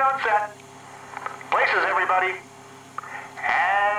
on set. Places, everybody. And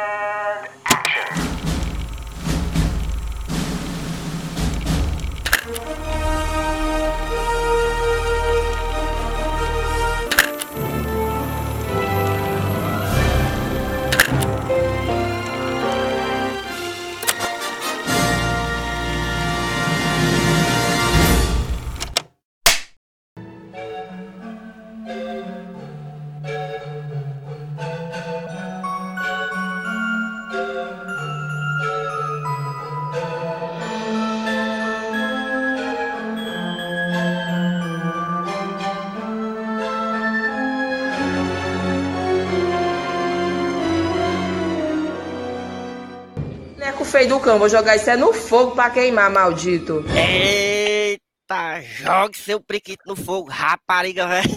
do cão, vou jogar isso é no fogo pra queimar, maldito. Eita, jogue seu priquito no fogo, rapariga, velho.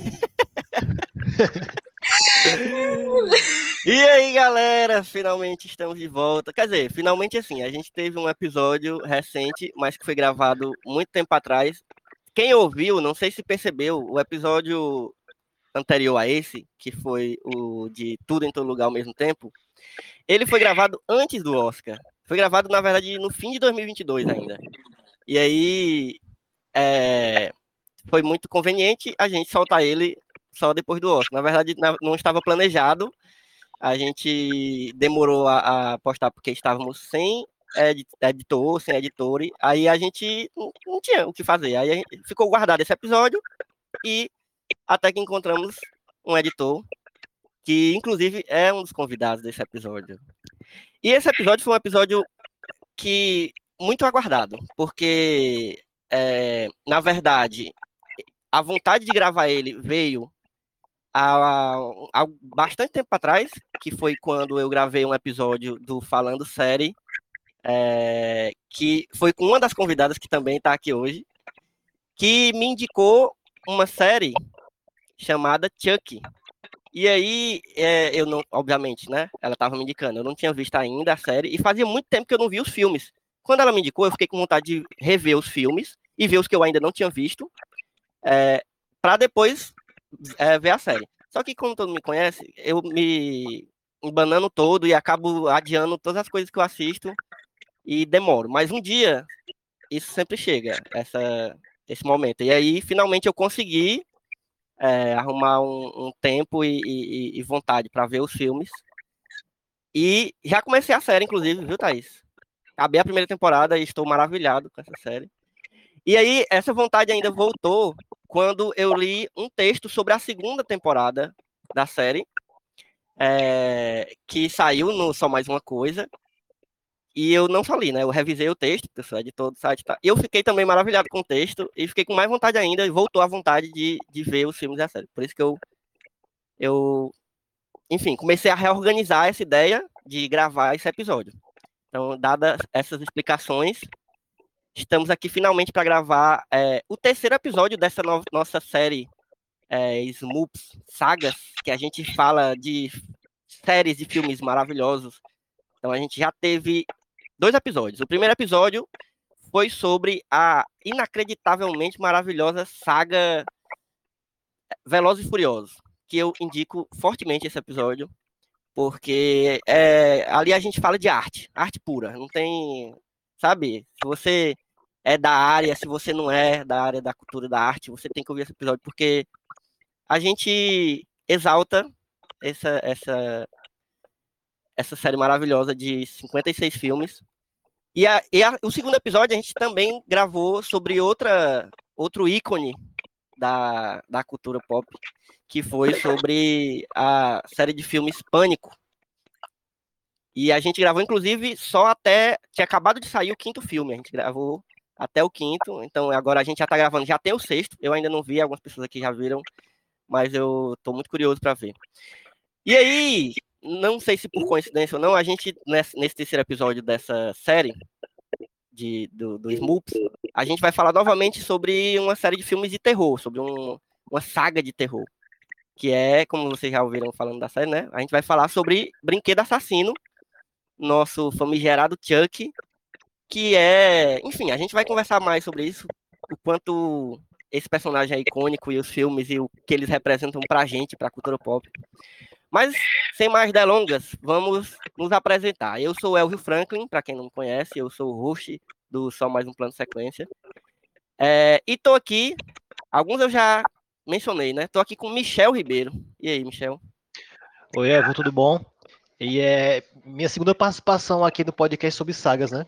e aí, galera, finalmente estamos de volta. Quer dizer, finalmente assim, a gente teve um episódio recente, mas que foi gravado muito tempo atrás. Quem ouviu, não sei se percebeu, o episódio anterior a esse, que foi o de Tudo em Todo Lugar ao mesmo tempo, ele foi gravado antes do Oscar. Foi gravado, na verdade, no fim de 2022 ainda. E aí é, foi muito conveniente a gente soltar ele só depois do Oscar. Na verdade, não estava planejado. A gente demorou a, a postar porque estávamos sem edi- editor, sem editore. Aí a gente não, tinha o que fazer. Aí ficou guardado esse episódio e até que encontramos um editor que, inclusive, é um dos convidados desse episódio. E esse episódio foi um episódio que muito aguardado, porque é, na verdade a vontade de gravar ele veio há, há bastante tempo atrás, que foi quando eu gravei um episódio do Falando Série, é, que foi com uma das convidadas que também está aqui hoje, que me indicou uma série chamada Chuck. E aí, é, eu não, obviamente, né? Ela estava me indicando, eu não tinha visto ainda a série, e fazia muito tempo que eu não vi os filmes. Quando ela me indicou, eu fiquei com vontade de rever os filmes e ver os que eu ainda não tinha visto, é, para depois é, ver a série. Só que, como todo mundo me conhece, eu me embanando todo e acabo adiando todas as coisas que eu assisto e demoro. Mas um dia, isso sempre chega, essa, esse momento. E aí, finalmente, eu consegui é, arrumar um, um tempo e, e- e vontade para ver os filmes. E já comecei a série, inclusive, viu, Thaís? Acabei a primeira temporada e estou maravilhado com essa série. E aí, essa vontade ainda voltou quando eu li um texto sobre a segunda temporada da série, é, que saiu no Só Mais Uma Coisa. E eu não só li, né? Eu revisei o texto, porque eu sou editor do site. Tá? E eu fiquei também maravilhado com o texto e fiquei com mais vontade ainda, e voltou a vontade de, de ver os filmes da série. Por isso que eu, eu, enfim, comecei a reorganizar essa ideia de gravar esse episódio. Então, dadas essas explicações, estamos aqui finalmente para gravar é, o terceiro episódio dessa no- nossa série é, Smoops, sagas, que a gente fala de séries de filmes maravilhosos. Então, a gente já teve dois episódios. O primeiro episódio foi sobre a inacreditavelmente maravilhosa saga Velozes e Furiosos, que eu indico fortemente esse episódio, porque é, ali a gente fala de arte, arte pura, não tem, sabe, se você é da área, se você não é da área da cultura da arte, você tem que ouvir esse episódio, porque a gente exalta essa, essa, essa série maravilhosa de 56 filmes, e, a, e a- o segundo episódio a gente também gravou sobre outra, outro ícone da, da cultura pop, que foi sobre a série de filmes Pânico. E a gente gravou, inclusive, só até. Tinha acabado de sair o quinto filme. A gente gravou até o quinto. Então agora a gente já tá gravando, já tem o sexto. Eu ainda não vi, algumas pessoas aqui já viram, mas eu tô muito curioso para ver. E aí, não sei se por coincidência ou não, a gente, nesse, nesse terceiro episódio dessa série, de, do, do Smoops, a gente vai falar novamente sobre uma série de filmes de terror, sobre um, uma saga de terror. Que é, como vocês já ouviram falando da série, né? A gente vai falar sobre Brinquedo Assassino, nosso famigerado Chuck, que é. Enfim, a gente vai conversar mais sobre isso, o quanto esse personagem é icônico e os filmes e o que eles representam pra gente, pra cultura pop. Mas, sem mais delongas, vamos nos apresentar. Eu sou Elvio Franklin, para quem não me conhece, eu sou o host do Só Mais Um Plano Sequência. É, e tô aqui, alguns eu já mencionei, né? Tô aqui com Michel Ribeiro. E aí, Michel? Oi, Evo, tudo bom? E é minha segunda participação aqui no podcast sobre sagas, né?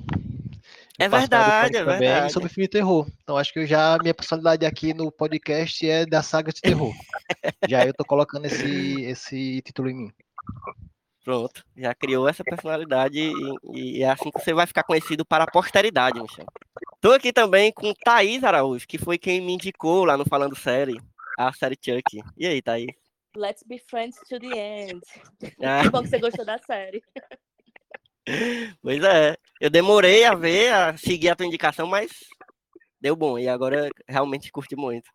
É verdade, é verdade. sobre filme de terror. Então acho que eu já minha personalidade aqui no podcast é da saga de terror. já eu tô colocando esse esse título em mim. Pronto, já criou essa personalidade e, e, é assim que você vai ficar conhecido para a posteridade, Michel. Tô aqui também com Thaís Araújo, que foi quem me indicou lá no Falando Série, a série Chuck. E aí, Thaís? Let's be friends to the end. Ah. Que bom que você gostou da série. Pois é, eu demorei a ver, a seguir a tua indicação, mas deu bom. E agora realmente curti muito.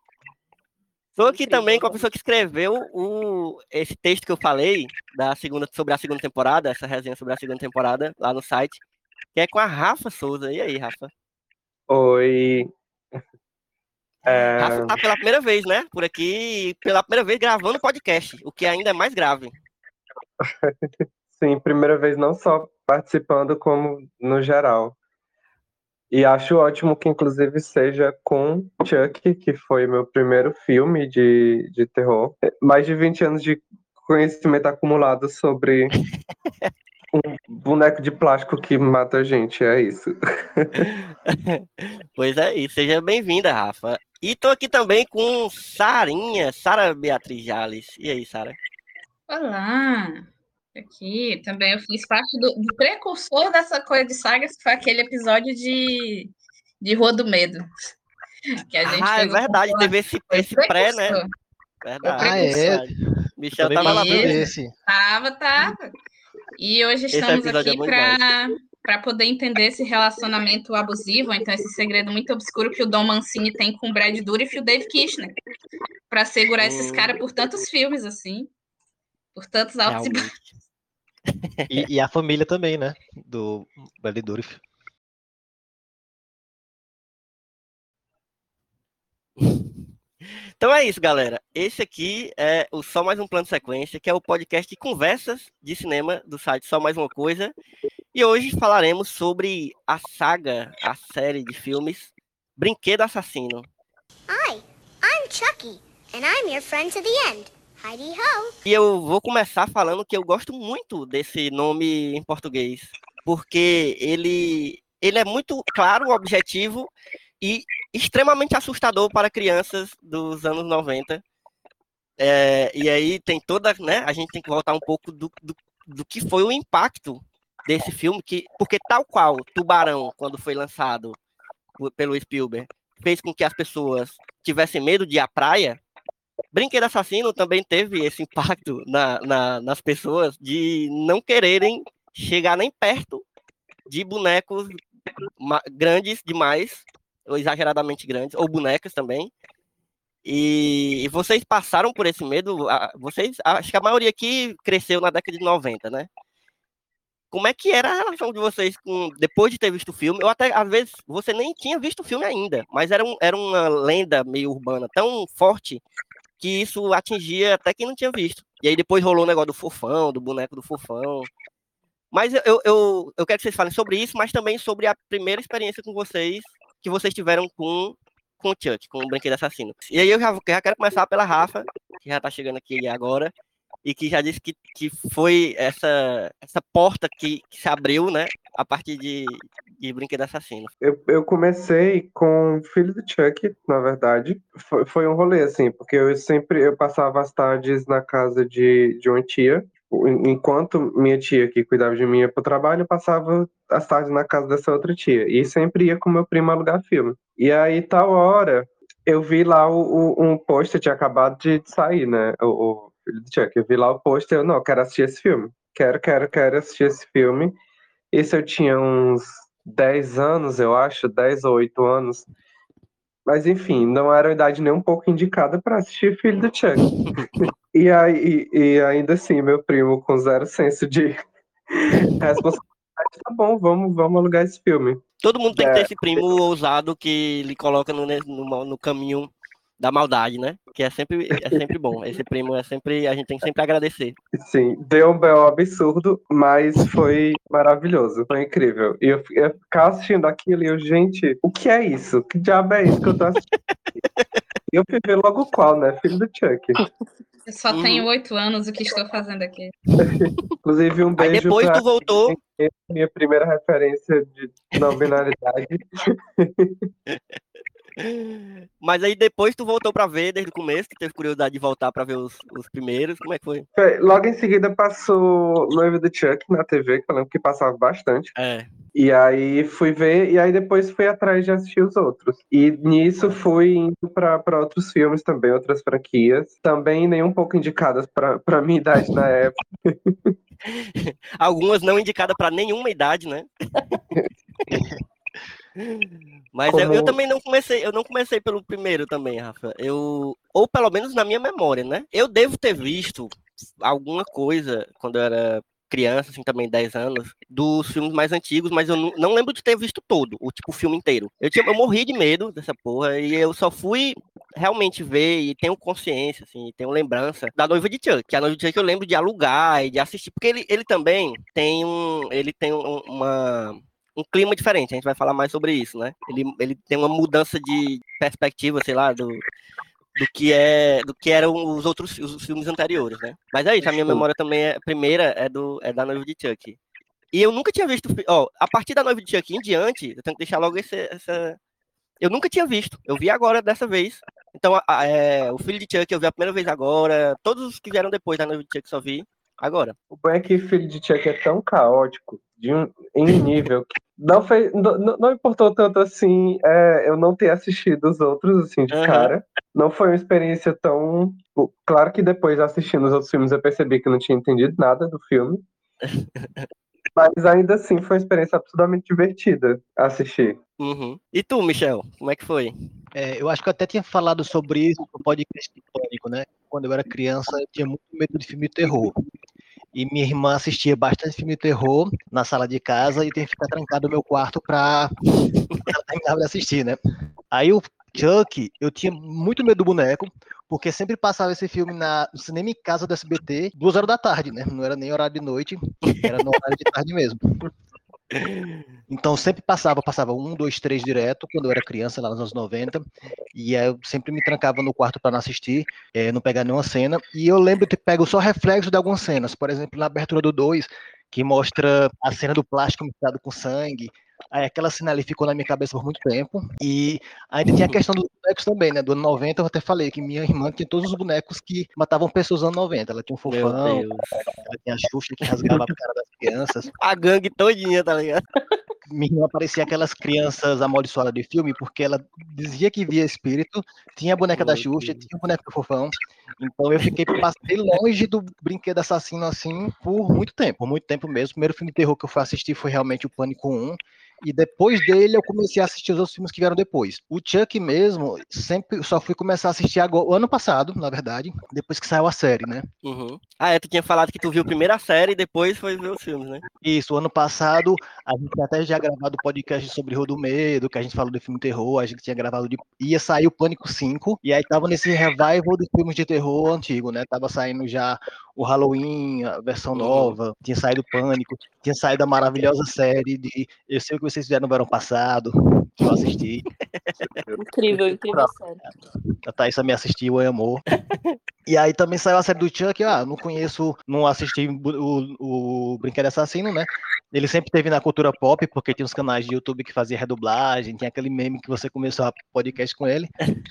Estou aqui também com a pessoa que escreveu o, esse texto que eu falei da segunda, sobre a segunda temporada, essa resenha sobre a segunda temporada lá no site, que é com a Rafa Souza. E aí, Rafa? Oi. É... Rafa tá pela primeira vez, né? Por aqui, pela primeira vez gravando podcast, o que ainda é mais grave. Sim, primeira vez não só participando, como no geral. E acho ótimo que, inclusive, seja com Chuck, que foi meu primeiro filme de, de terror. Mais de 20 anos de conhecimento acumulado sobre um boneco de plástico que mata a gente, é isso. pois é, e seja bem-vinda, Rafa. E tô aqui também com Sarinha, Sara Beatriz Jales. E aí, Sara? Olá! Aqui também eu fiz parte do, do, precursor dessa coisa de sagas, que foi aquele episódio de, de Rua do Medo. Que a gente ah, é verdade, teve esse, esse pré, né? Verdade. Ah, é. Michel tava lá esse. Tava, tava. E hoje estamos aqui é para para poder entender esse relacionamento abusivo, então esse segredo muito obscuro que o Dom Mancini tem com o Brad Dourif e o Dave Kirchner, para segurar hum. esses caras por tantos filmes assim, por tantos altos Realmente. e baixos. E, e, a família também, né? Do Brad Dourif. Então é isso, galera. Esse aqui é o Só Mais Um Plano Sequência, que é o podcast de conversas de cinema do site Só Mais Uma Coisa. E hoje falaremos sobre a saga, a série de filmes Brinquedo Assassino. Hi, I'm Chucky, and I'm your friend to the end. E eu vou começar falando que eu gosto muito desse nome em português, porque ele, ele é muito claro, objetivo e extremamente assustador para crianças dos anos 90. É, e aí tem toda, né? A gente tem que voltar um pouco do, do, do que foi o impacto desse filme, que, porque tal qual Tubarão, quando foi lançado pelo Spielberg, fez com que as pessoas tivessem medo de ir à praia, Brinquedo Assassino também teve esse impacto na, na, nas pessoas de não quererem chegar nem perto de bonecos grandes demais, ou exageradamente grandes, ou bonecas também. E, vocês passaram por esse medo, vocês, acho que a maioria aqui cresceu na década de 90, né? Como é que era a relação de vocês com depois de ter visto o filme? Ou até, às vezes, você nem tinha visto o filme ainda, mas era, um, era uma lenda meio urbana tão forte que isso atingia até quem não tinha visto. E aí depois rolou o negócio do fofão, do boneco do fofão. Mas eu, eu, eu quero que vocês falem sobre isso, mas também sobre a primeira experiência com vocês, que vocês tiveram com, com o Chuck, com o Brinquedo Assassino. E aí eu já, já quero começar pela Rafa, que já tá chegando aqui agora, e que já disse que, que foi essa, essa porta que, que se abriu, né, a partir de, de Brinquedo Assassino. Eu, eu comecei com Filho do Chuck, na verdade. Foi, foi um rolê, assim, porque eu sempre eu passava as tardes na casa de, de uma tia. Enquanto minha tia, que cuidava de mim, ia pro trabalho, eu passava as tardes na casa dessa outra tia. E sempre ia com meu primo alugar filme. E aí, tal hora, eu vi lá o, o um pôster, tinha acabado de sair, né? O, o Filho do Chuck. Eu vi lá o pôster, eu, não, quero assistir esse filme. Quero, quero, quero assistir esse filme. Esse eu tinha uns 10 anos, eu acho, 10 ou 8 anos. Mas enfim, não era uma idade nem um pouco indicada para assistir Filho do Chuck. e, aí, e ainda assim, meu primo, com zero senso de responsabilidade, tá bom, vamos, vamos alugar esse filme. Todo mundo tem é, que ter esse primo ousado que lhe coloca no, no, no caminho da maldade, né? Que é sempre, é sempre bom. Esse primo é sempre. A gente tem que sempre agradecer. Sim, deu um B.O. absurdo, mas foi maravilhoso, foi incrível. E eu, eu ficava assistindo aquilo e eu, gente, o que é isso? Que diabo é isso que eu tô assistindo? E eu fui ver logo qual, né? Filho do Chuck. Eu só Uhum. tenho oito anos, o que estou fazendo aqui? Inclusive, um Aí beijo depois pra tu voltou. minha primeira referência de não binaridade. Mas aí depois tu voltou pra ver desde o começo, tu teve curiosidade de voltar pra ver os, os primeiros. Como é que foi? Logo em seguida passou Noiva do Chuck na TV, que eu lembro que passava bastante. É. E aí fui ver, e aí depois fui atrás de assistir os outros. E nisso fui indo pra pra outros filmes também, outras franquias. Também nem um pouco indicadas pra minha idade na época. Algumas não indicadas pra nenhuma idade, né? Mas eu, eu Como- também não comecei, eu não comecei pelo primeiro também, Rafa. Eu, ou pelo menos na minha memória, né? Eu devo ter visto alguma coisa quando eu era criança, assim, também 10 anos, dos filmes mais antigos, mas eu não, não lembro de ter visto todo, o tipo o filme inteiro. Eu, tinha, eu morri de medo dessa porra e eu só fui realmente ver e tenho consciência, assim, tenho lembrança da noiva de Chuck, que a noiva de Chuck eu lembro de alugar e de assistir, porque ele, ele também tem um, ele tem um- uma um clima diferente, a gente vai falar mais sobre isso, né? Ele, ele tem uma mudança de perspectiva, sei lá, do, do que é do que eram os outros os filmes anteriores, né? Mas é isso, a minha memória também é a primeira é do é da noiva de Chuck. E eu nunca tinha visto, ó, a partir da noiva de Chuck em diante, eu tenho que deixar logo esse, essa eu nunca tinha visto. Eu vi agora dessa vez. Então, a- a- é, o filho de Chuck eu vi a primeira vez agora. Todos os que vieram depois da noiva de Chuck só vi agora. O bom é que Filho de Chuck é tão caótico, de um, em um nível que não, fez, não, não não importou tanto assim é, eu não ter assistido os outros, assim, de Aham. cara. Não foi uma experiência tão. Claro que depois, assistindo os outros filmes, eu percebi que não tinha entendido nada do filme. Mas ainda assim foi uma experiência absolutamente divertida assistir. Uhum. E tu, Michel, como é que foi? É, eu acho que eu até tinha falado sobre isso no podcast Pânico, né? Quando eu era criança, eu tinha muito medo de filme de terror. E minha irmã assistia bastante filme de terror na sala de casa e tinha que ficar trancado no meu quarto pra ela terminar de assistir, né? Aí o Chuck, eu tinha muito medo do boneco, porque sempre passava esse filme na, no cinema em casa do SBT, duas horas da tarde, né? Não era nem horário de noite, era no horário de tarde mesmo. Então sempre passava, passava um, dois, três direto, quando eu era criança, lá nos anos 90, e eu sempre me trancava no quarto para não assistir, eh, não pegar nenhuma cena, e eu lembro ter pego só reflexo de algumas cenas, por exemplo, na abertura do 2, que mostra a cena do plástico misturado com sangue, aí aquela cena ali ficou na minha cabeça por muito tempo, e ainda tinha a questão dos bonecos também, né, do ano 90 eu até falei que minha irmã tinha todos os bonecos que matavam pessoas nos anos 90, ela tinha um fofão, ela tinha a Xuxa que rasgava a cara das crianças, A gangue todinha, tá ligado? minha irmã parecia aquelas crianças amaldiçoadas de filme, porque ela dizia que via espírito, tinha a boneca da Meu Xuxa, Deus. tinha o boneco do Fofão. Então eu fiquei, passei longe do brinquedo assassino assim por muito tempo, por muito tempo mesmo. O primeiro filme de terror que eu fui assistir foi realmente o Pânico 1. E depois dele eu comecei a assistir os outros filmes que vieram depois. O Chuck mesmo, sempre só fui começar a assistir agora, o ano passado, na verdade, depois que saiu a série, né? Uhum. Ah, é, tu tinha falado que tu viu primeiro a série e depois foi ver os filmes, né? Isso, o ano passado a gente até já gravado podcast sobre Rua do Medo, que a gente falou do filme terror, a gente tinha gravado de. ia sair o Pânico 5, e aí tava nesse revival dos filmes de terror antigo, né? Tava saindo já o Halloween, a versão Uhum. nova, tinha saído o Pânico, tinha saído a maravilhosa série de Eu sei o que vocês fizeram no verão passado, que eu assisti. Incrível, incrível série. A Thaís também assistiu, Oi Amor. E aí também saiu a série do Chuck, ah, não conheço, não assisti o, o Brinquedo Assassino, né? Ele sempre teve na cultura pop, porque tinha uns canais de YouTube que fazia redublagem, tinha aquele meme que você começou a podcast com ele.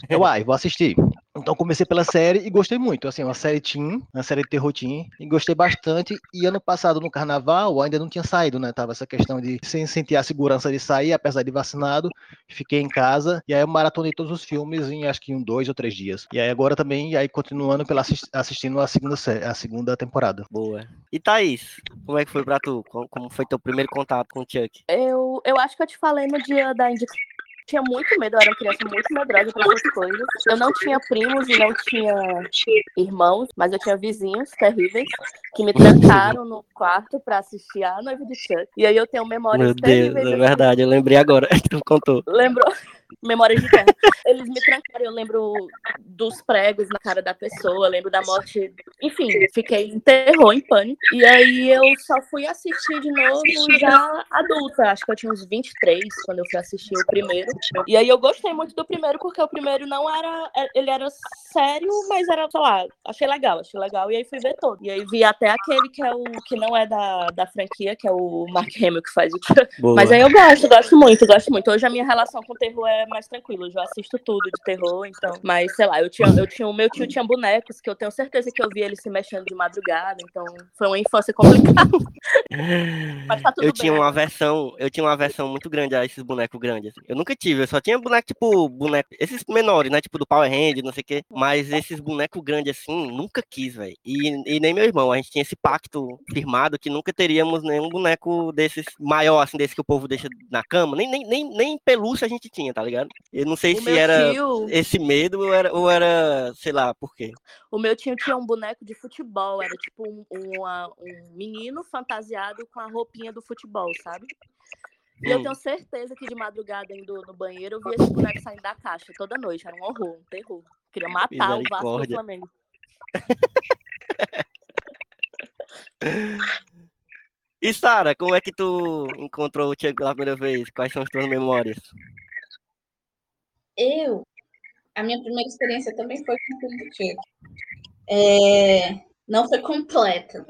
Eu, ai, vou assistir. Então comecei pela série e gostei muito, assim, uma série teen, uma série de terror teen, e gostei bastante. E ano passado no carnaval ainda não tinha saído, né? Tava essa questão de sem sentir a segurança de sair, apesar de vacinado, fiquei em casa e aí eu maratonei todos os filmes em acho que em dois ou três dias. E aí agora também, e aí continuando pela assis- assistindo a segunda série, a segunda temporada. Boa. E Thaís, como é que foi pra tu? Como, como foi teu primeiro contato com o Chuck? Eu, eu acho que eu te falei no dia da indicação. Tinha muito medo, eu era uma criança muito medrosa para essas coisas. Eu não tinha primos e não tinha irmãos, mas eu tinha vizinhos terríveis que me trancaram no quarto para assistir a noiva de Chuck. E aí eu tenho memórias Meu Deus, terríveis. é assim. verdade, eu lembrei agora que tu contou. Lembrou? Memória de terra. Eles me trancaram, eu lembro dos pregos na cara da pessoa, lembro da morte. Enfim, fiquei em terror, em pânico. E aí eu só fui assistir de novo já adulta. Acho que eu tinha uns 23 quando eu fui assistir o primeiro. E aí eu gostei muito do primeiro, porque o primeiro não era. é, Ele era sério, mas era, sei lá, achei legal, achei legal. E aí fui ver todo. E aí vi até aquele que é o que não é da, da franquia, que é o Mark Hamill que faz o Boa. mas aí eu gosto, gosto muito, gosto muito. Hoje a minha relação com o terror é mais tranquila. Eu já assisto tudo de terror, então. Mas, sei lá, eu tinha, eu tinha, o meu tio tinha bonecos que eu tenho certeza que eu vi ele se mexendo de madrugada, então foi uma infância complicada. Mas tá tudo eu tinha bem. uma versão, eu tinha uma versão muito grande a esses bonecos grandes. assim. Eu nunca tive, eu só tinha boneco tipo boneco, esses menores, né, tipo do Power Hand, não sei o quê. Mas esses bonecos grandes assim, nunca quis, velho. E, e nem meu irmão, a gente tinha esse pacto firmado que nunca teríamos nenhum boneco desses maior assim, desse que o povo deixa na cama, nem nem nem, nem pelúcia a gente tinha, tá ligado? Eu não sei O se era tio- esse medo ou era, ou era, sei lá, por quê. O meu tio tinha um boneco de futebol, era tipo um, uma- um menino fantasiado com a roupinha do futebol, sabe? E eu Hum. tenho certeza que de madrugada indo no banheiro eu via esse boneco saindo da caixa toda noite. Era um horror, um terror. Queria matar o Vasco do. Flamengo. E Sara, como é que tu encontrou o Thiago pela primeira vez? Quais são as tuas memórias? Eu, a minha primeira experiência também foi com Chuck. É, não foi completa.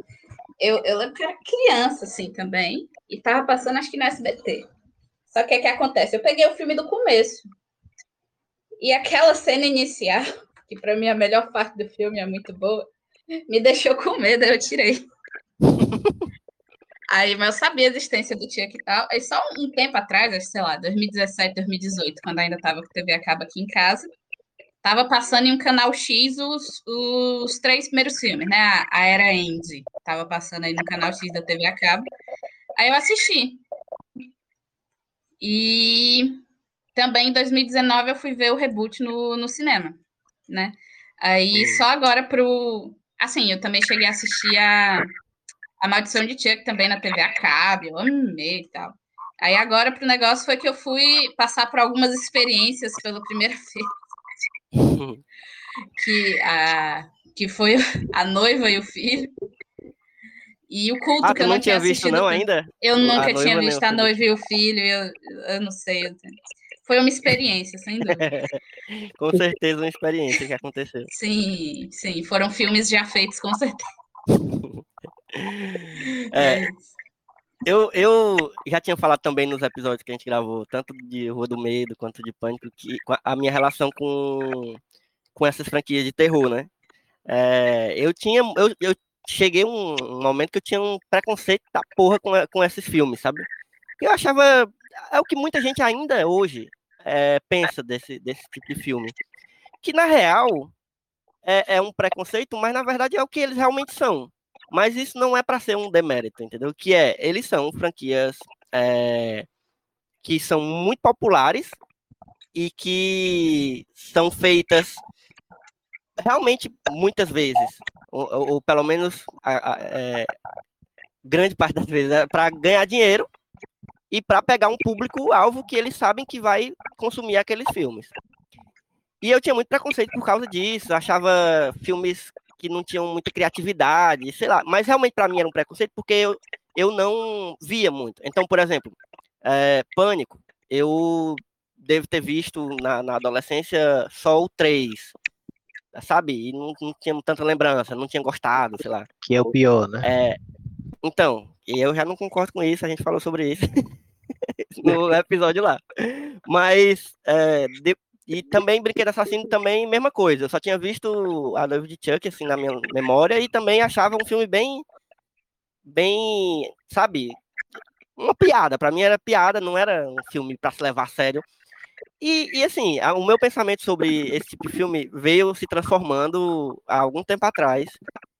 Eu, eu lembro que era criança, assim, também, e tava passando, acho que no SBT. Só que o que acontece? Eu peguei o filme do começo. E aquela cena inicial, que pra mim é a melhor parte do filme, é muito boa, me deixou com medo, eu tirei. Aí, mas eu sabia a existência do Chuck e tal. Aí só um tempo atrás, acho, sei lá, 2017, 2018, quando ainda tava com TV a cabo aqui em casa, tava passando em um canal X os, os três primeiros filmes, né? A, a Era End. Tava passando aí no canal X da TV a cabo. Aí eu assisti. E também em 2019 eu fui ver o reboot no, no cinema, né? Aí só agora pro. Assim, eu também cheguei a assistir a, a Maldição de Chuck também na TV a cabo, eu amei e tal. Aí agora pro negócio foi que eu fui passar por algumas experiências pela primeira vez. Que, a, que foi a noiva e o filho. E o culto Ah, que eu não não tinha visto não ainda? Eu nunca tinha visto a noiva e o filho, eu, eu não sei. eu- Foi uma experiência, sem dúvida. Com certeza uma experiência que aconteceu. Sim, sim, foram filmes já feitos, com certeza. É, eu, eu já tinha falado também nos episódios que a gente gravou, tanto de Rua do Medo quanto de Pânico, que a- minha relação com, com essas franquias de terror, né? É, eu tinha, eu, eu cheguei um, um momento que eu tinha um preconceito da porra com, com esses filmes, sabe? Eu achava, é o que muita gente ainda hoje é, pensa desse, desse tipo de filme, que na real é, é um preconceito, mas na verdade é o que eles realmente são. Mas isso não é para ser um demérito, entendeu? Que é, eles são franquias é, que são muito populares e que são feitas realmente muitas vezes, ou, ou- ou pelo menos a- a- é, grande parte das vezes, é para ganhar dinheiro e para pegar um público-alvo que eles sabem que vai consumir aqueles filmes. E eu tinha muito preconceito por causa disso, achava filmes que não tinham muita criatividade, sei lá, mas realmente para mim era um preconceito porque eu, eu não via muito. Então, por exemplo, é, Pânico, eu devo ter visto na, na adolescência só o 3, sabe? E não, não tinha tanta lembrança, não tinha gostado, sei lá. Que é o pior, né? É, então, eu já não concordo com isso, a gente falou sobre isso no episódio lá. Mas, é, de- e também Brinquedo Assassino também, mesma coisa. Eu só tinha visto A Noiva de Chuck, assim, na minha memória, e também achava um filme bem, bem, sabe, uma piada. Pra mim era piada, não era um filme pra se levar a sério. E, e, assim, o meu pensamento sobre esse tipo de filme veio se transformando há algum tempo atrás.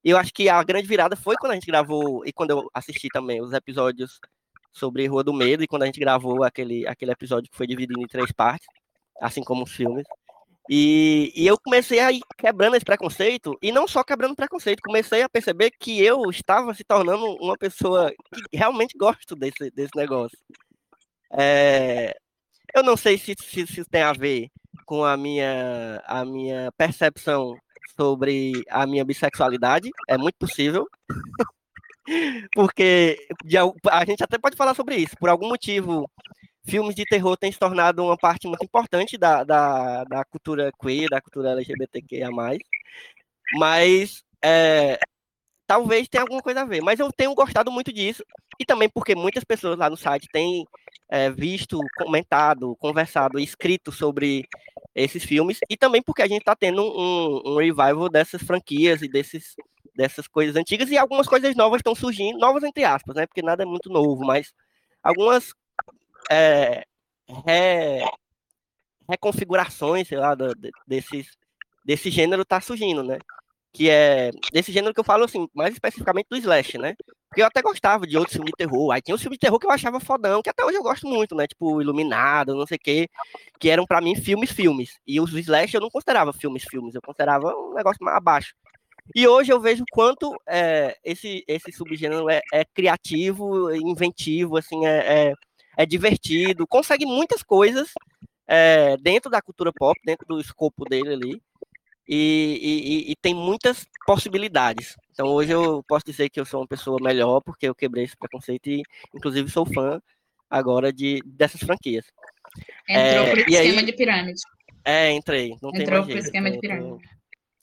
E eu acho que a grande virada foi quando a gente gravou, e quando eu assisti também os episódios sobre Rua do Medo, e quando a gente gravou aquele, aquele episódio que foi dividido em três partes, assim como os filmes. E, e eu comecei a ir quebrando esse preconceito, e não só quebrando preconceito, comecei a perceber que eu estava se tornando uma pessoa que realmente gosto desse, desse negócio. É, Eu não sei se, se, se tem a ver com a minha, a minha percepção sobre a minha bissexualidade. É muito possível. Porque de, a gente até pode falar sobre isso. Por algum motivo, filmes de terror têm se tornado uma parte muito importante da, da, da cultura queer, da cultura LGBTQIA. Mas é, talvez tenha alguma coisa a ver. Mas eu tenho gostado muito disso. E também porque muitas pessoas lá no site têm é, visto, comentado, conversado, escrito sobre esses filmes. E também porque a gente está tendo um, um revival dessas franquias e desses dessas coisas antigas e algumas coisas novas estão surgindo, novas entre aspas, né? Porque nada é muito novo, mas algumas é, re, reconfigurações, sei lá, do, desses, desse gênero tá surgindo, né? Que é desse gênero que eu falo assim, mais especificamente do slash, né? Porque eu até gostava de outros filmes de terror. Aí tinha uns filmes de terror que eu achava fodão, que até hoje eu gosto muito, né? Tipo, Iluminado, não sei o quê, que eram para mim filmes, filmes. E os slash eu não considerava filmes, filmes, eu considerava um negócio mais abaixo. E hoje eu vejo quanto é, esse, esse subgênero é, é, criativo, inventivo, assim, é, é, é divertido, consegue muitas coisas é, dentro da cultura pop, dentro do escopo dele ali, e, e, e, tem muitas possibilidades. Então hoje eu posso dizer que eu sou uma pessoa melhor, porque eu quebrei esse preconceito e, inclusive, sou fã agora de, dessas franquias. Entrou é, por esquema aí, de pirâmide. É, entrei. Não Entrou por esquema de pirâmide.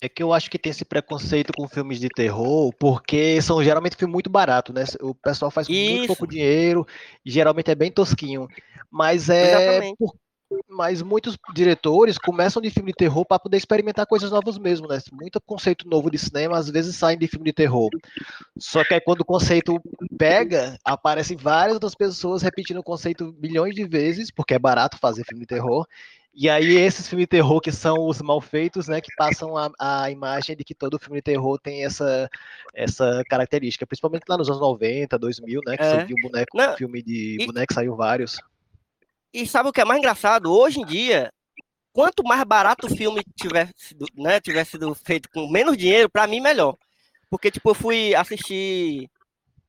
É que eu acho que tem esse preconceito com filmes de terror, porque são geralmente filmes muito baratos, né? O pessoal faz com Isso. muito pouco dinheiro, geralmente é bem tosquinho. Mas é. Por... Mas muitos diretores começam de filme de terror para poder experimentar coisas novas mesmo, né? Muito conceito novo de cinema às vezes saem de filme de terror. Só que aí quando o conceito pega, aparecem várias outras pessoas repetindo o conceito milhões de vezes, porque é barato fazer filme de terror, e aí, esses filmes de terror que são os mal feitos, né, que passam a, a imagem de que todo filme de terror tem essa, essa característica, principalmente lá nos anos 90, 2000, né, que é. você viu boneco, Não, filme de e, boneco, saiu vários. E sabe o que é mais engraçado? Hoje em dia, quanto mais barato o filme tiver sido, né, tiver sido feito com menos dinheiro, para mim, melhor. Porque, tipo, eu fui assistir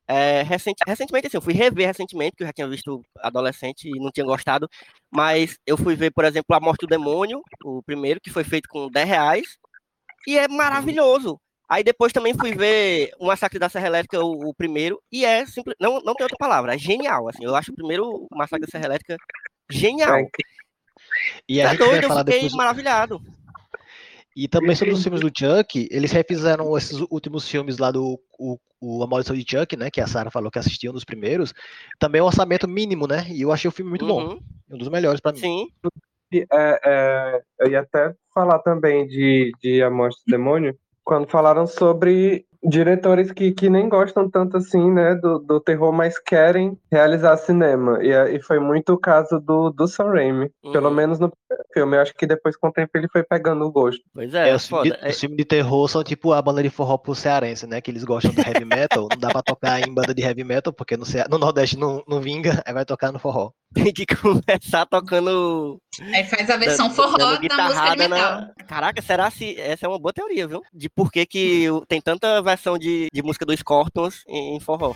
é, recent, recentemente, assim, eu fui rever recentemente, que eu já tinha visto adolescente e não tinha gostado, mas eu fui ver, por exemplo, A Morte do Demônio, o primeiro, que foi feito com 10 reais, e é maravilhoso. Aí depois também fui ver O Massacre da Serra Elétrica, o, o primeiro, e é simples, não, não tem outra palavra, é genial, assim, eu acho o primeiro o Massacre da Serra Elétrica genial. E a tá gente doido, vai falar eu fiquei depois... maravilhado. E também sobre os filmes do Chuck, eles refizeram esses últimos filmes lá do o, o A Maldição de Chuck, né? Que a Sarah falou que assistiu um dos primeiros. Também é um orçamento mínimo, né? E eu achei o filme muito uhum. bom. Um dos melhores para mim. Sim. É, é, eu ia até falar também de, de A Morte do Demônio, quando falaram sobre diretores que, que nem gostam tanto assim, né, do, do terror, mas querem realizar cinema. E, e foi muito o caso do, do Sam Raimi, uhum. pelo menos no filme. Eu acho que depois, com o tempo, ele foi pegando o gosto. Pois é, é os, filmes de, os filmes de terror são tipo a banda de forró pro cearense, né, que eles gostam do heavy metal. não dá pra tocar em banda de heavy metal, porque no, no Nordeste não, não vinga, aí vai tocar no forró. Tem que começar tocando... Aí faz a versão forró da música de metal. Na... Caraca, será se... Essa é uma boa teoria, viu? De por que que tem tanta versão de, de música do Scorpions em, em forró.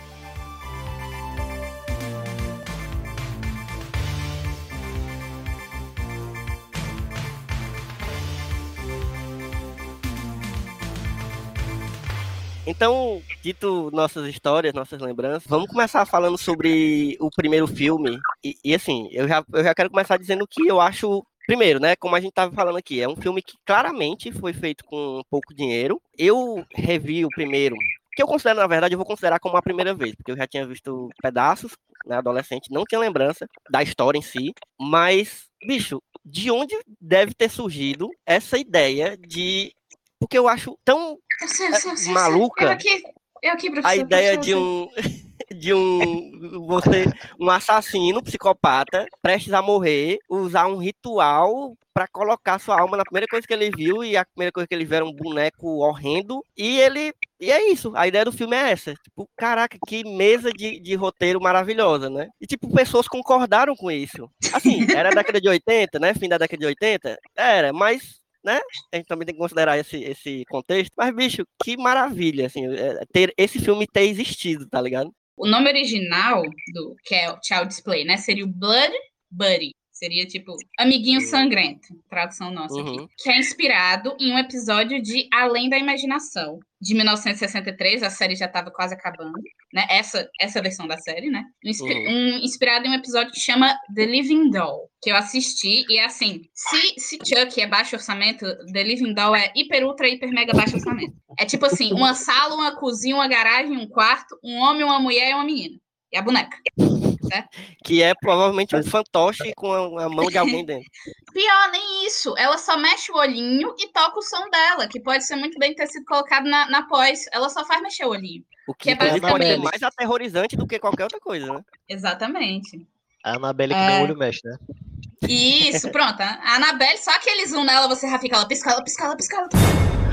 Então, dito nossas histórias, nossas lembranças, vamos começar falando sobre o primeiro filme. E, e, assim, eu já, eu já quero começar dizendo que eu acho Primeiro, né, como a gente estava falando aqui, é um filme que claramente foi feito com pouco dinheiro. Eu revi o primeiro, que eu considero, na verdade, eu vou considerar como a primeira vez, porque eu já tinha visto pedaços, né, adolescente, não tinha lembrança da história em si, mas, bicho, de onde deve ter surgido essa ideia de. Porque eu acho tão é, maluca. Eu aqui, eu aqui, a ideia de um. de um você um assassino, psicopata, prestes a morrer, usar um ritual para colocar sua alma na primeira coisa que ele viu e a primeira coisa que ele viu era um boneco horrendo e ele e é isso, a ideia do filme é essa. Tipo, caraca, que mesa de, de roteiro maravilhosa, né? E tipo, pessoas concordaram com isso. Assim, era a década de 80, né? Fim da década de 80? Era, mas né? A gente também tem que considerar esse, esse contexto. Mas, bicho, que maravilha, assim, é, ter esse filme ter existido, tá ligado? O nome original do que é o Display, né? Seria o Blood Buddy. Seria tipo Amiguinho Sangrento, tradução nossa aqui. Uhum. Que é inspirado em um episódio de Além da Imaginação, de 1963. A série já estava quase acabando, né? Essa, essa versão da série, né? Uhum. um- inspirado em um episódio que chama The Living Doll, que eu assisti. E é assim: se, se Chuck é baixo orçamento, The Living Doll é hiper, ultra, hiper, mega baixo orçamento. É tipo assim: uma sala, uma cozinha, uma garagem, um quarto, um homem, uma mulher e uma menina. E a boneca. Que é provavelmente um fantoche com a, a mão de alguém dentro. Pior, nem isso. Ela só mexe o olhinho e toca o som dela, que pode ser muito bem ter sido colocado na, na pós. Ela só faz mexer o olhinho. O que Que é inclusive pode ser basicamente- mais aterrorizante do que qualquer outra coisa, né? Exatamente. A Anabelle que É. nem o olho mexe, né? Isso, pronto. A Anabelle, só aquele zoom nela, você já fica ela pisca, ela pisca, ela pisca, ela pisca.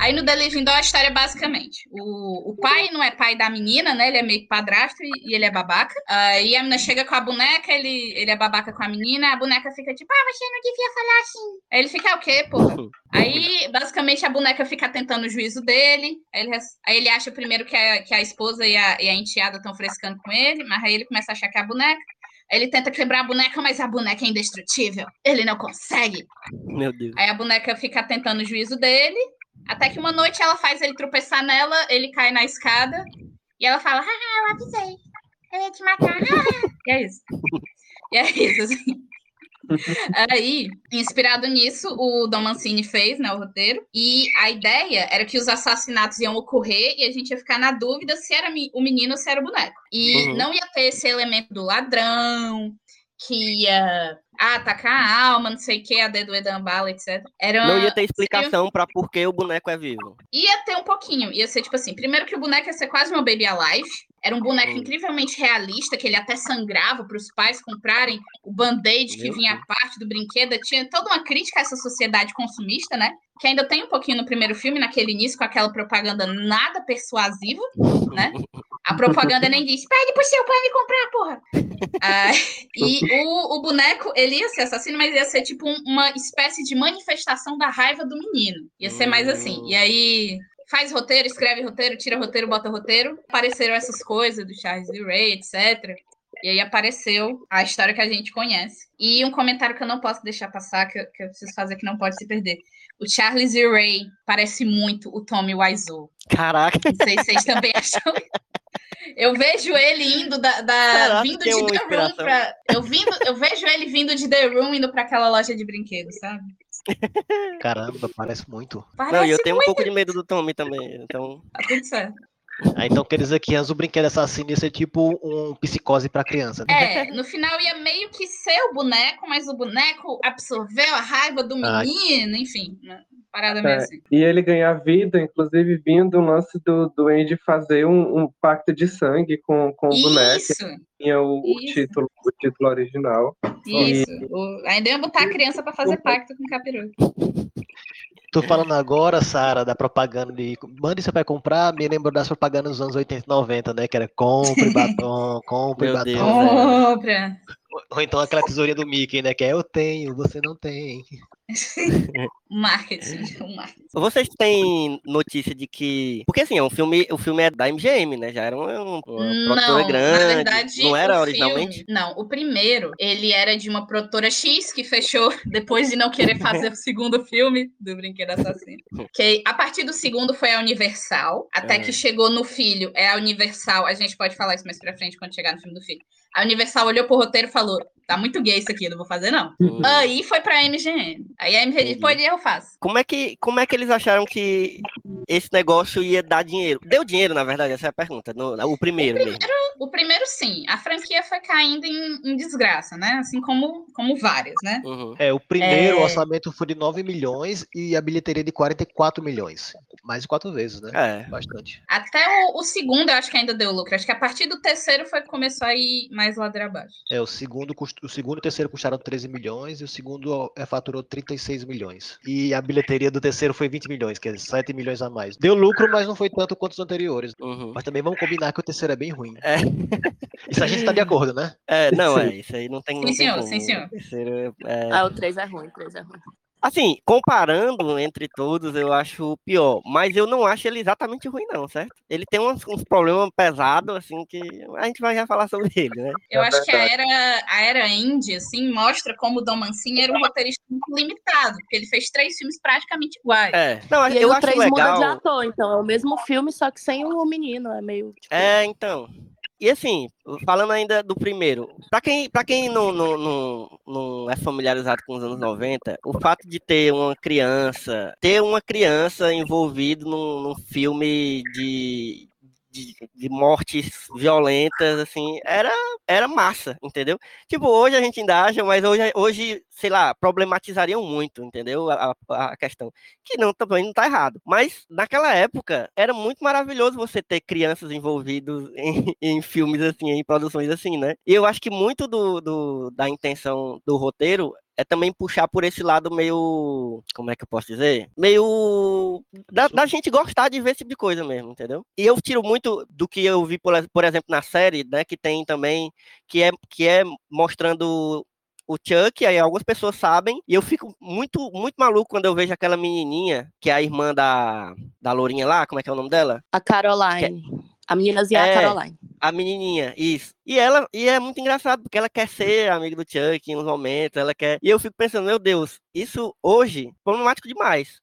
Aí no The Living Doll a história é basicamente: o, o pai não é pai da menina, né? Ele é meio que padrasto e, e ele é babaca. Aí a menina chega com a boneca, ele, ele é babaca com a menina, a boneca fica tipo, ah, você não devia falar assim. Aí ele fica, "É o quê, porra? Aí, basicamente, a boneca fica tentando o juízo dele. Aí ele, aí ele acha primeiro que a, que a esposa e a, e a enteada estão frescando com ele, mas aí ele começa a achar que é a boneca. Ele tenta quebrar a boneca, mas a boneca é indestrutível. Ele não consegue. Meu Deus. Aí a boneca fica tentando o juízo dele. Até que uma noite ela faz ele tropeçar nela, ele cai na escada. E ela fala, ah, eu avisei. Eu ia te matar. ah." E é isso. E é isso, assim. Aí, inspirado nisso, o Dom Mancini fez, né, o roteiro. E a ideia era que os assassinatos iam ocorrer e a gente ia ficar na dúvida se era o menino ou se era o boneco. E Uhum. não ia ter esse elemento do ladrão, que ia ah, atacar a alma, não sei o que, a dedo Edambala, etc. Era, Não ia ter seria- explicação pra por que o boneco é vivo. Ia ter um pouquinho. Ia ser tipo assim: primeiro que o boneco ia ser quase uma Baby Alive. Era um boneco Hum. incrivelmente realista, que ele até sangrava para os pais comprarem o band-aid que vinha à parte do brinquedo. Tinha toda uma crítica a essa sociedade consumista, né? Que ainda tem um pouquinho no primeiro filme, naquele início, com aquela propaganda nada persuasiva, né? A propaganda nem diz, pede pro seu pai me comprar, porra. Ah, e o, o boneco, ele ia ser assassino, mas ia ser tipo um- uma espécie de manifestação da raiva do menino. Ia ser mais assim. E aí, faz roteiro, escreve roteiro, tira roteiro, bota roteiro. Apareceram essas coisas do Charles Lee Ray, etc. E aí apareceu a história que a gente conhece. E um comentário que eu não posso deixar passar, que eu, que eu preciso fazer que não pode se perder. O Charles E. Ray parece muito o Tommy Wiseau. Caraca, Não sei se vocês também acham. Eu vejo ele indo da, da- Caraca, vindo de uma The Room pra. Eu, vindo, eu vejo ele vindo de The Room indo pra aquela loja de brinquedos, sabe? Caramba, parece muito. Parece não, e eu tenho um muito, pouco de medo do Tommy também. Então, tá tudo certo. Ah, então quer dizer que o brinquedo assassino ia ser tipo um psicose pra criança, né? É, no final ia meio que ser o boneco, mas o boneco absorveu a raiva do menino, enfim. Uma parada meio É, assim. e ele ganhar vida, inclusive vindo o lance do, do Andy fazer um, um pacto de sangue com, com o boneco, Isso, tinha o, o Isso. título, o título original. isso. O- ainda ia botar a criança pra fazer pacto com o capiroto. Tô falando agora, Sara, da propaganda de mande seu pai comprar, me lembro das propagandas dos anos 80 e 90, né? Que era compre batom, compre Meu Deus, batom. é. Compra. Ou então aquela tesourinha do Mickey, né? Que é eu tenho, você não tem. Marketing, o marketing. vocês têm notícia de que. Porque assim, é um filme, o filme é da MGM, né? Já era uma produtora Não, grande. na verdade, não era o originalmente? filme- não, o primeiro, ele era de uma produtora X que fechou depois de não querer fazer o segundo filme do Brinquedo Assassino. Que a partir do segundo foi a Universal, até É. que chegou no filho, é a Universal, a gente pode falar isso mais pra frente quando chegar no filme do filho. A Universal olhou pro roteiro e falou: tá muito gay isso aqui, eu não vou fazer não. Uhum. Aí foi pra MGM. Aí a MGM disse: pode, eu faço. Como é, que, como é que eles acharam que esse negócio ia dar dinheiro? Deu dinheiro, na verdade, essa é a pergunta. no- o primeiro mesmo. O primeiro, sim. A franquia foi caindo em, em desgraça, né? Assim como, como várias, né? Uhum. É, o primeiro É. orçamento foi de 9 milhões e a bilheteria de 44 milhões. Mais de quatro vezes, né? É. Bastante. Até o, o segundo eu acho que ainda deu lucro. Acho que a partir do terceiro foi que começou a ir mais ladeira abaixo. É, o segundo, cust- o segundo e o terceiro custaram 13 milhões e o segundo é, faturou 36 milhões. E a bilheteria do terceiro foi 20 milhões, quer dizer, 7 milhões a mais. Deu lucro, mas não foi tanto quanto os anteriores. Uhum. Mas também vamos combinar que o terceiro é bem ruim. É. Isso a gente tá de acordo, né? É, não, é, isso aí não tem. não Sim, tem senhor, como. sim, senhor. O terceiro é- Ah, o 3 é ruim, o 3 é ruim. Assim, comparando entre todos, eu acho o pior. Mas eu não acho ele exatamente ruim, não, certo? Ele tem uns, uns problemas pesados, assim, que a gente vai já falar sobre ele, né? Eu acho que a era, a era indie, assim, mostra como o Dom Mancini era um roteirista muito limitado, porque ele fez três filmes praticamente iguais. É. Não, E eu acho 3 muda de legal. ator, então é o mesmo filme, só que sem o menino. É meio. Tipo, É, então. E assim, falando ainda do primeiro, pra quem, pra quem não, não, não, não é familiarizado com os anos 90, o fato de ter uma criança, ter uma criança envolvida num, num filme de, de, de mortes violentas, assim, era, era massa, entendeu? Tipo, hoje a gente ainda acha, mas hoje, hoje sei lá, problematizariam muito, entendeu? A, a, questão. Que não, também não tá errado. Mas naquela época era muito maravilhoso você ter crianças envolvidas em, em filmes assim, em produções assim, né? E eu acho que muito do, do, da intenção do roteiro é também puxar por esse lado meio. Como é que eu posso dizer? Meio. Da, da gente gostar de ver esse tipo de coisa mesmo, entendeu? E eu tiro muito do que eu vi, por, por exemplo, na série, né? Que tem também. Que é, que é mostrando o Chuck, aí algumas pessoas sabem, e eu fico muito, muito maluco quando eu vejo aquela menininha, que é a irmã da, da Lourinha lá, como é que é o nome dela? A Caroline. A meninazinha é É. a Caroline. A menininha, isso. E ela, e é muito engraçado, porque ela quer ser amiga do Chuck em uns momentos, ela quer. E eu fico pensando, meu Deus, isso hoje, problemático demais.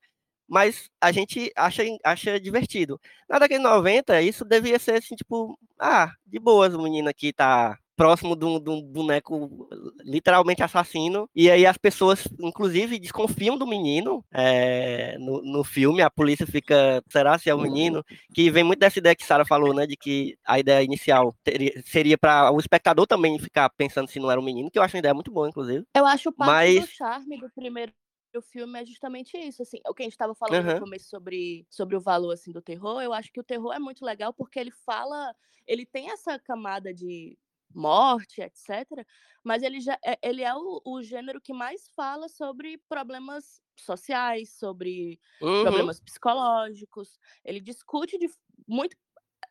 Mas a gente acha, acha divertido. Na década de 90, isso devia ser assim, tipo, ah, de boas, o menino aqui tá próximo de um, de um boneco literalmente assassino. E aí as pessoas, inclusive, desconfiam do menino é, no, no filme. A polícia fica, será se é o menino? Que vem muito dessa ideia que Sarah falou, né? De que a ideia inicial teria- seria para o espectador também ficar pensando se não era um menino, que eu acho uma ideia muito boa, inclusive. Eu acho parte do Mas- charme do primeiro filme é justamente isso, assim, o que a gente estava falando Aham. no começo sobre, sobre o valor, assim, do terror, eu acho que o terror é muito legal porque ele fala, ele tem essa camada de morte, etc, mas ele já é, ele é o, o gênero que mais fala sobre problemas sociais, sobre Uhum. problemas psicológicos, ele discute de muito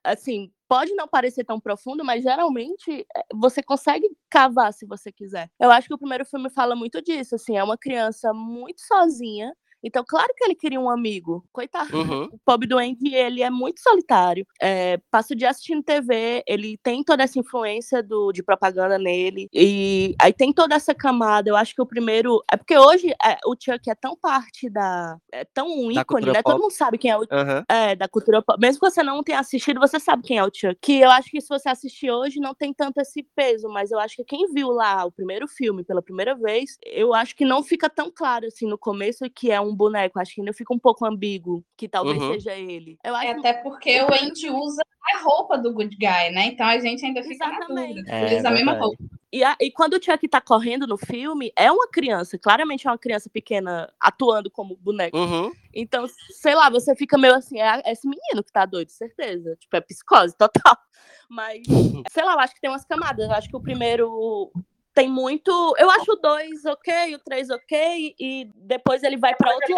assim, pode não parecer tão profundo, mas geralmente é, você consegue cavar se você quiser. Eu acho que o primeiro filme fala muito disso, assim, é uma criança muito sozinha. Então, claro que ele queria um amigo. Coitado. Uhum. O Bob Duende, ele é muito solitário. É, passa o dia assistindo TV, ele tem toda essa influência do, de propaganda nele. E aí tem toda essa camada. Eu acho que o primeiro. É porque hoje é, o Chuck é tão parte da. É tão um Da ícone, né? pop. Todo mundo sabe quem é o Aham. é, da cultura pop. Mesmo que você não tenha assistido, você sabe quem é o Chuck. Que eu acho que se você assistir hoje, não tem tanto esse peso, mas eu acho que quem viu lá o primeiro filme pela primeira vez, eu acho que não fica tão claro assim no começo que é um boneco. Acho que ainda fica um pouco ambíguo, que talvez Uhum. seja ele. Eu É acho até porque o Andy usa a roupa do Good Guy, né? Então a gente ainda fica na Exatamente. dúvida. É, Ele usa a mesma roupa. E, a- e quando o Chuck tá correndo no filme, é uma criança, claramente é uma criança pequena atuando como boneco. Uhum. Então, sei lá, você fica meio assim, é é esse menino que tá doido, certeza. Tipo, é psicose total. Mas, sei lá, eu acho que tem umas camadas. Eu acho que o primeiro tem muito. Eu acho o dois ok, o três ok, e depois ele vai pra outro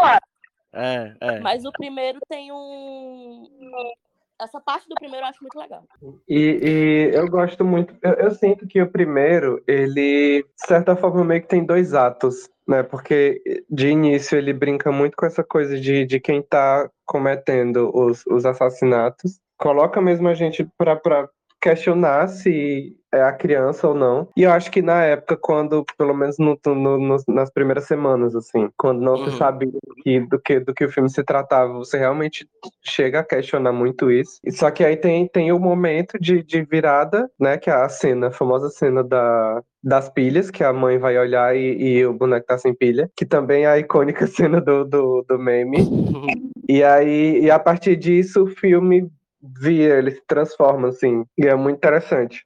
lado. É, é. Mas o primeiro tem um. Essa parte do primeiro eu acho muito legal. E, e eu gosto muito, eu, eu sinto que o primeiro, ele, de certa forma, meio que tem dois atos, né? Porque de início ele brinca muito com essa coisa de, de quem tá cometendo os, os assassinatos, coloca mesmo a gente pra, pra questionar se é a criança ou não. E eu acho que na época, quando, pelo menos no, no- no- nas primeiras semanas, assim, quando não Uhum. se sabia do que, do, que, do que o filme se tratava, você realmente chega a questionar muito isso. E Só que aí tem, tem o momento de, de virada, né? Que é a cena, a famosa cena da, das pilhas, que a mãe vai olhar e, e o boneco tá sem pilha, que também é a icônica cena do, do, do meme. E aí, e a partir disso, o filme via, ele se transforma, assim, e é muito interessante.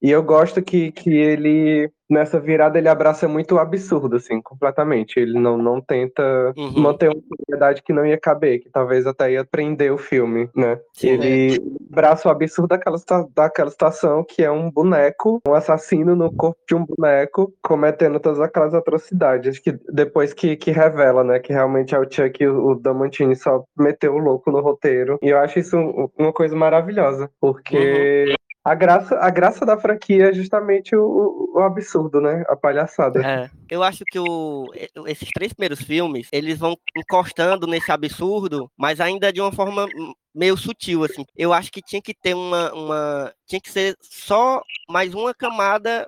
E eu gosto que, que ele, nessa virada, ele abraça muito o absurdo, assim, completamente. Ele não, não tenta Uhum. manter uma seriedade que não ia caber, que talvez até ia prender o filme, né? Sim, ele abraça o absurdo daquela, daquela situação que é um boneco, um assassino no corpo de um boneco, cometendo todas aquelas atrocidades. Acho que depois que, que revela, né, que realmente é o Chuck e o, o Damantini só meteu o louco no roteiro. E eu acho isso um- uma coisa maravilhosa, porque. A graça, a graça da franquia é justamente o, o absurdo, né? A palhaçada. É, eu acho que o, esses três primeiros filmes, eles vão encostando nesse absurdo, mas ainda de uma forma meio sutil, assim. Eu acho que tinha que ter uma, uma tinha que ser só mais uma camada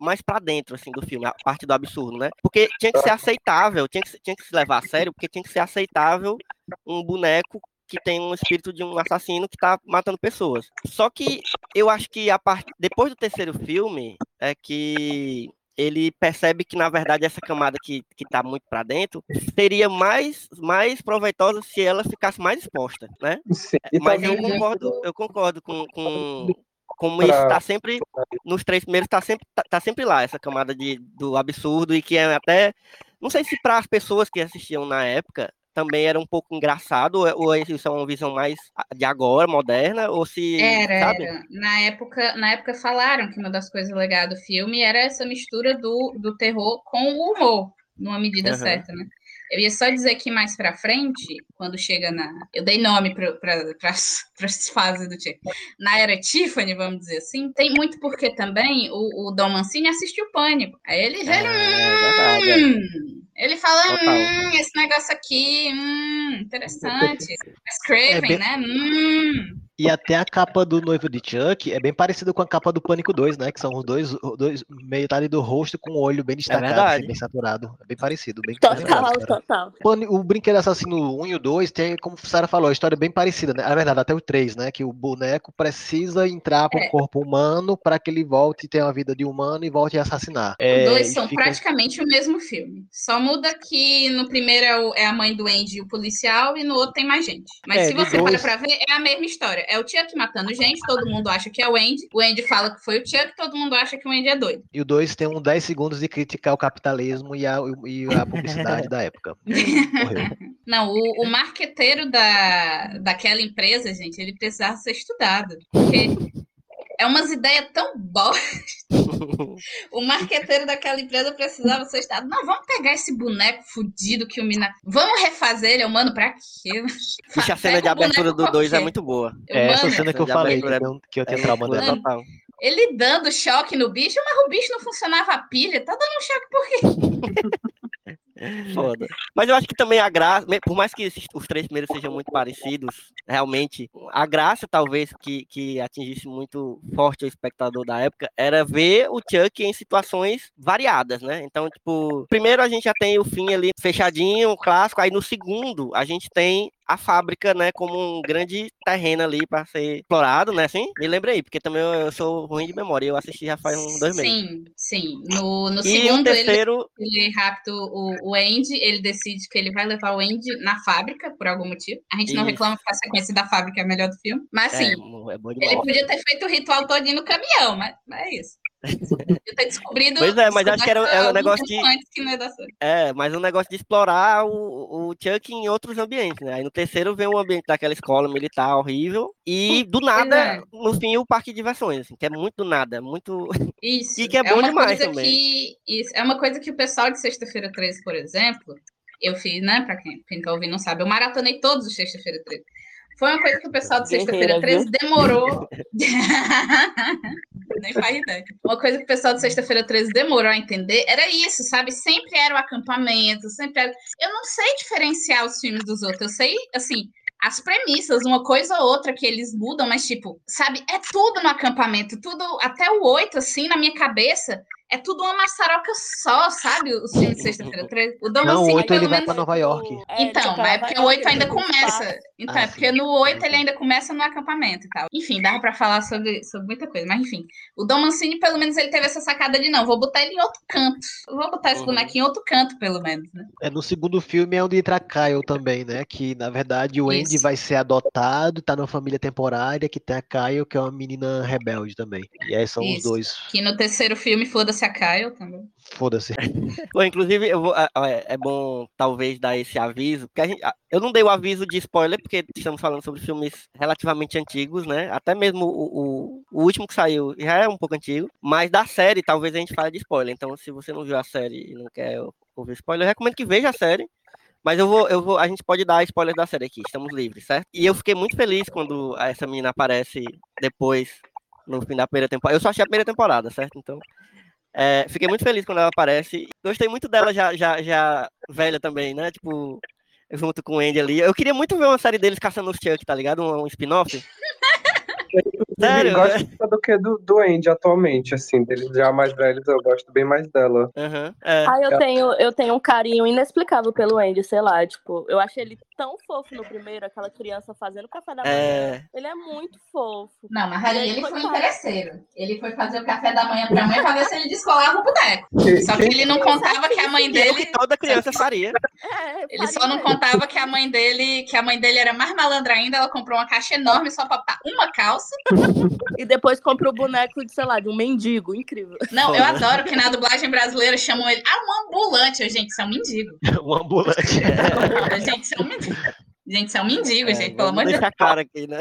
mais para dentro assim do filme, a parte do absurdo, né? Porque tinha que ser aceitável, tinha que, tinha que se levar a sério, porque tinha que ser aceitável um boneco que tem um espírito de um assassino que tá matando pessoas. Só que eu acho que a part... depois do terceiro filme é que ele percebe que na verdade essa camada que, que tá muito para dentro seria mais mais proveitosa se ela ficasse mais exposta, né? Sim, Mas eu concordo, eu concordo com, com como pra... isso está sempre nos três primeiros está sempre tá, tá, sempre lá essa camada de do absurdo e que é até não sei se para as pessoas que assistiam na época também era um pouco engraçado, ou isso é uma visão mais de agora, moderna, ou se. Era, sabe? era. Na época, na época falaram que uma das coisas legais do filme era essa mistura do, do terror com o humor, numa medida uhum. certa, né? Eu ia só dizer que mais para frente, quando chega na. Eu dei nome para as fases do tipo. Na era Tiffany, vamos dizer assim, tem muito porque também o, o Dom Mancini assistiu Pânico. Aí ele já. É, é hum, ele fala, hum, esse negócio aqui, hum, interessante. Mas Craven, é bem... né? Hum. E até a capa do noivo de Chuck é bem parecida com a capa do Pânico 2, né? Que são os dois, dois metade do rosto com o olho bem é destacado, é assim, bem saturado. É bem parecido. Bem total, total. O Brinquedo Assassino 1 e o 2 tem, como a Sarah falou, a história é bem parecida, né? Na verdade, até o 3, né? Que o boneco precisa entrar para o é. corpo humano para que ele volte e tenha uma vida de humano e volte a assassinar. É, os dois são fica... praticamente o mesmo filme. Só muda que no primeiro é, é a mãe do Andy e o policial e no outro tem mais gente. Mas é, se você dois... para pra ver, é a mesma história é o Chuck matando gente, todo mundo acha que é o Andy. O Andy fala que foi o Chuck, todo mundo acha que o Andy é doido. E o 2 tem uns 10 segundos de criticar o capitalismo e a, e a publicidade da época. Não, o, o marqueteiro da, daquela empresa, gente, ele precisava ser estudado. Porque é umas ideias tão boas. O marqueteiro daquela empresa precisava ser estado. Não, vamos pegar esse boneco fudido que o Mina. Vamos refazer ele, mano, pra quê? Bicho, a cena de abertura do 2 é muito boa. É essa cena que eu falei, que, eu, que eu tinha é, trauma dela. Ele dando choque no bicho, mas o bicho não funcionava a pilha. Tá dando choque por quê? Foda. Mas eu acho que também a graça, por mais que os três primeiros sejam muito parecidos, realmente, a graça, talvez, que, que atingisse muito forte o espectador da época, era ver o Chuck em situações variadas, né? Então, tipo, primeiro a gente já tem o fim ali fechadinho, clássico, aí no segundo a gente tem a fábrica, né, como um grande terreno ali para ser explorado, né, assim? Me lembra aí, porque também eu, sou ruim de memória, eu assisti já faz uns dois meses. Sim, sim. No, no segundo, o terceiro... ele, ele rapta o, o Andy, ele decide que ele vai levar o Andy na fábrica, por algum motivo. A gente não Isso. reclama que a sequência da fábrica é melhor do filme, mas sim, é, é ele podia ter feito o ritual todinho no caminhão, mas, mas é isso. Eu ter descobrido. Pois é, mas acho que era, era um negócio de. É, mas um negócio de explorar o, o Chuck em outros ambientes, né? Aí no terceiro vem o ambiente daquela escola militar horrível. E do nada, é. no fim, o parque de diversões, assim, que é muito do nada, muito. Isso. e que é, é bom demais também. Que, isso, é uma coisa que o pessoal de Sexta-feira 13, por exemplo, eu fiz, né? Pra quem, quem tá ouvindo não sabe, eu maratonei todos os Sexta-feira 13. Foi uma coisa que o pessoal de Sexta-feira 13 demorou. Nem faz ideia. Uma coisa que o pessoal de Sexta-feira 13 demorou a entender era isso, sabe? Sempre era o acampamento, sempre era. Eu não sei diferenciar os filmes dos outros. Eu sei, assim, as premissas, uma coisa ou outra que eles mudam, mas, tipo, sabe, é tudo no acampamento, tudo, até o 8, assim, na minha cabeça, é tudo uma maçaroca só, sabe? Os filmes de sexta-feira 13. O Dom Não, o 8 ele vai para Nova York. É, então, mas é porque o 8 ainda começa. Então, é ah, é porque no 8 ele ainda começa no acampamento e tal. Enfim, dava para falar sobre, sobre muita coisa, mas enfim. O Dom Mancini, pelo menos, ele teve essa sacada de não, vou botar ele em outro canto. Vou botar esse uhum. bonequinho em outro canto, pelo menos, né? É, no segundo filme é onde entra Kyle também, né? Que, na verdade, o Andy Isso. vai ser adotado, tá numa família temporária, que tem a Kyle, que é uma menina rebelde também. E aí são Isso. os dois. Que no terceiro filme, foda-se a Kyle também. Foda-se. inclusive, eu vou, é bom talvez dar esse aviso, porque a gente, eu não dei o aviso de spoiler, porque estamos falando sobre filmes relativamente antigos, né? Até mesmo o, o, o, último que saiu já é um pouco antigo, mas da série talvez a gente fale de spoiler. Então, se você não viu a série e não quer ouvir spoiler, eu recomendo que veja a série. Mas eu vou, eu vou, a gente pode dar spoiler da série aqui, estamos livres, certo? E eu fiquei muito feliz quando essa menina aparece depois no fim da primeira temporada. Eu só achei a primeira temporada, certo? Então, é, fiquei muito feliz quando ela aparece. Gostei muito dela já, já, já velha também, né? Tipo, junto com o Andy ali. Eu queria muito ver uma série deles caçando os Chuck, tá ligado? Um, um spin-off. Sério? Eu gosto é? do que do, do Andy atualmente, assim, deles já mais velhos, eu gosto bem mais dela. Uhum, é. Ah, eu tenho, eu tenho um carinho inexplicável pelo Andy, sei lá, tipo, eu achei ele tão fofo no primeiro, aquela criança fazendo café da manhã. É... Ele é muito fofo. Não, mas ali ele, ele foi, interesseiro. Ele foi fazer o café da manhã pra mãe pra ver se ele descolava o boneco. Só que ele não contava que a mãe dele. Que toda criança faria. É, ele só não contava que a mãe dele, que a mãe dele era mais malandra ainda. Ela comprou uma caixa enorme só pra botar uma calça. E depois comprou o boneco de, sei lá, de um mendigo. Incrível. Não, eu adoro que na dublagem brasileira chamam ele. Ah, um ambulante. Eu, gente, isso é um mendigo. um ambulante. É. Gente, isso é um mendigo. Gente, isso é um mendigo, é, gente, pelo amor de Deus. cara aqui, né?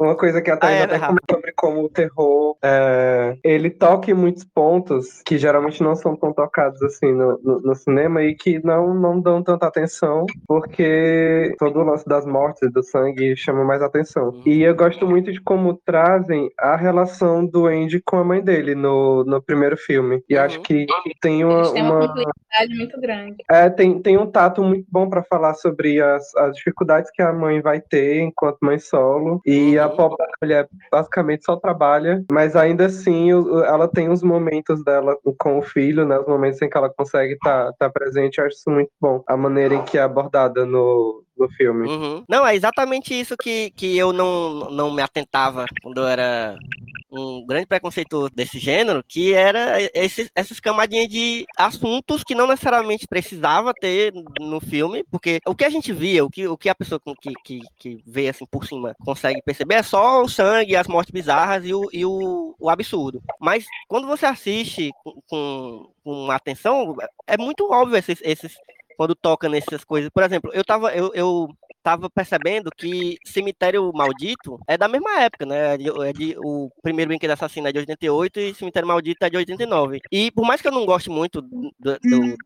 Uma coisa que a Thaís ah, até comentou sobre como o terror é, ele toca em muitos pontos que geralmente não são tão tocados assim no, no, no, cinema e que não, não dão tanta atenção porque todo o lance das mortes e do sangue chama mais atenção. Uhum. E eu gosto muito de como trazem a relação do Andy com a mãe dele no, no primeiro filme. E uhum. acho que tem uma. tem uma, complexidade muito grande. É, tem, tem um tato muito bom para falar sobre as, as as dificuldades que a mãe vai ter enquanto mãe solo. E uhum. a pobre mulher basicamente só trabalha, mas ainda assim ela tem os momentos dela com o filho, né? Os momentos em que ela consegue estar tá, tá presente. Eu acho isso muito bom. A maneira em que é abordada no, no filme. Uhum. Não, é exatamente isso que, que eu não, não me atentava quando eu era um grande preconceito desse gênero, que era esses, essas camadinhas de assuntos que não necessariamente precisava ter no filme, porque o que a gente via, o que, o que a pessoa que, que, que vê assim por cima consegue perceber é só o sangue, as mortes bizarras e o, e o, o absurdo. Mas quando você assiste com, com, com atenção, é muito óbvio esses, esses quando toca nessas coisas. Por exemplo, eu tava, eu, eu tava percebendo que Cemitério Maldito é da mesma época, né? É de, é de, o primeiro Brinquedo Assassino é de 88 e Cemitério Maldito é de 89. E por mais que eu não goste muito do, do, do,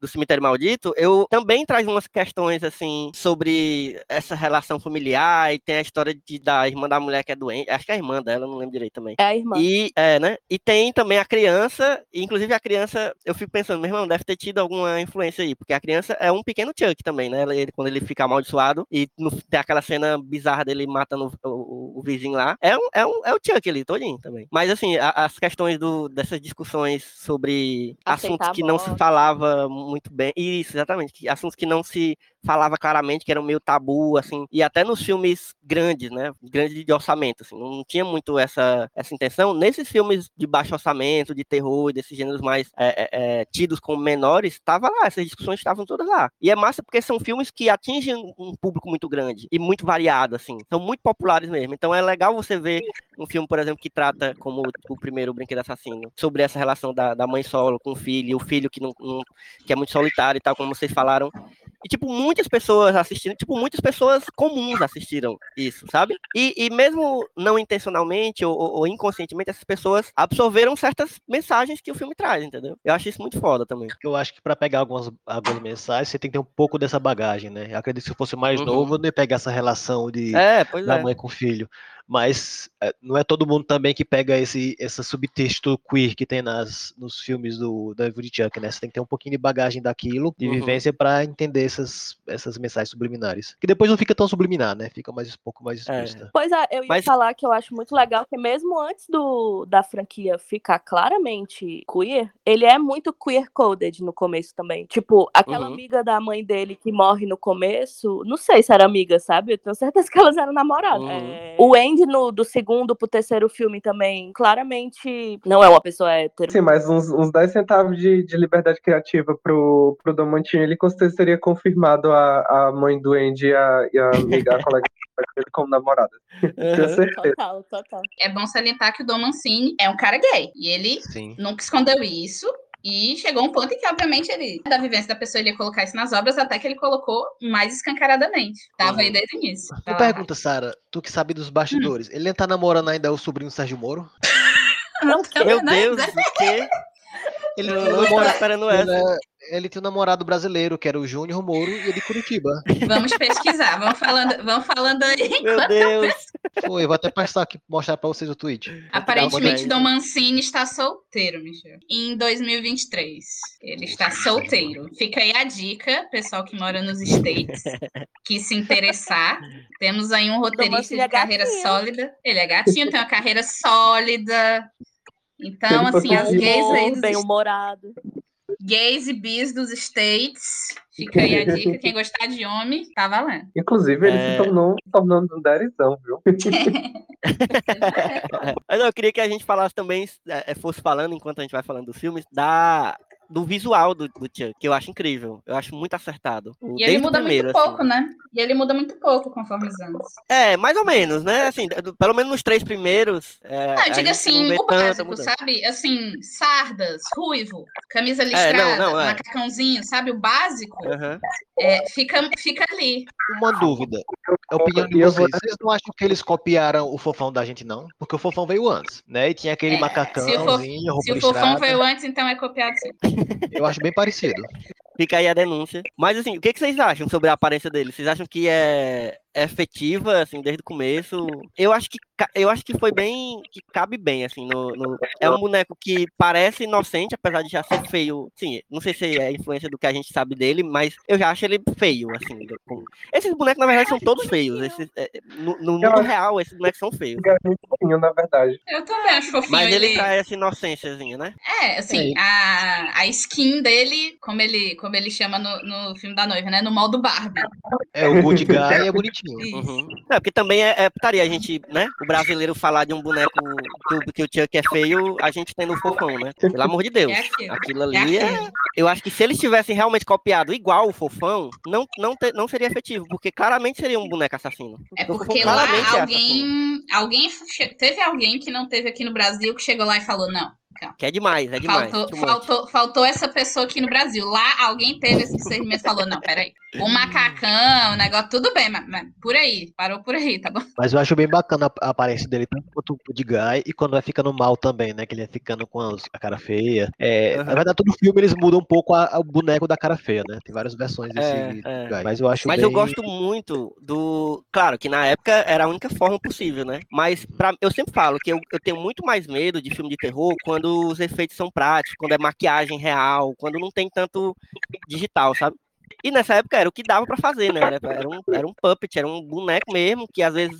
do Cemitério Maldito, eu também traz umas questões, assim, sobre essa relação familiar e tem a história de, da irmã da mulher que é doente. Acho que é a irmã dela, não lembro direito também. É a irmã. E, é, né? E tem também a criança, inclusive a criança, eu fico pensando, meu irmão, deve ter tido alguma influência aí, porque a criança é um pequeno Chuck também, né? Ele, quando ele fica amaldiçoado, e no, tem aquela cena bizarra dele matando o, o, o, vizinho lá. É, um, é, um, é o Chuck ali, todinho também. Mas assim, a, as questões do, dessas discussões sobre Aceitar assuntos que não se falava muito bem. Isso, exatamente. Assuntos que não se falava claramente que era meio tabu, assim, e até nos filmes grandes, né, grandes de orçamento, assim, não tinha muito essa, essa intenção. Nesses filmes de baixo orçamento, de terror, desses gêneros mais é, é, é tidos como menores, estava lá, essas discussões estavam todas lá. E é massa porque são filmes que atingem um público muito grande e muito variado, assim, são muito populares mesmo. Então é legal você ver um filme, por exemplo, que trata, como o primeiro Brinquedo Assassino, sobre essa relação da, da mãe solo com o filho, e o filho que, não, não, que é muito solitário e tal, como vocês falaram. E, tipo, muitas pessoas assistiram, tipo, muitas pessoas comuns assistiram isso, sabe? E, e mesmo não intencionalmente ou, ou, inconscientemente, essas pessoas absorveram certas mensagens que o filme traz, entendeu? Eu acho isso muito foda também. Eu acho que para pegar algumas, algumas mensagens, você tem que ter um pouco dessa bagagem, né? Eu acredito que se eu fosse mais uhum. novo, eu não ia pegar essa relação de é, da é. mãe com o filho mas eh, não é todo mundo também que pega esse, esse subtexto queer que tem nas, nos filmes do, da Evil Chuck, né? Você tem que ter um pouquinho de bagagem daquilo, de uhum. vivência, para entender essas, essas mensagens subliminares. Que depois não fica tão subliminar, né? Fica mais um pouco mais é. explícita. É. Pois é, eu ia Mas... falar que eu acho muito legal que mesmo antes do, da franquia ficar claramente queer, ele é muito queer-coded no começo também. Tipo, aquela uhum. amiga da mãe dele que morre no começo, não sei se era amiga, sabe? Eu tenho certeza que elas eram namoradas. Uhum. É... O Andy no, do segundo pro terceiro filme também, claramente não é uma pessoa hétero. Sim, mas uns, uns 10 centavos de, de liberdade criativa pro, pro Domantini, ele com certeza teria confirmado a, a mãe do Andy e a, e a amiga, a colega dele como namorada. Tenho certeza. Total, total. É bom salientar que o Dom Mancini é um cara gay. E ele Sim. nunca escondeu isso. E chegou um ponto em que, obviamente, ele, da vivência da pessoa, ele ia colocar isso nas obras, até que ele colocou mais escancaradamente. Tava uhum. aí desde o início. Tu pergunta, Sara, tu que sabe dos bastidores, hum. ele tá namorando ainda o sobrinho Sérgio Moro? Não, Meu Deus, o quê? Ele, não, não estava esperando essa. Ele tinha um namorado brasileiro, que era o Júnior Moro, e ele de Curitiba. Vamos pesquisar, vamos falando, vamos falando aí. Meu Deus. Foi, eu vou até passar aqui, mostrar pra vocês o tweet. Aparentemente, Dom Mancini está solteiro, Michel. Em 2023. Ele está solteiro. Fica aí a dica, pessoal que mora nos States, que se interessar. Temos aí um roteirista Mancini de é carreira gatinho. sólida. Ele é gatinho, tem uma carreira sólida. Então, assim, as gays aí Humor, dos bem humorado. Gays e bis dos States. Fica aí a dica. Quem gostar de homem, tá valendo. Inclusive, ele É. se tornou, tornando um derizão, viu? Mas não, eu queria que a gente falasse também, é, fosse falando, enquanto a gente vai falando dos filmes, da, do visual do, do Chuck, que eu acho incrível. Eu acho muito acertado. O- E ele desde o muda primeiro, muito assim. pouco, né? E ele muda muito pouco conforme os anos. É, mais ou menos, né? Assim, pelo menos nos três primeiros. É, Não, a eu digo gente assim, o básico, mudança. sabe? Assim, sardas, ruivo, camisa não, listrada, não, é. macacãozinho, sabe? O básico é, fica, fica ali. Uma dúvida. A opinião de vocês. Vocês não acham que eles copiaram o fofão da gente, não? Porque o fofão veio antes, né? E tinha aquele É, macacãozinho, roupa Se o fofão listrada. veio antes, então é copiado sim. Eu acho bem parecido. Fica aí a denúncia. Mas assim, o que, que vocês acham sobre a aparência dele? Vocês acham que é é efetiva, assim, desde o começo? Eu acho que eu acho que foi bem. que cabe bem, assim, no. no- É um boneco que parece inocente, apesar de já ser feio. Sim, não sei se é influência do que a gente sabe dele, mas eu já acho ele feio, assim. Esses bonecos, na verdade, são todos feios. Esses, é, no, no mundo acho- real, esses bonecos são feios. Garotinho, na verdade. Eu também acho fofinho. Mas ele ele... traz essa inocênciazinha, né? É, assim, a, a skin dele, como ele, como ele chama no, no filme da noiva, né? No modo Barbie. É, o Good Guy é bonitinho. Uhum. Não, porque também é, é putaria a gente, né? O brasileiro falar de um boneco que o, que o Chuck é feio, a gente tem no fofão, né? Pelo amor de Deus. É aquilo. Aquilo É ali é. aquilo. Eu acho que se eles tivessem realmente copiado igual o fofão, não, não, te- não seria efetivo, porque claramente seria um boneco assassino. É porque lá é alguém, alguém teve alguém que não teve aqui no Brasil que chegou lá e falou não. Calma. Que é demais, é demais. Faltou, faltou, faltou essa pessoa aqui no Brasil. Lá alguém teve esse discernimento e falou: não, peraí. O macacão, o negócio, tudo bem, mas, mas por aí, parou por aí, tá bom? Mas eu acho bem bacana a aparência dele, tanto quanto o Good Guy, e quando vai ficando mal também, né? Que ele vai ficando com a cara feia. É, Aham. Na verdade, todo filme eles mudam um pouco a- a- o boneco da cara feia, né? Tem várias versões desse É, é. Guy. Mas eu acho Mas bem... eu gosto muito do. Claro que na época era a única forma possível, né? Mas pra... eu sempre falo que eu, eu tenho muito mais medo de filme de terror quando os efeitos são práticos, quando é maquiagem real, quando não tem tanto digital, sabe? E nessa época era o que dava pra fazer, né? Era, era um, era um puppet, era um boneco mesmo, que às vezes.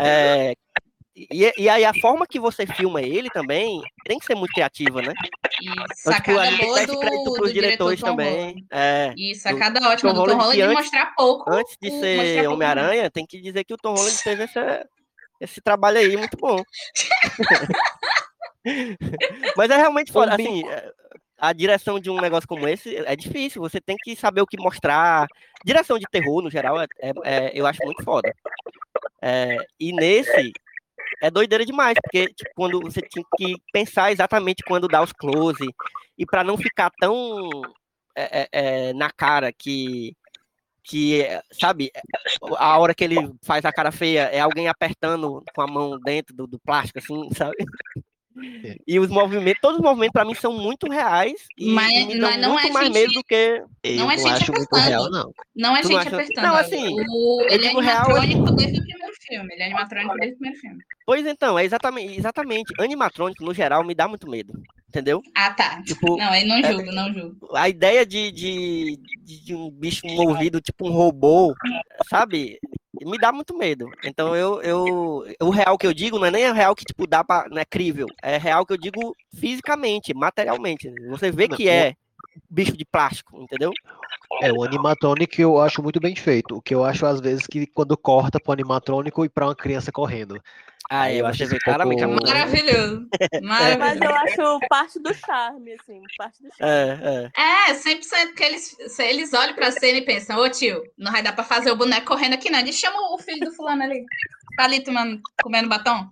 é, E, e aí a forma que você filma ele também tem que ser muito criativa, né? E Então, tipo, sacada tem que boa esse do, do diretor diretores Tom também. É. E sacada ótima Tom do Tom Holland, de mostrar pouco. Antes de ser Homem-Aranha, tem que dizer que o Tom Holland teve essa, esse trabalho aí muito bom. Mas é realmente foda, assim, é, a direção de um negócio como esse é difícil, você tem que saber o que mostrar. Direção de terror, no geral, é, é- é- eu acho muito foda. É, e nesse, é doideira demais, porque tipo, quando você tinha que pensar exatamente quando dar os close, e para não ficar tão é, é, é, na cara que que, sabe, a hora que ele faz a cara feia é alguém apertando com a mão dentro do, do plástico, assim, sabe? E os movimentos, todos os movimentos pra mim são muito reais e, Mas- me dão mas não muito é mais gente- medo do que. Eu Não não, é gente acho muito apertando. real, não. Não é Tu gente não acha- apertando. Não, assim, o, ele é digo real, animatrônico desde o primeiro filme. Ele é animatrônico desde o primeiro filme. Pois então, é exatamente, exatamente. Animatrônico, no geral, me dá muito medo. Entendeu? Ah, tá. Tipo, Não, aí não é- julgo, não julgo. a ideia de, de, de- de um bicho movido, tipo um robô, sabe? Me dá muito medo. Então eu, eu. O real que eu digo não é nem o real que, tipo, dá pra. Não é crível. É real que eu digo fisicamente, materialmente. Você vê que é bicho de plástico, entendeu? É, o animatrônico eu acho muito bem feito. O que eu acho, às vezes, que quando corta pro animatrônico e pra uma criança correndo. Aí eu você acho vê esse claramente a pouco-. Maravilhoso. Mas Maravilhoso. eu acho parte do charme, assim, parte do charme. É, é. É, 100% que eles, eles olham pra cena e pensam, ô tio, não vai dar pra fazer o boneco correndo aqui, não. Eles chamam o filho do fulano ali. Tá ali tomando, comendo batom.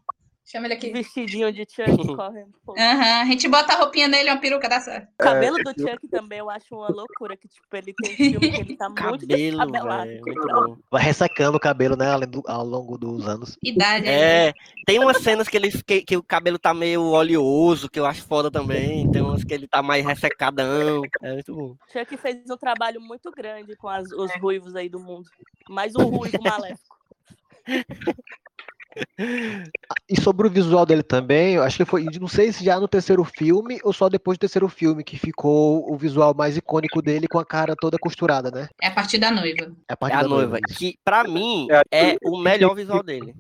Chama ele aqui. Vestidinho de Chuck correndo. Aham, A gente bota a roupinha nele, uma peruca, dá certo. O cabelo É, do Chuck também eu acho uma loucura. Que, tipo, ele tem filme que ele tá muito bom. Vai ressecando o cabelo, né? Além do- ao longo dos anos. Idade. aí. É, tem umas cenas que, ele, que, que o cabelo tá meio oleoso, que eu acho foda também. Tem umas que ele tá mais ressecadão. É muito bom. Chuck fez um trabalho muito grande com as- os ruivos aí do mundo. Mais um ruivo maléfico. E sobre o visual dele também, eu acho que foi, não sei se já no terceiro filme ou só depois do terceiro filme que ficou o visual mais icônico dele com a cara toda costurada, né? É a partir da noiva. É a É parte a da noiva. isso. Que pra mim É a é o melhor visual dele.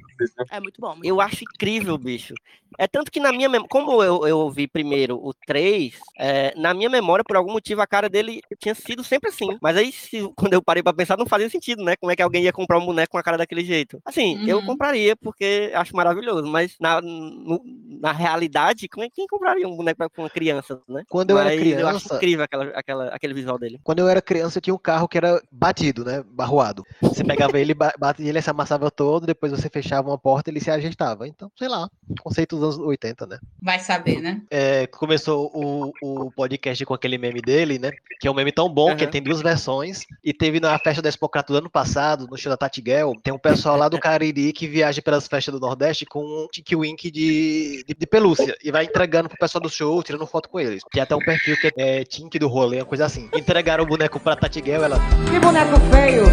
É muito bom. muito Eu acho incrível, bicho. É tanto que na minha memória, como eu, eu vi primeiro o 3, é, na minha memória, por algum motivo, a cara dele tinha sido sempre assim. Mas aí, se- quando eu parei pra pensar, não fazia sentido, né? Como é que alguém ia comprar um boneco com a cara daquele jeito? Assim, eu Uhum. compraria porque acho maravilhoso, mas na, no- na realidade, como é- quem compraria um boneco pra- com uma criança, né? Quando eu era Mas Eu acho criança, incrível aquela, aquela, aquele visual dele. quando eu era criança, eu tinha um carro que era batido, né? Barroado. Você pegava ele, ba- batia, ele se amassava todo, depois você fechava uma porta, ele se ajeitava. Então, sei lá, conceito dos anos 80, né? Vai saber, né? É, começou o, o podcast com aquele meme dele, né? Que é um meme tão bom que Aham. ele tem duas versões. E teve na festa da Expocrato do ano passado, no show da Tati Guel, tem um pessoal lá do Cariri que viaja pelas festas do Nordeste com um Tiki Wink de, de, de pelúcia. E vai entregando pro pessoal do show, tirando foto com eles. Tem até um perfil que é Tink do rolê, uma coisa assim. Entregaram o boneco pra Tati Guel, ela. Que boneco feio!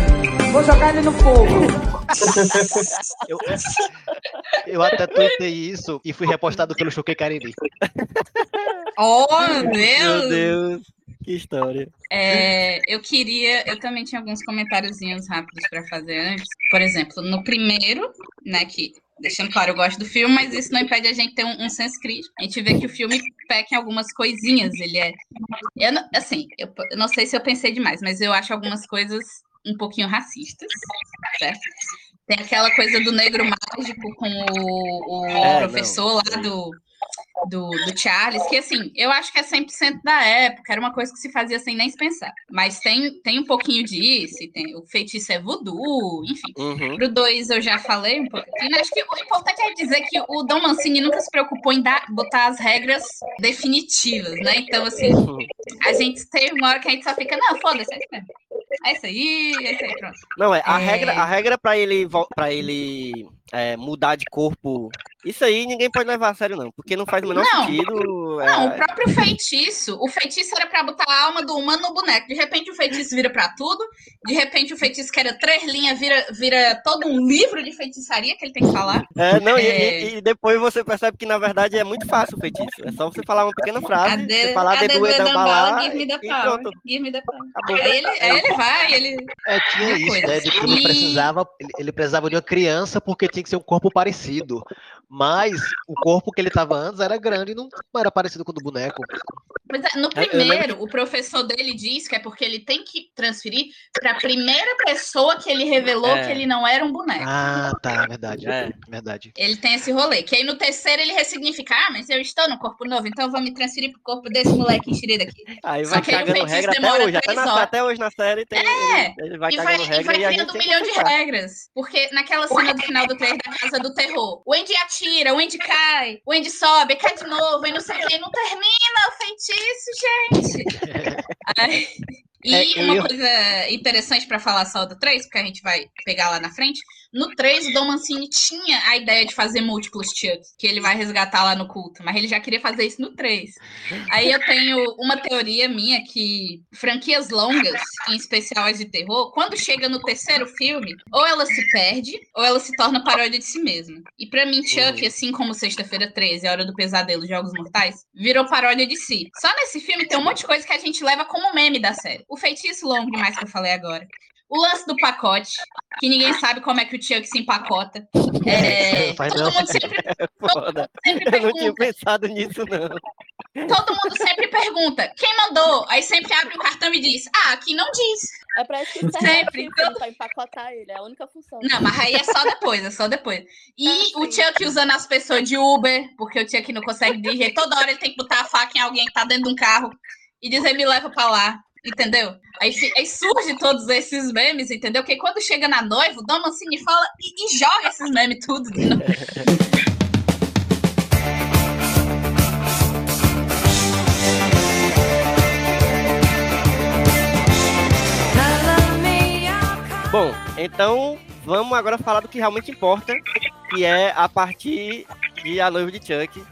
Vou jogar ele no fogo! Eu, eu até tuitei isso e fui repostado pelo Choquei Cariri. Oh, Meu Deus! Deus, que história. É, eu queria, eu também tinha alguns comentáriozinhos rápidos para fazer antes. Por exemplo, no primeiro, né, que deixando claro, eu gosto do filme, mas isso não impede a gente ter um, um senso crítico. A gente vê que o filme peca em algumas coisinhas. Ele é, eu não- assim, eu, eu não sei se eu pensei demais, mas eu acho algumas coisas um pouquinho racistas, certo? Tem aquela coisa do negro mágico com o, o É, não. professor lá do, do, do Charles, que assim, eu acho que é 100% da época, era uma coisa que se fazia sem nem se pensar. Mas tem, tem um pouquinho disso, tem, o feitiço é voodoo, enfim. Uhum. Pro 2 eu já falei um pouquinho. Acho que o importante é dizer que o Dom Mancini nunca se preocupou em dar, botar as regras definitivas, né? Então, assim, a gente teve uma hora que a gente só fica, não, foda-se, é mesmo. É isso aí, é isso aí, pronto. Não, é, a É. regra, a regra para ele, para ele é, mudar de corpo, isso aí ninguém pode levar a sério, não, porque não faz o menor Não. sentido. é, Não, o próprio feitiço, o feitiço era pra botar a alma do humano no boneco. De repente o feitiço vira pra tudo, de repente o feitiço que era três linhas vira, vira todo um livro de feitiçaria que ele tem que falar. é, não, e- É. E, e depois você percebe que na verdade é muito fácil o feitiço. É só você falar uma pequena frase, Cadê, você falar cadê dedo the da bala give me the e power, pronto. give me the power. Aí ele, aí ele vai, ele... É, tinha isso, coisa. né? De que ele E- precisava, ele, ele precisava de uma criança porque tinha que ser um corpo parecido. Mas o corpo que ele tava antes era grande e não era parecido com o do boneco. Mas é, no lembro primeiro, o professor dele diz que é porque ele tem que transferir para a primeira pessoa que ele revelou É. que ele não era um boneco. Ah, tá, verdade. É. Verdade. Ele tem esse rolê. Que aí no terceiro ele ressignifica: ah, mas eu estou no corpo novo, então eu vou me transferir pro corpo desse moleque enxerido aqui. Aí Só vai que cagando feitiço regra até demora hoje. Até, na- até hoje na série tem. É, ele, ele vai e vai, e regra vai e a criando um milhão que de regras. Porque naquela cena do final do trailer da Casa do Terror, o Andy atira, o Andy cai, o Andy sobe, cai de novo, e não sei o que, não termina o feitiço, gente. Aí- E É, eu uma ia- coisa interessante para falar só do 3, porque a gente vai pegar lá na frente. No 3, o Dom Mancini tinha a ideia de fazer múltiplos Chuck, que ele vai resgatar lá no culto, mas ele já queria fazer isso no 3. Aí eu tenho uma teoria minha que franquias longas, em especial as de terror, quando chega no terceiro filme, ou ela se perde, ou ela se torna paródia de si mesma. E pra mim, Chuck, Uhum. assim como Sexta-feira 13, A Hora do Pesadelo, Jogos Mortais, virou paródia de si. Só nesse filme tem um monte de coisa que a gente leva como meme da série. O feitiço longo demais que eu falei agora. O lance do pacote, que ninguém sabe como é que o Chuck se empacota. É, Faz todo não. mundo sempre, Foda. sempre Eu não tinha pergunta. pensado nisso, não. Todo mundo sempre pergunta, quem mandou? Aí sempre abre o cartão e diz, ah, aqui não diz. É pra isso que serve Sempre, fita, pra empacotar ele. É a única função. Não, mas aí é só depois, é só depois. E Ah, o. Chuck usando as pessoas de Uber, porque o Chuck não consegue dirigir, toda hora ele tem que botar a faca em alguém que tá dentro de um carro e dizer, me leva pra lá. Entendeu? Aí, aí surge todos esses memes, entendeu? Que quando chega na noiva, o Dom Mancini fala e, e joga esses memes tudo. Bom, então vamos agora falar do que realmente importa, que é a partir de A Noiva de Chuck.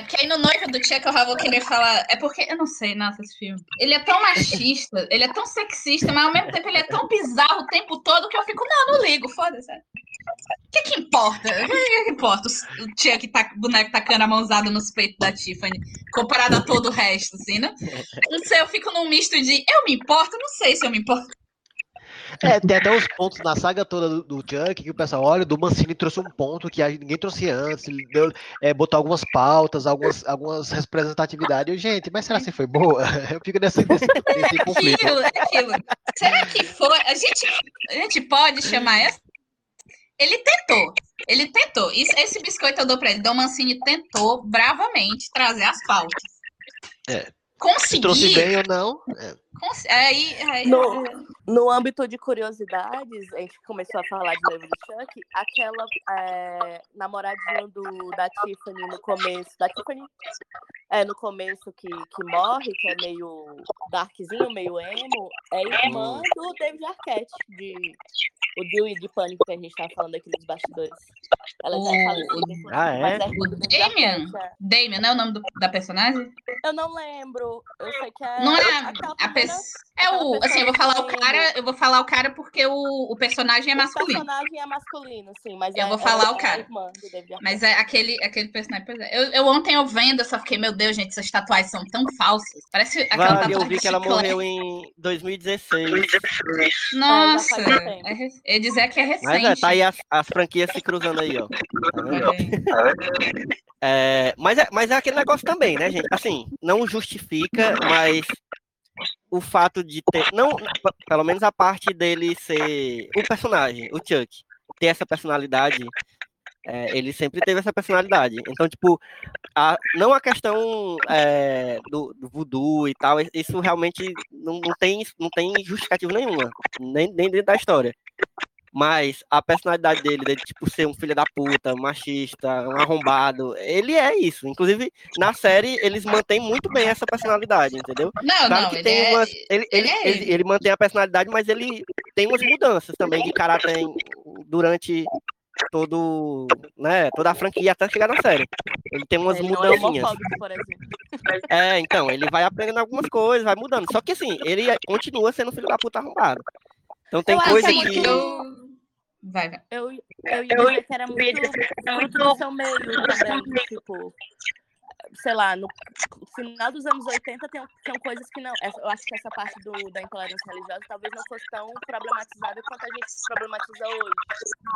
É porque aí no noivo do Chuck eu já vou querer falar. É porque, eu não sei, nossa, esse filme. Ele é tão machista, ele é tão sexista, mas ao mesmo tempo ele é tão bizarro o tempo todo que eu fico, não, não ligo, foda-se. O que que importa? O que que importa? O Chuck tá, o boneco tacando a mãozada nos peitos da Tiffany, comparado a todo o resto, assim, né? Não sei, eu fico num misto de eu me importo, não sei se eu me importo. É, tem até os pontos na saga toda do, do Chuck que o pessoal, olha, do Mancini trouxe um ponto que ninguém trouxe antes, ele deu, é, botou algumas pautas, algumas, algumas representatividades. Eu, gente, mas será que foi boa? Eu fico nesse, nesse, nesse conflito. Aquilo, é aquilo. Será que foi? A gente, a gente pode chamar essa? Ele tentou. Ele tentou. Isso- esse biscoito eu dou pra ele. Dom Mancini tentou bravamente trazer as pautas. É. Se trouxe bem ou não, é, cons- Aí, aí, No, no âmbito de curiosidades, a gente começou a falar de do Chuck, aquela é, namoradinha do, da Tiffany no começo, da Tiffany, é, no começo que, que morre, que é meio darkzinho, meio emo, é irmã do David Arquette, de o Dewey de Pânico que a gente tava falando aqui nos bastidores. Ela já inclusive, Ah, é? irmã O David? Arquette, é. Damien, não é o nome do- da personagem? Eu não lembro, eu sei que é... Não é aquela a primeira- pessoa. É o. Assim, eu vou falar o pessoa cara, eu vou falar o cara porque o, o personagem é O masculino. personagem é masculino, sim, mas Eu é, vou falar é, o cara. É a irmã do David Arquette. Mas é aquele, aquele personagem. Pois é. Eu, eu ontem eu vendo, eu só fiquei, meu Deus, gente, essas tatuagens são tão falsas. Parece aquela Vale, tatuagem eu vi que ela morreu em 2016. Nossa, É, tempo. é, dizer que é recente. Mas é, tá aí as, as franquias se cruzando aí, ó. Tá. É, mas, é, mas é aquele negócio também, né, gente? Assim, não justifica, mas o fato de ter. Não, pelo menos a parte dele ser. O personagem, o Chuck, ter essa personalidade. é, ele sempre teve essa personalidade. Então, tipo, a, não a questão é, do, do voodoo e tal, isso realmente não, não, tem, não tem justificativa nenhuma, nem, nem dentro da história. Mas a personalidade dele, dele, tipo, ser um filho da puta, machista, um arrombado, ele é isso. Inclusive, na série, eles mantêm muito bem essa personalidade, entendeu? Não, Claro não, que ele tem é. umas. Ele, ele, ele é ele, ele. ele mantém a personalidade, mas ele tem umas mudanças também de caráter em- durante todo, né, toda a franquia até chegar na série. Ele tem umas Ele é por exemplo. É, então, ele vai aprendendo algumas coisas, vai mudando. Só que assim, ele continua sendo filho da puta arrombado. Então tem Eu coisa Assim, que. eu. Vai, vai. Eu, eu ia dizer que era muito fruto do seu meio também, tipo, sei lá, no final dos anos 80 tem, tinham coisas que não. Eu acho que essa parte do, da intolerância religiosa talvez não fosse tão problematizada quanto a gente problematiza hoje.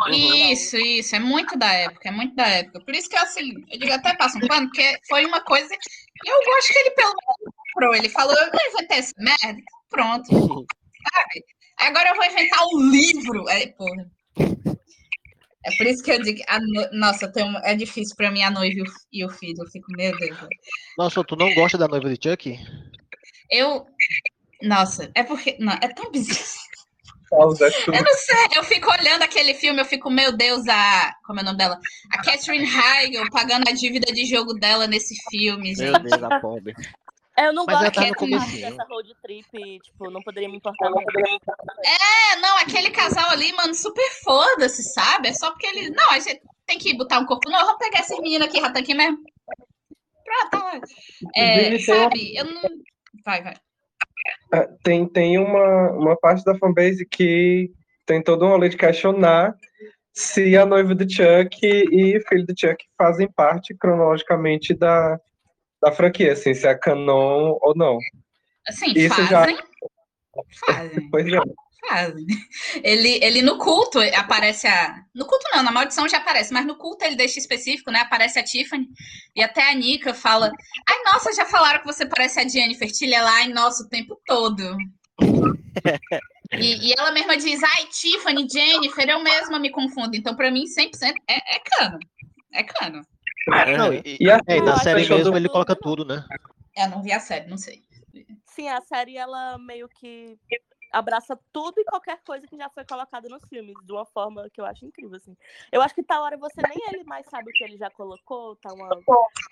Uhum. Isso, isso, é muito da época, é muito da época. Por isso que assim, eu digo até passo um pano, porque foi uma coisa. Eu gosto que ele pelo menos comprou. Ele falou, eu vou inventar essa merda, pronto, sabe? Agora eu vou inventar um livro. É, porra. É por isso que eu digo, a no- nossa, tem uma- é difícil pra mim a noiva e o, e o filho. Eu fico, meu Deus. Nossa, tu não gosta da noiva de Chuck? Eu. Nossa, é porque. Não, é tão bizarro. Eu não sei, eu fico olhando aquele filme, eu fico, meu Deus, a. Como é o nome dela? A Catherine Heigl pagando a dívida de jogo dela nesse filme, Meu gente. Deus, a pobre. Eu não Mas ela gosto tá no dessa road trip, tipo, não poderia me importar. É, não, aquele casal ali, mano, super foda-se, sabe? É só porque ele. Não, a gente tem que botar um corpo. Não, vamos pegar esses meninos aqui, tá aqui mesmo. Pronto, tá lá. É, sabe, eu não. Vai, vai. Ah, Tem, tem uma, uma parte da fanbase que tem todo um rolê de questionar se a noiva do Chuck e o filho do Chuck fazem parte cronologicamente da, da franquia, assim, se é canon ou não. Assim, Isso já- fazem. Fazem. Pois é. Fazem. Ele, ele no culto aparece a. No culto não, na maldição já aparece, mas no culto ele deixa específico, né? Aparece a Tiffany e até a Nika fala: Ai, nossa, já falaram que você parece a Jennifer Tilly lá, ai, nossa, o tempo todo. E, e ela mesma diz: Ai, Tiffany, Jennifer, eu mesma me confundo. Então, pra mim, 100% é, é cano. É cano. Não, Aham. e, E a- é, e na série mesmo ele coloca tudo, né? Eu não vi a série, não sei. Sim, a série ela meio que abraça tudo e qualquer coisa que já foi colocada nos filmes, de uma forma que eu acho incrível, assim. Eu acho que tal hora você nem ele mais sabe o que ele já colocou, tá uma...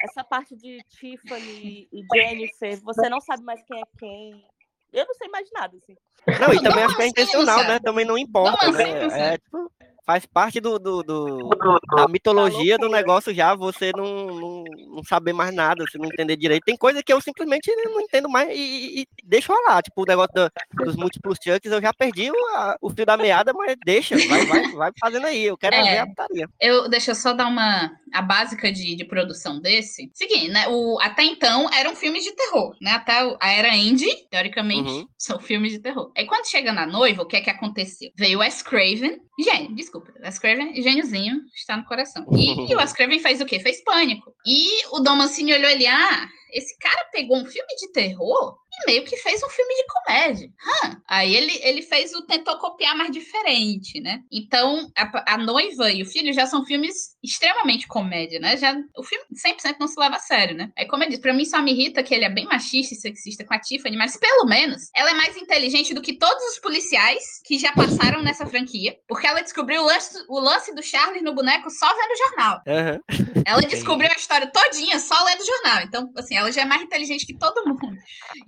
Essa parte de Tiffany e Jennifer, você não sabe mais quem é quem. Eu não sei mais nada, assim. Não, e também acho que é intencional, né? Também não importa, Nossa, né? É, tipo, faz parte do, do, do- da mitologia do negócio já, você não, não, não saber mais nada, você não entender direito. Tem coisa que eu simplesmente não entendo mais e, e- e deixo rolar. Tipo, o negócio do- dos múltiplos chucks, eu já perdi o, a- o fio da meada, mas deixa, vai, vai, vai fazendo aí. Eu quero É. ver a putaria. Eu, deixa eu só dar uma a básica de, de produção desse. Seguinte, né? O, até então eram filmes de terror, né? Até a era indie, teoricamente, Uhum. são filmes de terror. Aí quando chega na noiva, o que é que aconteceu? Veio o Wes Craven, gênio, desculpa, Wes Craven, gêniozinho, está no coração. E, e o Wes Craven fez o quê? Fez Pânico. E o Dom Mancini olhou ele, ah, esse cara pegou um filme de terror e meio que fez um filme de comédia. Hã? Aí ele, ele fez o tentou copiar mais diferente, né? Então, a, a noiva e o filho já são filmes extremamente comédia, né? Já, o filme 100% não se leva a sério, né? Aí, como eu disse, pra mim só me irrita que ele é bem machista e sexista com a Tiffany, mas pelo menos ela é mais inteligente do que todos os policiais que já passaram nessa franquia, porque ela descobriu o lance, o lance do Charles no boneco só vendo o jornal. Aham. Ela descobriu a história todinha só lendo jornal. Então, assim, ela já é mais inteligente que todo mundo.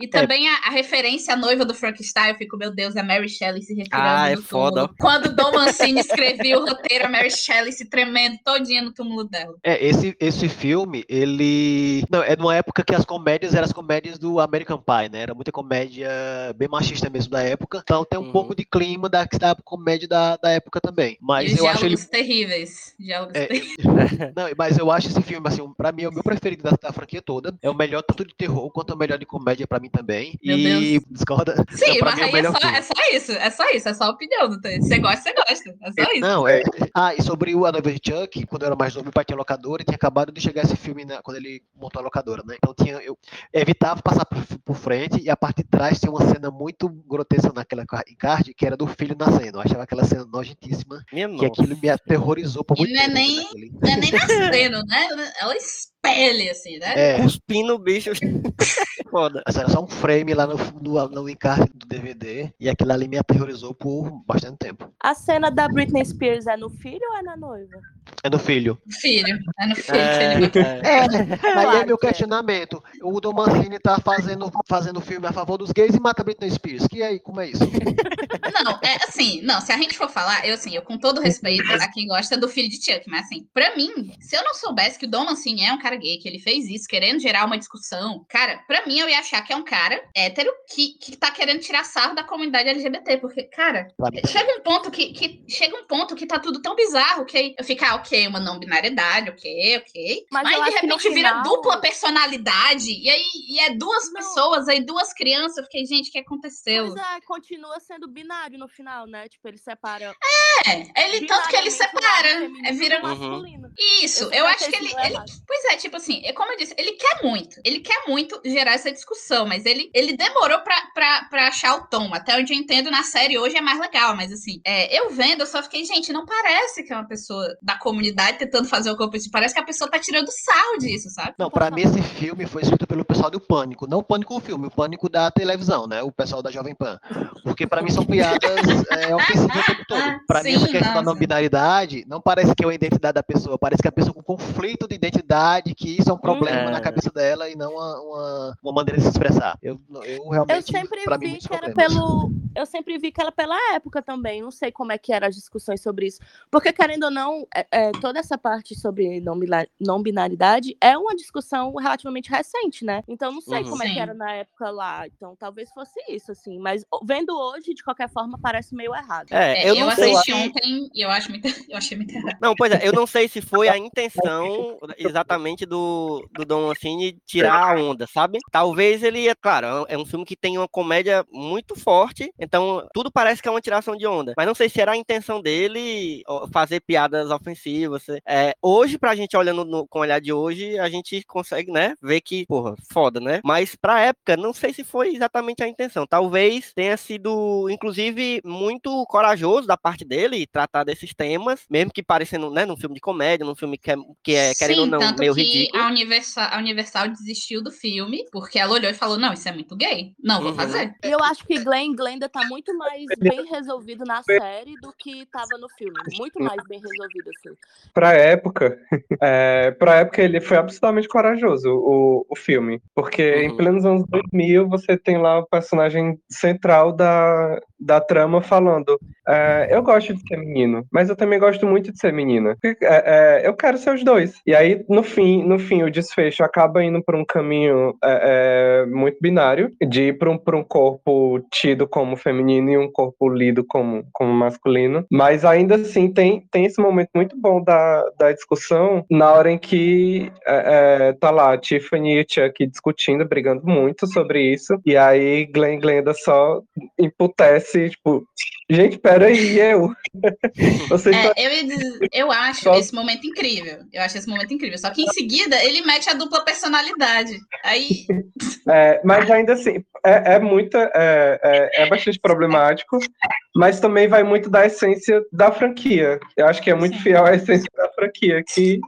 E também a, a referência à noiva do Frankenstein, eu fico, meu Deus, a Mary Shelley se referindo Ah, é foda, túmulo. Quando Dom Mancini escrevia o roteiro, a Mary Shelley se tremendo todinha no túmulo dela. É, esse, esse filme, ele. Não, é numa época que as comédias eram as comédias do American Pie, né? Era muita comédia bem machista mesmo da época. Então tem um Uhum. pouco de clima da, da comédia da, da época também. Mas e eu acho ele. diálogos terríveis. Diálogos É, terríveis. Não, mas eu acho esse filme, assim, pra mim é o meu preferido da, da franquia toda. É o melhor tanto de terror quanto o melhor de comédia pra mim também. Meu e Deus. discorda? Sim, mas mim é aí é melhor só, é só isso. É só isso. É só a opinião. Não tem- Você gosta, você gosta. É só isso. Não, é. Ah, e sobre o A Noiva de Chuck, quando eu era mais novo, meu pai tinha locadora e tinha acabado de chegar esse filme né, quando ele montou a locadora, né? Então tinha, eu evitava passar por, por frente e a parte de trás tinha uma cena muito grotesca naquela car- encarte, que era do filho nascendo. Eu achava aquela cena nojentíssima, Minha que nossa. aquilo me aterrorizou por E muito não é tempo. nem- naquele- Não é nem nascendo, né? Ela espelha, assim, né? É, Cuspindo o bicho. Foda. mas era só um frame lá no, no, no encarte do DVD e aquilo ali me aterrorizou por bastante tempo. A cena da Britney Spears é no filho ou é na noiva? É no filho. Filho. É no filho que É, ele é. É, aí Claro é meu que é. questionamento. O Dom Mancini tá fazendo, fazendo filme a favor dos gays e mata Britney Spears. Que aí, como é isso? Não, é assim, não, se a gente for falar, eu assim, eu com todo respeito a quem gosta do filho de Chuck, mas assim, pra mim, se eu não soubesse que o Dom Mancini é um cara gay, que ele fez isso, querendo gerar uma discussão, cara, pra mim eu ia achar que é um cara hétero que, que tá querendo tirar sarro da comunidade LGBT, porque, cara, também. chega um ponto que, que chega um ponto que tá tudo tão bizarro que aí eu fico, ah, ok, uma não binariedade, ok, ok. Mas Mas, eu de repente vira final- dupla personalidade, e aí e é duas Não. pessoas, aí duas crianças, eu fiquei, gente, o que aconteceu? Pois é, continua sendo binário no final, né? Tipo, ele separa. É, ele tanto que ele separa, é vira do Uhum. masculino. Isso, Eu eu, sempre acho que ele, isso ele-. Pois é, tipo assim, é como eu disse, ele quer muito. Ele quer muito gerar essa discussão, mas ele, ele demorou pra, pra, pra achar o tom. Até onde eu entendo na série hoje é mais legal, mas assim, é, eu vendo, eu só fiquei, gente, não parece que é uma pessoa da comunidade tentando fazer o eu preciso. Parece que a pessoa tá tirando sarro disso, sabe? Não, pra mim esse filme foi escrito pelo pessoal do Pânico, não o Pânico o filme, o Pânico da televisão, né? O pessoal da Jovem Pan. Porque pra mim são piadas é, ofensivas o tempo todo. Ah, Pra mim essa sim, questão da nossa. não binaridade não parece que é uma identidade da pessoa, parece que é a pessoa com conflito de identidade, que isso é um problema É. na cabeça dela e não uma, uma, uma maneira de se expressar. Eu, eu realmente, Eu sempre vi que era pelo. Eu sempre vi que era pela época também. Não sei como é que eram as discussões sobre isso. Porque, querendo ou não, é- é, toda essa parte sobre não, binaridade é uma discussão relativamente recente, né? Então não sei Uhum. como é que Sim. era na época lá. Então talvez fosse isso, assim. Mas vendo hoje, de qualquer forma, parece meio errado. É, É, eu eu, não sei assisti se... ontem e eu, acho muito, eu achei muito errado. Não, pois é, eu não sei se foi a intenção exatamente do, do Dom Mancini tirar a onda, sabe? Talvez ele, é claro, é um filme que tem uma comédia muito forte, então tudo parece que é uma tiração de onda. Mas não sei se era a intenção dele fazer piadas ofensivas. É, hoje, pra gente olhando no- com o olhar de hoje, a gente consegue, né, ver que, porra, foda, né? Mas pra época, não sei se foi exatamente a intenção. Talvez tenha sido, inclusive, muito corajoso da parte dele tratar desses temas, mesmo que parecendo, né, num filme de comédia, num filme que é, que é querendo ou não, tanto meio que ridículo. a Universal, a Universal desistiu do filme, porque ela olhou e falou, não, isso é muito gay, não vou Uhum. fazer. E eu acho que Glenn Glenda tá muito mais bem resolvido na série do que tava no filme. Muito mais bem resolvido, assim. Pra época, é, pra época ele foi absolutamente corajoso, o, o filme. Porque em Uhum. plenos anos 2000, você tem lá o personagem central da, da trama falando é, eu gosto de ser menino, mas eu também gosto muito de ser menina. É, é, eu quero ser os dois. E aí, no fim, no fim, o desfecho acaba indo por um caminho é, é, muito binário, de ir para um, um corpo tido como feminino e um corpo lido como, como masculino. Mas ainda assim tem, tem esse momento muito bom da, da discussão na hora em que é, tá lá a Tiffany e o Chuck discutindo, brigando muito sobre isso. E aí Glenn Glenda só emputece, tipo, gente, peraí, eu. Vocês É, eu, ia dizer- eu acho Só- esse momento incrível. Eu acho esse momento incrível. Só que em seguida ele mete a dupla personalidade. Aí, É, mas ainda assim, é, é muita. É, é, é bastante problemático, mas também vai muito da essência da franquia. Eu acho que é muito fiel à essência da franquia, que,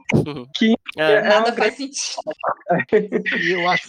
que É. é nada uma faz sentido. E eu acho,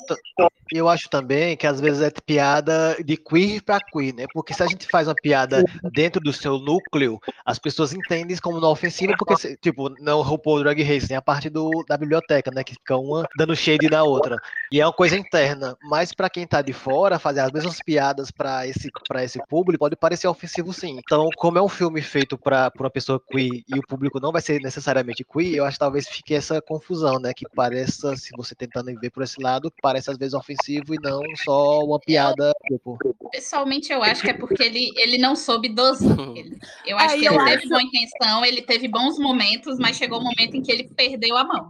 eu acho também que às vezes é piada de queer pra queer, né? Porque se a gente faz uma piada dentro do seu núcleo, as pessoas entendem como não ofensiva, porque, tipo, não RuPaul Drag Race, tem a parte do, da biblioteca, né? Que fica uma dando shade na outra. E é uma coisa interna. Mas pra quem tá de fora, fazer as mesmas piadas pra esse, pra esse público pode parecer ofensivo sim. Então, como é um filme feito pra uma pessoa queer e o público não vai ser necessariamente queer, eu acho que talvez fique essa confusão, né? Que pareça, se você tentando ver por esse lado, parece às vezes ofensivo e não só uma piada. Tipo, Pessoalmente, eu acho que é porque ele, ele não soube dosar. Eu acho É, que eu ele teve acho- boa intenção, ele teve bons momentos, mas chegou um momento em que ele perdeu a mão.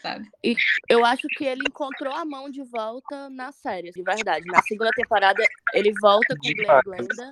Sabe? Eu acho que ele encontrou a mão de volta na série, de verdade. Na segunda temporada, ele volta com Glenn e. Glenda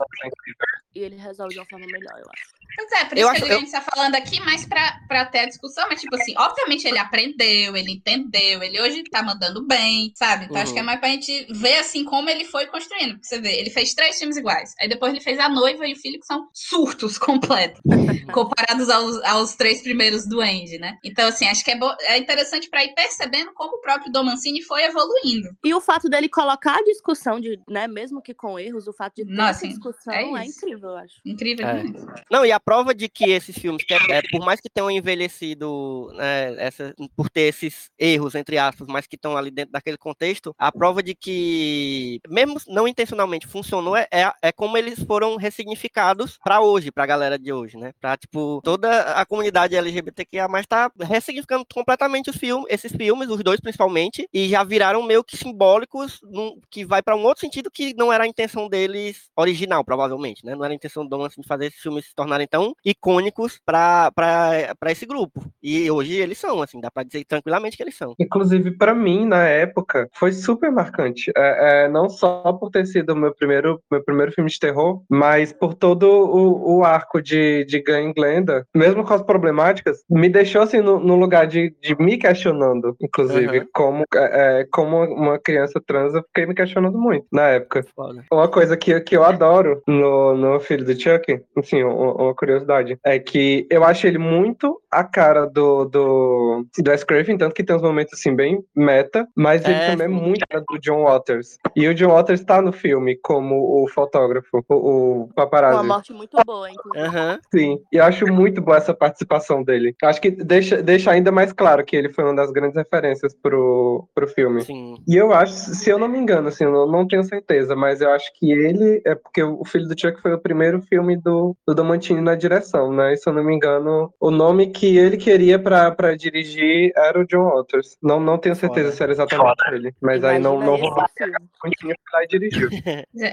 e ele resolve de uma forma melhor, eu acho. Pois é, por Eu isso acho- que a gente está falando aqui mais para ter a discussão, mas tipo assim, obviamente ele aprendeu, ele entendeu, ele hoje tá mandando bem, sabe? Então acho Uhum. que é mais pra gente ver assim como ele foi construindo. Porque você vê, ele fez três filmes iguais. Aí depois ele fez a noiva e o filho, que são surtos completos, comparados aos, aos três primeiros do Andy, né? Então, assim, acho que é, bo- é interessante para ir percebendo como o próprio Dom Mancini foi evoluindo. E o fato dele colocar a discussão, de, né, mesmo que com erros, o fato de ter Nossa, essa discussão é é, incrível, eu acho. Incrível É. Não, e a prova de que esses filmes, que é- por mais que tenham envelhecido, né, essa, por ter esses erros, entre aspas, mas que estão ali dentro daquele contexto, a prova de que, mesmo não intencionalmente, funcionou é, é, é como eles foram ressignificados pra hoje, pra galera de hoje, né? Pra, tipo, toda a comunidade LGBTQIA+, tá ressignificando completamente os filmes, esses filmes, os dois principalmente, e já viraram meio que simbólicos, num- que vai pra um outro sentido que não era a intenção deles original, provavelmente, né? Não era a intenção do Dom Mancini fazer esses filmes se tornarem tão icônicos pra esse grupo. E hoje eles são, assim, dá pra dizer tranquilamente que eles são. Inclusive, pra mim, na época, foi super marcante. É, é, não só por ter sido meu primeiro, meu primeiro filme de terror, mas por todo o, o arco de, de Gun e Glenda, mesmo com as problemáticas, me deixou assim no, no lugar de, de me questionando, inclusive, Aham. como, é, é, como uma criança trans, eu fiquei me questionando muito na época. Foda. Uma coisa que, que eu adoro no, no filho do Chuck, assim, uma, uma curiosidade, é que eu acho ele muito a cara do, do, do Wes Craven, tanto que tem uns momentos assim bem meta, mas ele É, também é muito a cara do John Waters. E o John Waters tá no filme como o fotógrafo, o, o Uma paparazzi. morte muito boa, inclusive. Aham. Sim, e eu acho muito boa essa participação dele. Acho que deixa, deixa ainda mais claro que ele foi uma das grandes referências pro, pro filme. Sim. E eu acho, se eu não me engano, assim, eu não, não tenho certeza, mas eu acho que ele é porque o Filho do Chuck foi o primeiro filme do, do Domantini na direção, né? E se eu não me engano, o nome que ele queria pra, pra dirigir era o John Waters. Não, não tenho certeza Foda. se era exatamente ele, mas aí não, não Imagina rolou. foi lá e dirigiu.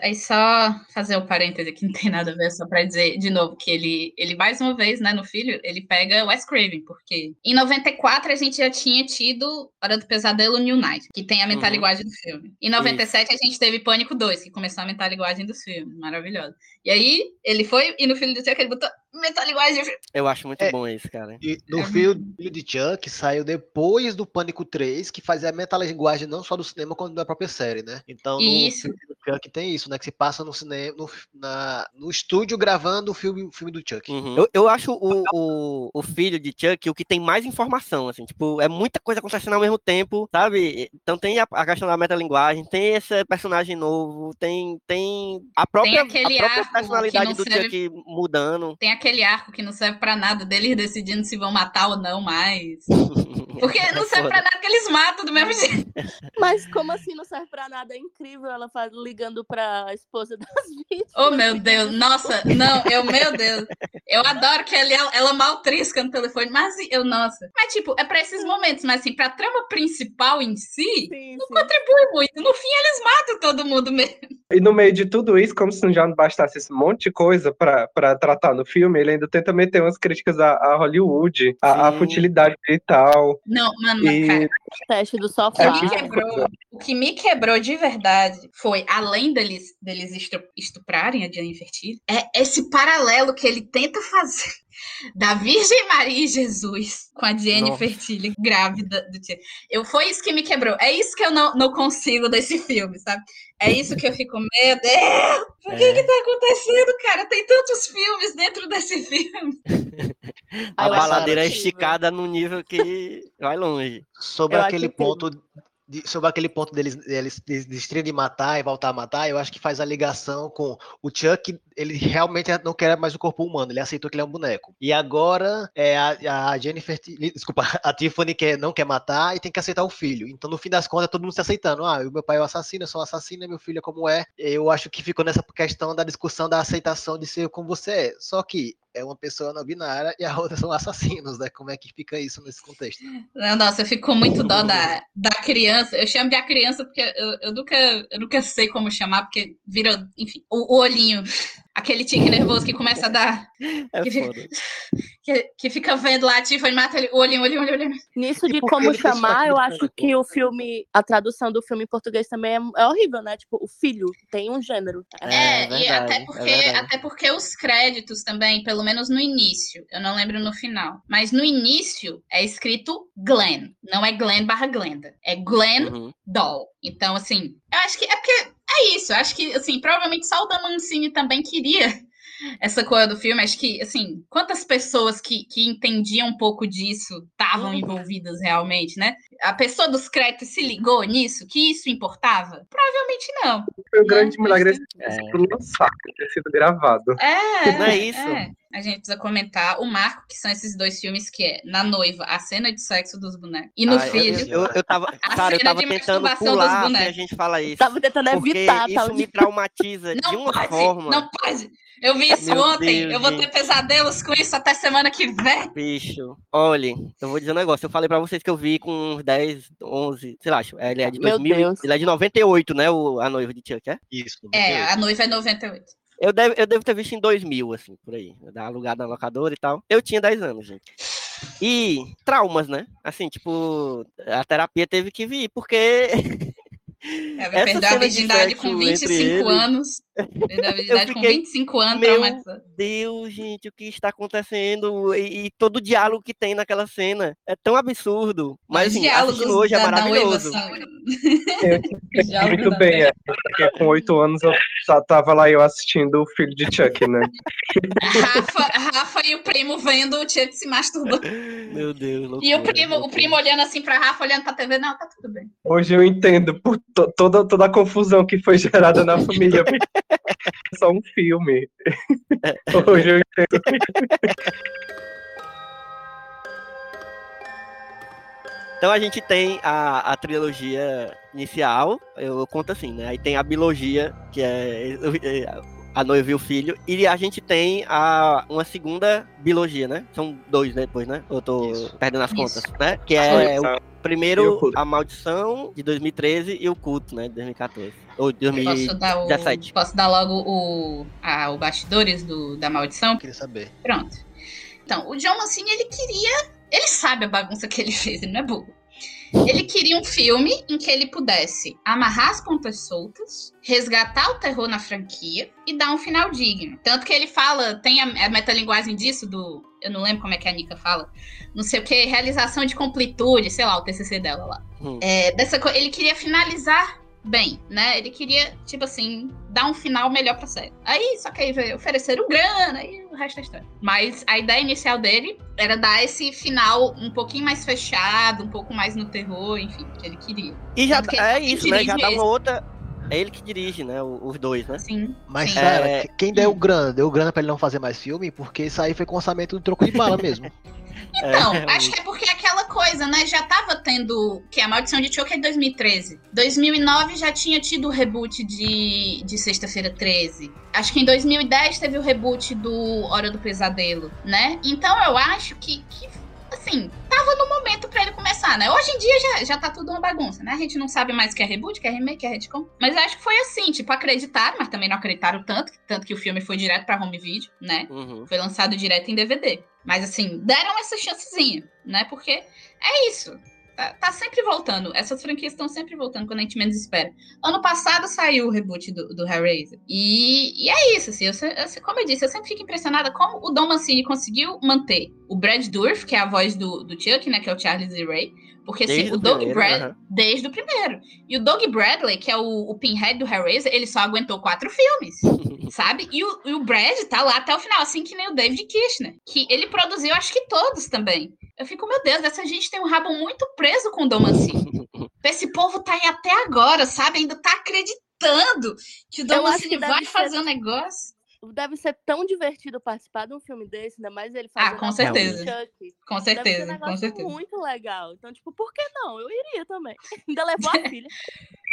Aí só fazer o parêntese que não tem nada a ver, só pra dizer de novo que ele, ele mais uma vez, né, no filho, ele pega o Wes Craven, porque em 94 a gente já tinha tido Hora do Pesadelo New Night, que tem a metalinguagem do filme. Em 97 a gente teve Pânico 2, que começou a metalinguagem dos filmes, maravilhoso. E aí, ele foi, e no filho do Chuck ele botou metalinguagem. Eu acho muito É. bom isso, cara. E no É filme de Chuck saiu depois do Pânico 3, que fazia a metalinguagem não só do cinema, quanto da própria série, né? Então no Isso. filme do Chuck tem isso, né? Que se passa no cinema, no, na- no estúdio gravando o filme, o filme do Chuck. Uhum. Eu, eu acho o, o, o filho de Chuck o que tem mais informação, assim, tipo, é muita coisa acontecendo ao mesmo tempo, sabe? Então tem a, a questão da metalinguagem, tem esse personagem novo, tem, tem a própria, aquele a própria personalidade não do serve- Chuck mudando. Tem aquele arco que não serve pra nada deles decidindo se vão matar ou não mais. Porque não É serve foda. pra nada que eles matam do mesmo jeito. Mas como assim não serve pra nada? É incrível ela faz, ligando pra esposa das vítimas. Oh, meu Deus. Nossa, não, eu, meu Deus. Eu adoro que ela, ela maltrisca no telefone, mas eu, nossa. Mas, tipo, é pra esses momentos, mas assim, pra trama principal em si, Sim, não sim. contribui muito. No fim, eles matam todo mundo mesmo. E no meio de tudo isso, como se já não bastasse esse monte de coisa pra, pra tratar no filme, ele ainda tenta meter umas críticas a, a Hollywood, a, a futilidade e tal. Não, mano, E cara, Teste do o sofá. que, me quebrou, o que me quebrou de verdade foi, além deles, deles estuprarem a Jennifer Tilly, é esse paralelo que ele tenta fazer da Virgem Maria e Jesus com a Jennifer Tilly grávida do Tia. Eu, foi isso que me quebrou. É isso que eu não, não consigo desse filme, sabe? É isso que eu fico, meu Deus, por que É. que tá acontecendo, cara? Tem tantos filmes dentro desse filme. A baladeira é esticada num nível que vai longe. Sobre Eu aquele ponto. De- sobre aquele ponto deles, deles desistirem de matar e voltar a matar, eu acho que faz a ligação com o Chuck, ele realmente não quer mais o corpo humano, ele aceitou que ele é um boneco. E agora é a, a Jennifer, desculpa, a Tiffany quer, não quer matar e tem que aceitar o filho. Então, no fim das contas, todo mundo se aceitando. Ah, meu pai é o assassino, eu sou o assassino, meu filho é como é. Eu acho que ficou nessa questão da discussão da aceitação de ser como você é. Só que é uma pessoa não binária e a outra são assassinos, né? Como é que fica isso nesse contexto? Não, Nossa, eu fico com muito dó da, da criança. Eu chamo de a criança porque eu, eu, nunca, eu nunca sei como chamar, porque vira, enfim, o, o olhinho. Aquele tique nervoso que começa a dar. É Que fica- foda. Que, que fica vendo lá a Tiffany, mata ele, o olhinho, olhinho, olhinho, olhinho. Nisso de como chamar, eu acho que o filme, a tradução do filme em português também é, é horrível, né? Tipo, o filho tem um gênero. É, É, e verdade, até é porque, até porque os créditos também, pelo menos no início, eu não lembro no final, mas no início é escrito Glenn, não é Glenn barra Glenda, é Glenn Uhum. Doll. Então, assim, eu acho que é porque é isso. Acho que, assim, provavelmente só o Dan Mancini também queria essa coisa do filme. Acho que, assim, quantas pessoas que, que entendiam um pouco disso estavam Uhum. envolvidas realmente, né? A pessoa dos créditos se ligou nisso, que isso importava? Provavelmente não. foi o grande Né? milagre É. sido lançado, ter sido gravado. É, Não é isso? é. A gente precisa comentar o marco, que são esses dois filmes, que é Na Noiva, a cena de sexo dos bonecos. E no eu- filho, Eu, eu tava, A cara, eu cena tava de tentando masturbação dos pular a bonecos. gente fala isso. Tava tentando Porque evitar, isso tal. me traumatiza de não uma pode, forma. não pode. Eu vi isso Meu ontem, Deus, eu vou ter pesadelos com isso até semana que vem. Bicho, olha, eu vou dizer um negócio. Eu falei pra vocês que eu vi com uns 10, 11, sei lá, acho, ele é de Meu 2000, Deus. ele é de 98, né, o, a noiva de Chuck, é? Isso. É, a noiva é 98. Eu devo, eu devo ter visto em 2000, assim, por aí, alugado na locadora e tal. Eu tinha 10 anos, gente. E traumas, né? Assim, tipo, a terapia teve que vir, porque Ela Essa perdeu a virgindade com entre 25 eles- anos. Virgindade com fiquei, 25 anos, meu. Deus, gente, o que está acontecendo? E, e todo o diálogo que tem naquela cena é tão absurdo. Mas, assim, assistindo hoje é maravilhoso. Eu muito bem, é, porque com oito anos eu já tava lá eu assistindo o filho de Chuck, né? Rafa, Rafa e o primo vendo o Chuck se masturbando. Meu Deus, E o loucura, primo, o loucura. primo olhando assim pra Rafa, olhando pra TV, não, tá tudo bem. Hoje eu entendo por to- toda, toda a confusão que foi gerada na família. É só um filme. Hoje eu entendo. Então a gente tem a, a trilogia inicial, eu conto assim, né? Aí tem a biologia, que é a noiva e o filho, e a gente tem a, uma segunda biologia, né? São dois né, depois, né? Eu tô Isso. perdendo as Isso. contas, né? Que é o o primeiro, a maldição de 2013 e o culto, né? De 2014. Ou de Posso 2017. dar, o, posso dar logo o, a, o bastidores do, da maldição? Queria saber. Pronto. Então, o John Mancini, ele queria. Ele sabe a bagunça que ele fez, ele não é burro. Ele queria um filme em que ele pudesse amarrar as pontas soltas, resgatar o terror na franquia e dar um final digno. Tanto que ele fala, tem a, a metalinguagem disso do. Eu não lembro como é que a Nika fala. Não sei o que, realização de completude, sei lá, o TCC dela lá. Hum. É, dessa, ele queria finalizar bem, né? Ele queria, tipo assim, dar um final melhor pra série. Aí, só que aí ofereceram grana e o resto é história. Mas a ideia inicial dele era dar esse final um pouquinho mais fechado, um pouco mais no terror, enfim, que ele queria. E já Tanto que é ele isso, né? Já dá uma outra. É ele que dirige, né? o- Os dois, né? Sim. Mas, sim. É. quem deu grana? Deu grana pra ele não fazer mais filme? Porque isso aí foi com orçamento do troco de bala mesmo. Então, É, acho que é porque é aquela coisa, né? Já tava tendo. Que a Maldição de Choke é de 2013. 2009 já tinha tido o reboot de, de Sexta-feira 13. Acho que em 2010 teve o reboot do Hora do Pesadelo, né? Então eu acho que, que assim, tava no momento pra ele começar, né? Hoje em dia já, já tá tudo uma bagunça, né? A gente não sabe mais o que é reboot, o que é remake, o que é retcon. Mas eu acho que foi assim, tipo, acreditaram, mas também não acreditaram tanto, tanto que o filme foi direto pra home video, né? Uhum. Foi lançado direto em DVD. Mas assim, deram essa chancezinha, né? Porque é isso. Tá, tá sempre voltando. Essas franquias estão sempre voltando quando a gente menos espera. Ano passado saiu o reboot do, do Hellraiser. E, e é isso, assim. Eu, eu como eu disse, eu sempre fico impressionada como o Dom Mancini conseguiu manter o Brad Dourif, que é a voz do, do Chuck, né? Que é o Charles E. Ray. Porque assim, Desde o o Doug primeiro, Brad... aham. Desde o primeiro. E o Doug Bradley, que é o, o Pinhead do Hellraiser, ele só aguentou quatro filmes sabe? E o, e o Brad tá lá até o final, assim que nem o David Kirchner, que ele produziu, acho que todos também. Eu fico, meu Deus, essa gente tem um rabo muito preso com o Dom Mancini. Esse povo tá aí até agora, sabe? Ainda tá acreditando que o Dom Eu acho Mancini que deve vai ser- fazer um negócio. Deve ser tão divertido participar de um filme desse, ainda mais ele Ah, fazendo com a voz certeza. do Chuck. Com Deve ser um certeza, com negócio certeza. muito legal. Então, tipo, por que não? Eu iria também. Ainda levou a filha.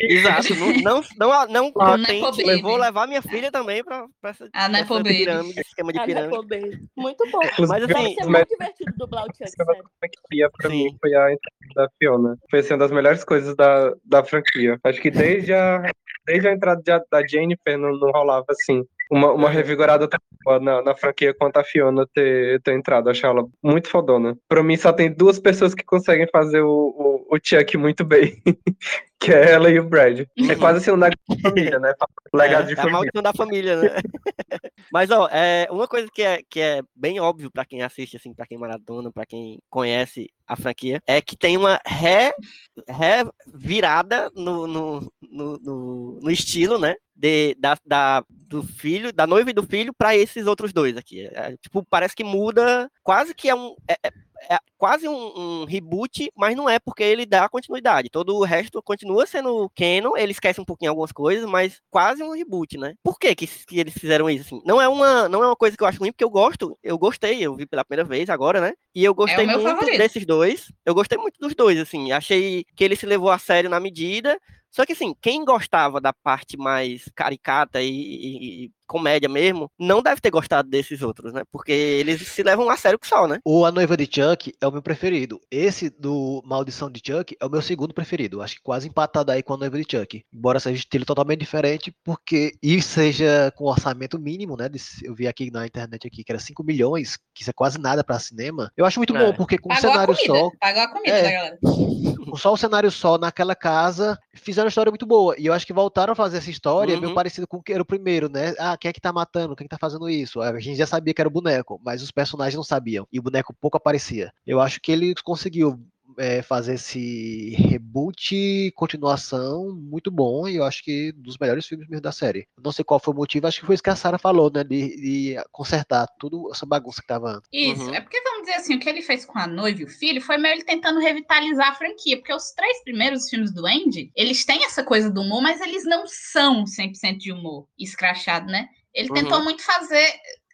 Exato. Não, não, não, não Ah, contente, Nepo eu vou levar minha filha também pra, pra essa, A Nepo essa Baby. pirâmide, esquema de A pirâmide. Nepo Baby. Muito bom. Mas Deve assim, ser os muito divertido dublar o Chuck, sério. pra Sim. mim foi a entrada da Fiona. Foi assim, uma das melhores coisas da, da franquia. Acho que desde a, desde a entrada de- da Jennifer não, não rolava assim. Uma, uma revigorada tão boa na, na franquia quanto a Fiona ter, ter entrado. Acho ela muito fodona. Pra mim, só tem duas pessoas que conseguem fazer o, o, o Chuck muito bem. que é ela e o Brad. É quase assim um legado de família, né? Legado de é, é a família. maldição da família, né? Mas, ó, é, uma coisa que é, que é bem óbvio pra quem assiste, assim, pra quem maratona, pra quem conhece a franquia, é que tem uma ré, revirada no, no, no, no, no estilo, né? De, da, da, do filho, da noiva e do filho pra esses outros dois aqui. É, tipo, parece que muda, quase que é um. É, é- é quase um, um reboot, mas não é porque ele dá continuidade. Todo o resto continua sendo canon, ele esquece um pouquinho algumas coisas, mas quase um reboot, né? Por que, que, que eles fizeram isso? Assim? Não, é uma, não é uma coisa que eu acho ruim, porque eu gosto, eu gostei, eu vi pela primeira vez agora, né? E eu gostei meu muito favorito. desses dois. Eu gostei muito dos dois, assim. Achei que ele se levou a sério na medida. Só que, assim, quem gostava da parte mais caricata e, e- comédia mesmo, não deve ter gostado desses outros, né? Porque eles se levam a sério que só, né? O A Noiva de Chuck é o meu preferido. Esse do Maldição de Chuck é o meu segundo preferido. Acho que quase empatado aí com A Noiva de Chuck. Embora seja estilo totalmente diferente, porque e seja com orçamento mínimo, né? Eu vi aqui na internet aqui que era 5 milhões, que isso é quase nada pra cinema. Eu acho muito É. bom, porque com um Pagou a cenário só, Pagou a comida É. da galera. com só o cenário só naquela casa, fizeram uma história muito boa. E eu acho que voltaram a fazer essa história meio Uhum. parecido com o que era o primeiro, né? Ah, quem é que tá matando? Quem que tá fazendo isso? A gente já sabia que era o boneco, mas os personagens não sabiam. E o boneco pouco aparecia. Eu acho que ele conseguiu é, fazer esse reboot, continuação, muito bom. E eu acho que dos melhores filmes mesmo da série. Não sei qual foi o motivo, acho que foi isso que a Sarah falou, né? De, de consertar tudo essa bagunça que tava antes. Isso, Uhum. é porque vamos dizer assim, o que ele fez com a noiva e o filho foi meio ele tentando revitalizar a franquia, porque os três primeiros filmes do Andy, eles têm essa coisa do humor, mas eles não são 100% de humor escrachado, né? Ele Uhum. tentou muito fazer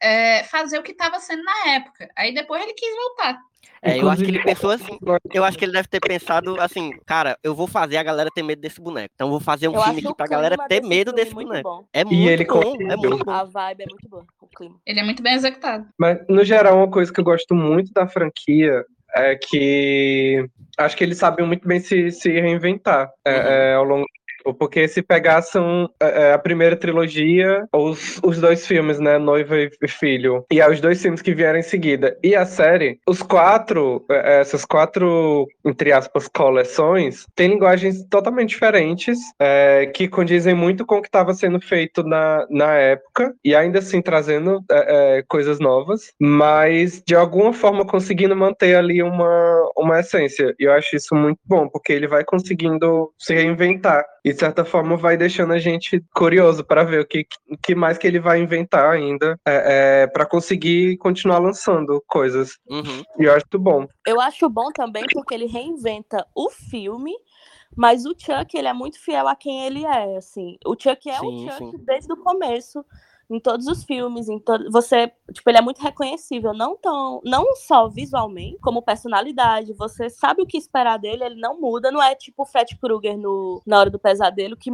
é, fazer o que estava sendo na época. Aí depois ele quis voltar. É, eu acho que ele pensou assim. Eu acho que ele deve ter pensado assim, cara, eu vou fazer a galera ter medo desse boneco. Então eu vou fazer um Eu filme aqui pra galera ter medo desse muito boneco. bom. É muito ele bom, é muito bom. A vibe é muito boa, o clima. Ele é muito bem executado. Mas, no geral, uma coisa que eu gosto muito da franquia é que acho que eles sabem muito bem se, se reinventar é, Uhum. é, ao longo do tempo. Porque se pegassem é, a primeira trilogia, os, os dois filmes, né? Noiva e Filho, e os dois filmes que vieram em seguida, e a série, os quatro, é, essas quatro, entre aspas, coleções, têm linguagens totalmente diferentes, é, que condizem muito com o que estava sendo feito na, na época, e ainda assim trazendo é, é, coisas novas, mas de alguma forma conseguindo manter ali uma, uma essência. E eu acho isso muito bom, porque ele vai conseguindo se reinventar. E de certa forma vai deixando a gente curioso para ver o que, que mais que ele vai inventar ainda é, é, para conseguir continuar lançando coisas. Uhum. E eu acho muito bom. Eu acho bom também porque ele reinventa o filme, mas o Chuck ele é muito fiel a quem ele é. Assim, o Chuck é Sim, o Chuck sim. desde o começo em todos os filmes, em todo, você, tipo, ele é muito reconhecível, não tão, não só visualmente, como personalidade. Você sabe o que esperar dele, ele não muda, não é tipo o Fred Krueger no na hora do pesadelo que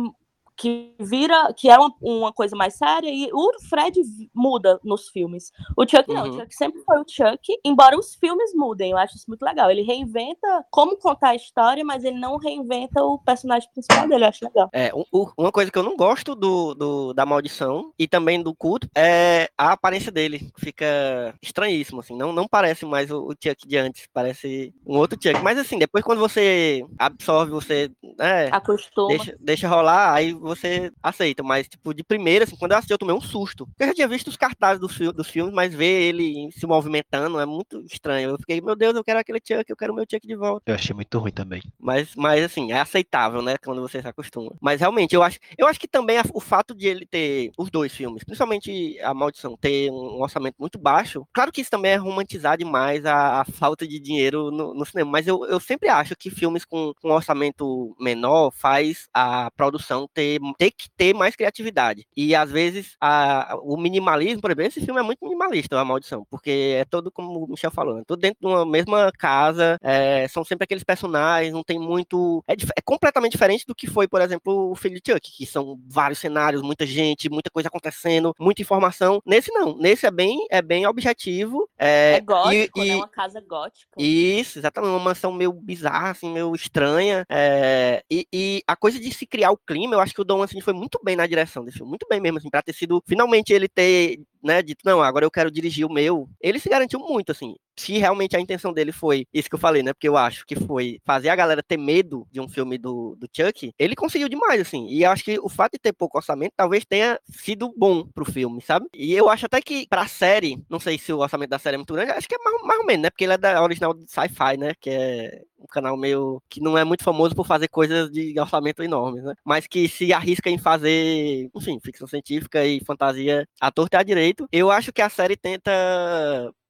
que vira, que é uma, uma coisa mais séria, e o Fred muda nos filmes. O Chuck não, o Uhum. Chuck sempre foi o Chuck, embora os filmes mudem, eu acho isso muito legal. Ele reinventa como contar a história, mas ele não reinventa o personagem principal dele, eu acho legal. É, um- um- uma coisa que eu não gosto do, do- da maldição e também do culto é a aparência dele. Fica estranhíssimo, assim. Não, não parece mais o, o Chuck de antes. Parece um outro Chuck. Mas assim, depois quando você absorve, você né, Acostuma. deixa, deixa rolar, aí você aceita. Mas, tipo, de primeira, assim, quando eu assisti, eu tomei um susto. Eu já tinha visto os cartazes dos, dos filmes, mas ver ele se movimentando é muito estranho. Eu fiquei, meu Deus, eu quero aquele Chuck, eu quero o meu Chuck de volta. Eu achei muito ruim também. Mas, mas assim, é aceitável, né? Quando você se acostuma. Mas realmente, eu acho, eu acho que também o fato de ele ter os dois filmes, principalmente a Maldição, ter um orçamento muito baixo, claro que isso também é romantizar demais a, a falta de dinheiro no, no cinema. Mas eu, eu sempre acho que filmes com, com um orçamento menor faz a produção ter, ter que ter mais criatividade. E às vezes a, o minimalismo, por exemplo, esse filme é muito minimalista, a Maldição, porque é todo como o Michel falou, é tudo dentro de uma mesma casa, é, são sempre aqueles personagens, não tem muito. É, é completamente diferente do que foi, por exemplo, o Filho de Chuck, que são vários cenários, muita gente, muita coisa acontecendo, muita informação. Nesse não, nesse é bem, é bem objetivo. É, É gótico, e- né? e- Uma casa gótica. isso, exatamente, uma mansão meio bizarra, assim, meio estranha. é, e, e a coisa de se criar o clima, eu acho que Dom Mancini foi muito bem na direção desse filme, muito bem mesmo, assim, pra ter sido, finalmente ele ter, né, dito, não, agora eu quero dirigir o meu. Ele se garantiu muito, assim, se realmente a intenção dele foi isso que eu falei, né, porque eu acho que foi fazer a galera ter medo de um filme do, do Chuck, ele conseguiu demais, assim, e eu acho que o fato de ter pouco orçamento talvez tenha sido bom pro filme, sabe? E eu acho até que pra série, não sei se o orçamento da série é muito grande, acho que é mais, mais ou menos, né, porque ele é da original Sci-Fi, né, que é um canal meio que não é muito famoso por fazer coisas de orçamento enorme, né? Mas que se arrisca em fazer, enfim, ficção científica e fantasia à torta e à Eu acho que a série tenta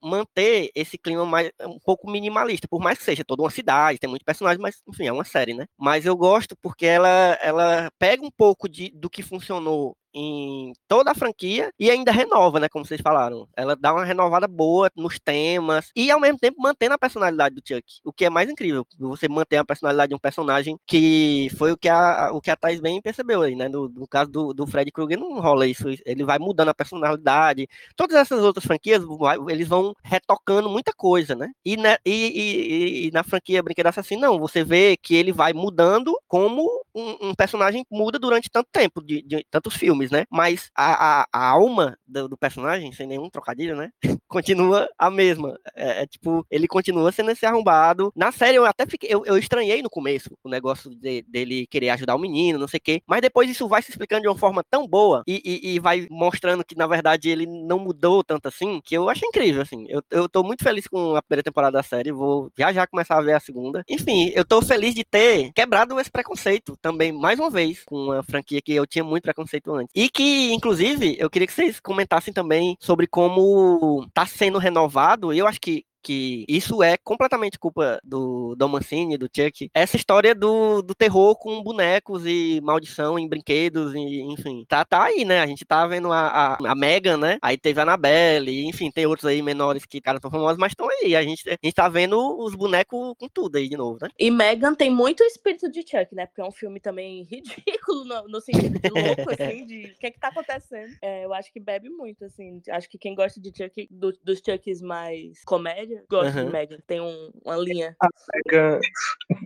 manter esse clima mais um pouco minimalista, por mais que seja toda uma cidade, tem muito personagem, mas enfim, é uma série, né? Mas eu gosto porque ela ela pega um pouco de, do que funcionou em toda a franquia e ainda renova, né? Como vocês falaram. Ela dá uma renovada boa nos temas e ao mesmo tempo mantendo a personalidade do Chuck. O que é mais incrível, você manter a personalidade de um personagem que foi o que a, o que a Thais bem percebeu aí, né? No, no caso do, do Fred Krueger não rola isso. Ele vai mudando a personalidade. Todas essas outras franquias, eles vão retocando muita coisa, né? E, né, e, e- e na franquia Brinquedo Assassino, não. Você vê que ele vai mudando como um, um personagem muda durante tanto tempo, de, de tantos filmes, né? Mas a, a, a alma do, do personagem, sem nenhum trocadilho, né? continua a mesma. É, é tipo, ele continua sendo esse arrombado. Na série, eu até fiquei. Eu, eu estranhei no começo o negócio de- dele querer ajudar o menino, não sei o quê. Mas depois isso vai se explicando de uma forma tão boa e, e- e vai mostrando que, na verdade, ele não mudou tanto assim, que eu achei incrível, assim. Eu, eu tô muito feliz com a primeira temporada da série. Vou já já começar a ver a segunda. Enfim, eu tô feliz de ter quebrado esse preconceito também, mais uma vez, com uma franquia que eu tinha muito preconceito antes. E que, inclusive, eu queria que vocês comentassem também sobre como tá sendo renovado. Eu acho que que isso é completamente culpa do Dom Mancini, do Chuck. Essa história do, do terror com bonecos e maldição em brinquedos, e, enfim. Tá, tá aí, né? A gente tá vendo a, a, a Megan, né? Aí teve a Annabelle, enfim, tem outros aí menores que, cara, tão famosos, mas estão aí. A gente, a gente tá vendo os bonecos com tudo aí de novo, né? E Megan tem muito espírito de Chuck, né? Porque é um filme também ridículo no, no sentido de louco, assim, de o que é que tá acontecendo. É, eu acho que bebe muito, assim. Acho que quem gosta de Chuck, do- dos Chucks mais comédia, comédia. Gosto Aham. de Megan. Tem um- uma linha. A Mega,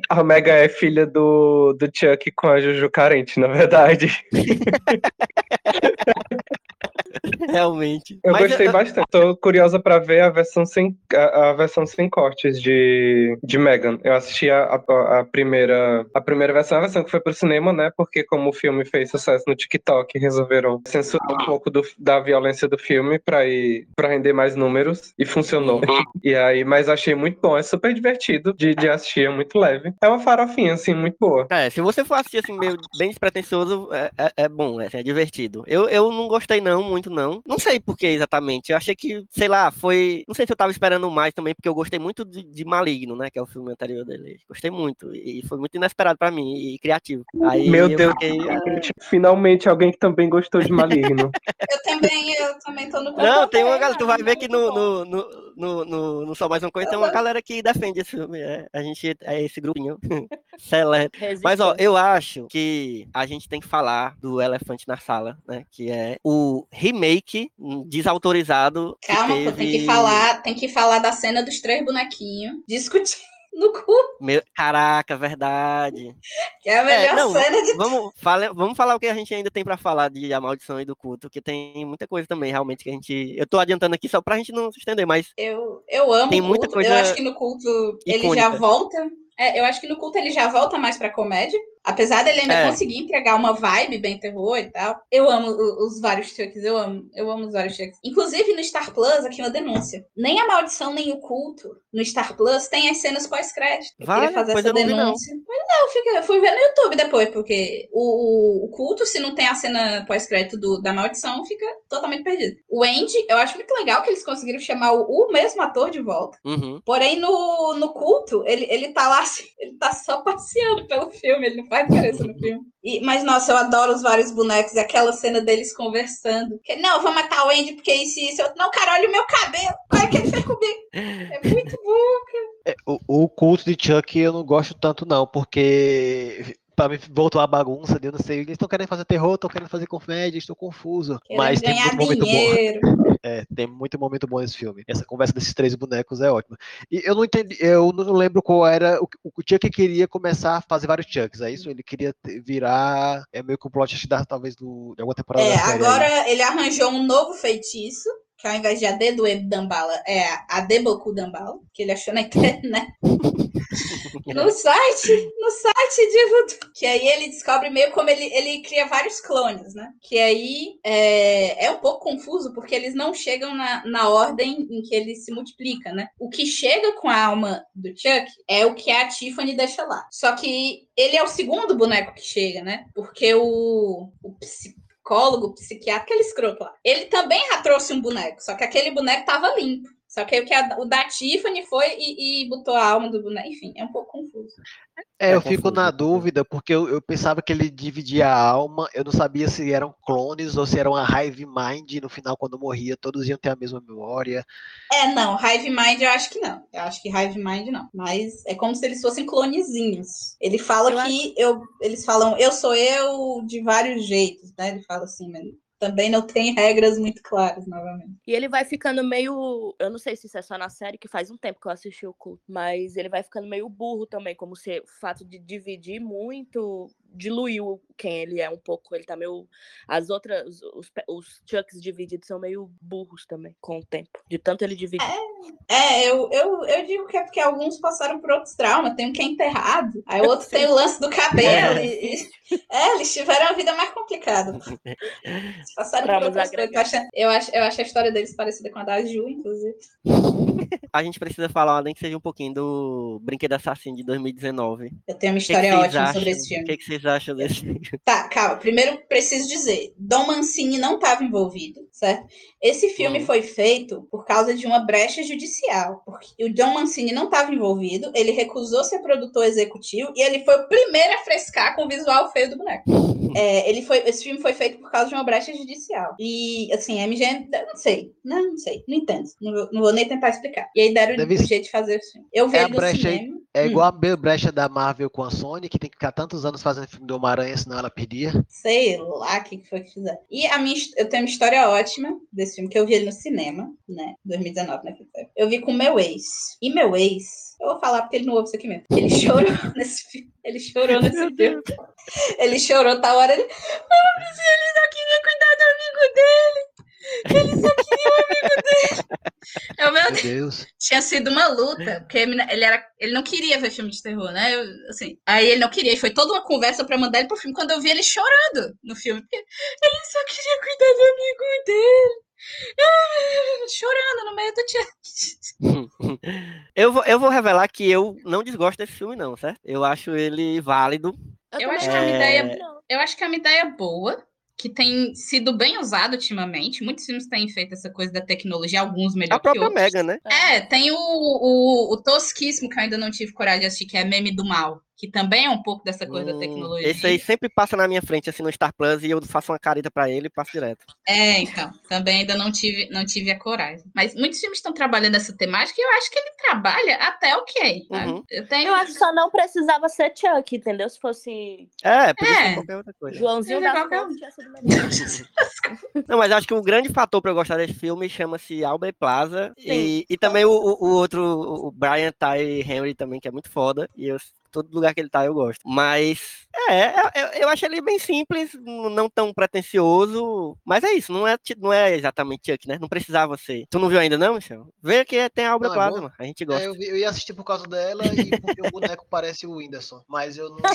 a Mega é filha do, do Chuck com a Juju Carente, na verdade. Realmente. Eu Mas gostei eu- bastante. Tô curiosa pra ver a versão sem, a, a versão sem cortes de, de Megan. Eu assisti a, a, a primeira, a primeira versão, a versão que foi pro cinema, né? Porque como o filme fez sucesso no TikTok, resolveram censurar um pouco do- da violência do filme pra, ir, pra render mais números. E funcionou. E aí, mas achei muito bom. É super divertido de, de assistir, é muito leve. É uma farofinha, assim, muito boa. É, se você for assistir assim, meio bem despretensioso, é, é, é bom, é, é divertido. Eu, eu não gostei não, muito não. Não sei por que exatamente. Eu achei que, sei lá, foi... Não sei se eu tava esperando mais também, porque eu gostei muito de, de Maligno, né, que é o filme anterior dele. Gostei muito. E foi muito inesperado pra mim, e criativo. Aí Meu eu Deus, fiquei, ah, finalmente alguém que também gostou de Maligno. Eu também, eu também tô no. Não, tem uma galera, tu vai ver que no, no, no, no, no Só Mais Uma Coisa tem uma galera que defende esse filme. É, a gente é esse grupinho. Seleto. Mas, ó, eu acho que a gente tem que falar do Elefante na Sala, né? Que é o remake desautorizado. que Calma, pô, tem que teve- falar, tem que falar da cena dos três bonequinhos discutindo no cu, Meu... Caraca, verdade. que é a melhor É, não, cena de Vamos, fala, vamos falar o que a gente ainda tem pra falar de A Maldição e do Culto, que tem muita coisa também, realmente, que a gente. Eu tô adiantando aqui só pra gente não se estender, mas Eu, eu amo Tem o muita culto. coisa Eu acho que no culto ele já icônica. volta. É, eu acho que no culto ele já volta mais pra comédia. Apesar dele ainda É. conseguir entregar uma vibe bem terror e tal. Eu amo os vários Chucks, eu amo. Eu amo os vários Chucks. Inclusive no Star Plus, aqui uma denúncia. Nem a maldição, nem o culto no Star Plus tem as cenas pós-crédito. Eu Vale? queria fazer essa eu não denúncia. Mas não, eu, fiquei- eu fui ver no YouTube depois, porque o, o- culto, se não tem a cena pós-crédito da maldição, fica totalmente perdido. O Andy, eu acho muito legal que eles conseguiram chamar o, o mesmo ator de volta. Uhum. Porém, no, no culto, ele, ele tá lá, ele tá só passeando pelo filme, ele não faz diferença no filme. E- mas, nossa, eu adoro os vários bonecos e aquela cena deles conversando. Que, não, eu vou matar o Andy porque isso e isso. Eu, não, cara, olha o meu cabelo. Olha o que ele fez comigo. É muito bom. O, o culto de Chuck eu não gosto tanto, não, porque pra mim voltou a bagunça, eu não sei. Eles estão querendo fazer terror, estão querendo fazer comédia, estou confuso. Querendo Mas tem muito momento dinheiro. bom. É, tem muito momento bom nesse filme. Essa conversa desses três bonecos é ótima. E eu não entendi, eu não lembro qual era. O, o Chuck queria começar a fazer vários Chucks, é isso? Ele queria virar. É meio que o plot dá, talvez do, de alguma temporada É, série. aí. agora ele arranjou um novo feitiço, que ao invés de AD do Dambala, é AD Boku Dambala, que ele achou na internet. no site, no site de Voodoo. Que aí ele descobre meio como ele, ele cria vários clones, né? Que aí é, é um pouco confuso, porque eles não chegam na, na ordem em que ele se multiplica, né? O que chega com a alma do Chuck é o que a Tiffany deixa lá. Só que ele é o segundo boneco que chega, né? Porque o, o psicólogo, psiquiatra, aquele escroto lá, ele também já trouxe um boneco, só que aquele boneco tava limpo. Só que aí o, que a- o da Tiffany foi e, e botou a alma do boneco. Enfim, é um pouco confuso. É, É eu fico na é dúvida, porque eu, eu pensava que ele dividia a alma, eu não sabia se eram clones ou se era uma Hive Mind, no final, quando morria, todos iam ter a mesma memória. É, não, Hive Mind eu acho que não. Eu acho que Hive Mind não. Mas é como se eles fossem clonezinhos. Ele fala Eu que eu, eles falam, eu sou eu de vários jeitos, né? Ele fala assim, mas também não tem regras muito claras, novamente. E ele vai ficando meio. Eu não sei se isso é só na série, que faz um tempo que eu assisti o culto. Mas ele vai ficando meio burro também, como se o fato de dividir muito diluiu quem ele é um pouco. Ele tá meio. As outras. Os, os Chucks divididos são meio burros também, com o tempo. De tanto ele dividir. É, eu, eu, eu digo que é porque alguns passaram por outros traumas. Tem um que é enterrado, aí o outro tem o lance do cabelo. e- e- é, eles tiveram a vida mais complicada. Eles passaram por Traumas outras coisas. Eu acho, eu, acho, a história deles parecida com a da Ju, inclusive. A gente precisa falar, nem que seja um pouquinho, do Brinquedo Assassino de 2019. Eu tenho uma O que que história ótima acham? sobre esse O filme. que, que vocês acham desse filme? Tá, calma. Primeiro preciso dizer, Dom Mancini não estava envolvido, certo? Esse filme Hum. foi feito por causa de uma brecha judicial. Porque o Dom Mancini não estava envolvido, ele recusou ser produtor executivo e ele foi o primeiro a frescar com o visual feio do boneco. É, ele foi, esse filme foi feito por causa de uma brecha judicial. E, assim, a MGM, eu não sei, não, não sei, não entendo. Não vou, não vou nem tentar explicar. E aí deram Deve o jeito de fazer o filme. Eu vi É a brecha aí- É igual a brecha da Marvel com a Sony, que tem que ficar tantos anos fazendo filme do Homem-Aranha, senão ela perdia. Sei lá o que foi que fizeram. E a minha, eu tenho uma história ótima desse filme, que eu vi ele no cinema, né? 2019, né? Eu vi com meu ex. E meu ex, eu vou falar porque ele não ouve isso aqui mesmo. Ele chorou nesse filme. Ele chorou nesse filme. Ele chorou, tá hora ele. Ah, ele não queria cuidar do amigo dele. Ele só queria o amigo dele. Eu, meu, Meu Deus. Tinha sido uma luta, porque ele era, ele não queria ver filme de terror, né? Eu, assim, aí ele não queria, e foi toda uma conversa pra mandar ele pro filme quando eu vi ele chorando no filme, porque ele só queria cuidar do amigo dele. Ah, chorando no meio do chat. eu, vou, eu vou revelar que eu não desgosto desse filme, não, certo? Eu acho ele válido. Eu, eu acho que é uma ideia. Eu acho que é uma ideia boa que tem sido bem usado ultimamente. Muitos filmes têm feito essa coisa da tecnologia, alguns melhor A própria outros. Mega, né? É, tem o, o, o tosquíssimo que eu ainda não tive coragem de assistir, que é Meme do Mal que também é um pouco dessa coisa hum, da tecnologia. Esse aí sempre passa na minha frente, assim, no Star Plus, e eu faço uma careta para ele e passo direto. É, então, também ainda não tive, não tive a coragem. Mas muitos filmes estão trabalhando essa temática e eu acho que ele trabalha até ok. Uhum. Eu, tenho... eu acho que só não precisava ser Chuck, entendeu? Se fosse. É, podia é. qualquer outra coisa. Joãozinho da qualquer... não, mas acho que o grande fator para eu gostar desse filme chama-se Albert Plaza. E, e também o, o outro, o Brian Ty Henry também, que é muito foda. E eu todo lugar que ele tá eu gosto. Mas é, eu, eu acho ele bem simples, não tão pretencioso. Mas é isso, não é, não é exatamente Chuck, né? Não precisava ser. Tu não viu ainda, não, Michel? Vê que tem a obra Plaza, mano. A gente gosta. É, eu, vi, eu, ia assistir por causa dela e porque o boneco parece o Whindersson. Mas eu não.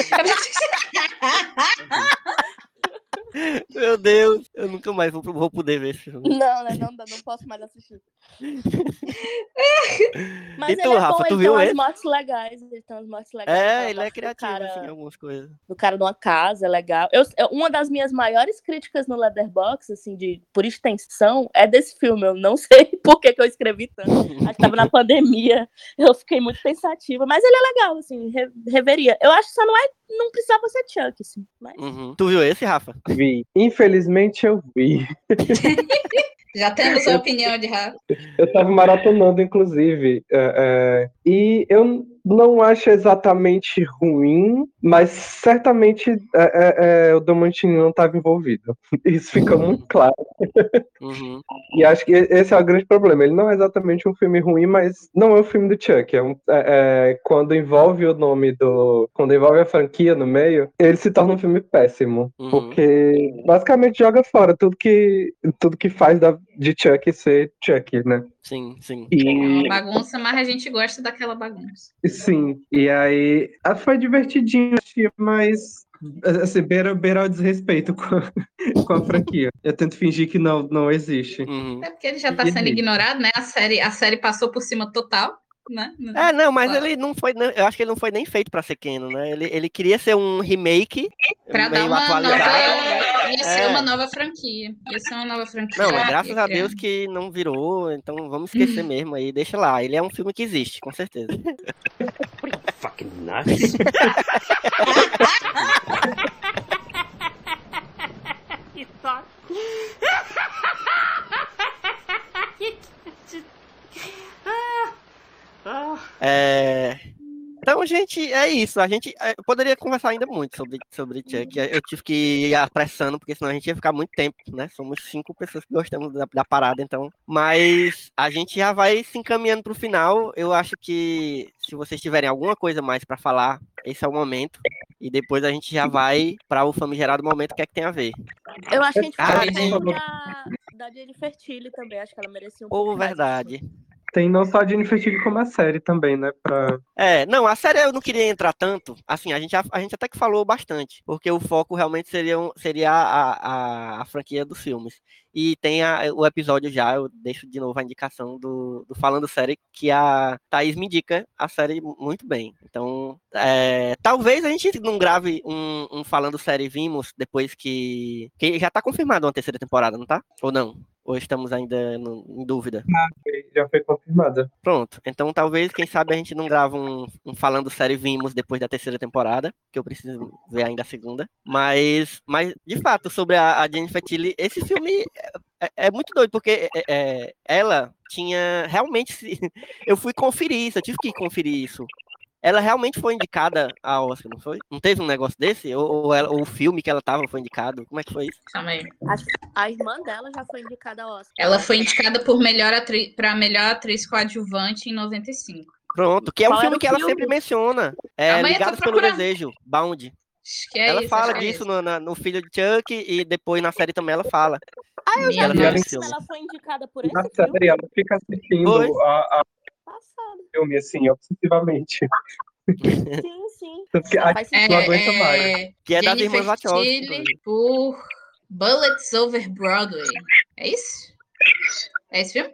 Meu Deus, eu nunca mais vou, vou poder ver esse filme. Não, né? Não, não posso mais assistir. Mas e tu, é Rafa, bom, tu viu ele? Tem umas mortes legais, ele tem umas mortes legais. É, ele é criativo, cara, assim, algumas coisas. Do cara numa casa, é legal. Eu, uma das minhas maiores críticas no Leatherbox, assim, de por extensão, é desse filme. Eu não sei por que, que eu escrevi tanto. Acho que tava na pandemia, eu fiquei muito pensativa. Mas ele é legal, assim, re, reveria. Eu acho que só não é não precisava ser Chuck, assim. Mas... Uhum. Tu viu esse, Rafa? Vi. Infelizmente eu vi. Já temos a opinião de Rafa. Eu tava maratonando, inclusive. É, é, e eu não acho exatamente ruim, mas certamente é, é, é o Domantini não estava envolvido. Isso fica muito claro. Uhum. E acho que esse é o grande problema. Ele não é exatamente um filme ruim, mas não é o filme do Chuck. É um, é, quando envolve o nome do. Quando envolve a franquia no meio, ele se torna um filme péssimo. Uhum. Porque basicamente joga fora tudo que, tudo que faz da, de Chuck ser Chuck, né? Sim, sim. E... É uma bagunça, mas a gente gosta daquela bagunça. Sim, e aí foi divertidinho, mas assim, beira, beira o desrespeito com, com a franquia. Eu tento fingir que não, não existe. Uhum. É porque ele já tá sendo ignorado, né? A série, a série passou por cima total. Né? É, não, mas claro. ele não foi. Eu acho que ele não foi nem feito para ser Keno, né? Ele, ele queria ser um remake. Pra dar uma nova. Ia ser é. uma nova franquia. Ia ser uma nova franquia. Não, mas graças a Deus que não virou, então vamos esquecer mesmo aí, deixa lá. Ele é um filme que existe, com certeza. fucking nuts. you thought. É... Então, gente, é isso. A gente é, poderia conversar ainda muito sobre, sobre Chuck. Eu tive que ir apressando, porque senão a gente ia ficar muito tempo, né? Somos cinco pessoas que gostamos da, da parada, então. Mas a gente já vai se encaminhando para o final. Eu acho que se vocês tiverem alguma coisa mais para falar, esse é o momento. E depois a gente já vai para o famigerado momento, que é que tem a ver. Eu acho que a gente ah, da, da Jennifer Tilly também. Acho que ela merecia um pouco Oh, verdade. Mais. Tem não só a Jennifer Tilly como a série também, né? Pra... É, não, a série eu não queria entrar tanto. Assim, a gente, a, a gente até que falou bastante, porque o foco realmente seria, seria a, a, a franquia dos filmes. E tem a, o episódio já, eu deixo de novo a indicação do, do Falando Série, que a Thaís me indica a série muito bem. Então, é, talvez a gente não grave um, um Falando Série Vimos depois que. que já tá confirmado uma terceira temporada, não tá? Ou não? Ou estamos ainda em dúvida? Ah, já foi confirmada. Pronto. Então talvez, quem sabe, a gente não grava um, um, falando série Vimos depois da terceira temporada, que eu preciso ver ainda a segunda. Mas, mas de fato, sobre a, a Jennifer Tilly, esse filme é, é muito doido, porque é, é ela tinha realmente. Eu fui conferir isso, eu tive que conferir isso. Ela realmente foi indicada a Oscar, não foi? Não teve um negócio desse? Ou, ou, ela, ou o filme que ela tava foi indicado? Como é que foi isso? Calma aí. A, a irmã dela já foi indicada ao Oscar. Ela foi indicada por melhor atriz, pra melhor atriz coadjuvante em 95. Pronto, que é um Qual filme era o que ela filme? sempre menciona. É Ligados pelo. Desejo, Bound. É ela isso, fala é disso isso. no, na- no Filho de Chuck e depois na série também ela fala. Ah, eu já ela vi filme. ela foi indicada por Na esse filme. série, ela fica assistindo a, a. filme, assim, obsessivamente. Sim, sim. Tanto que a Faz gente sentido. não aguenta mais. é, Que é das Jennifer Wachowski. Inclusive. por Bullets Over Broadway. É isso? É esse filme?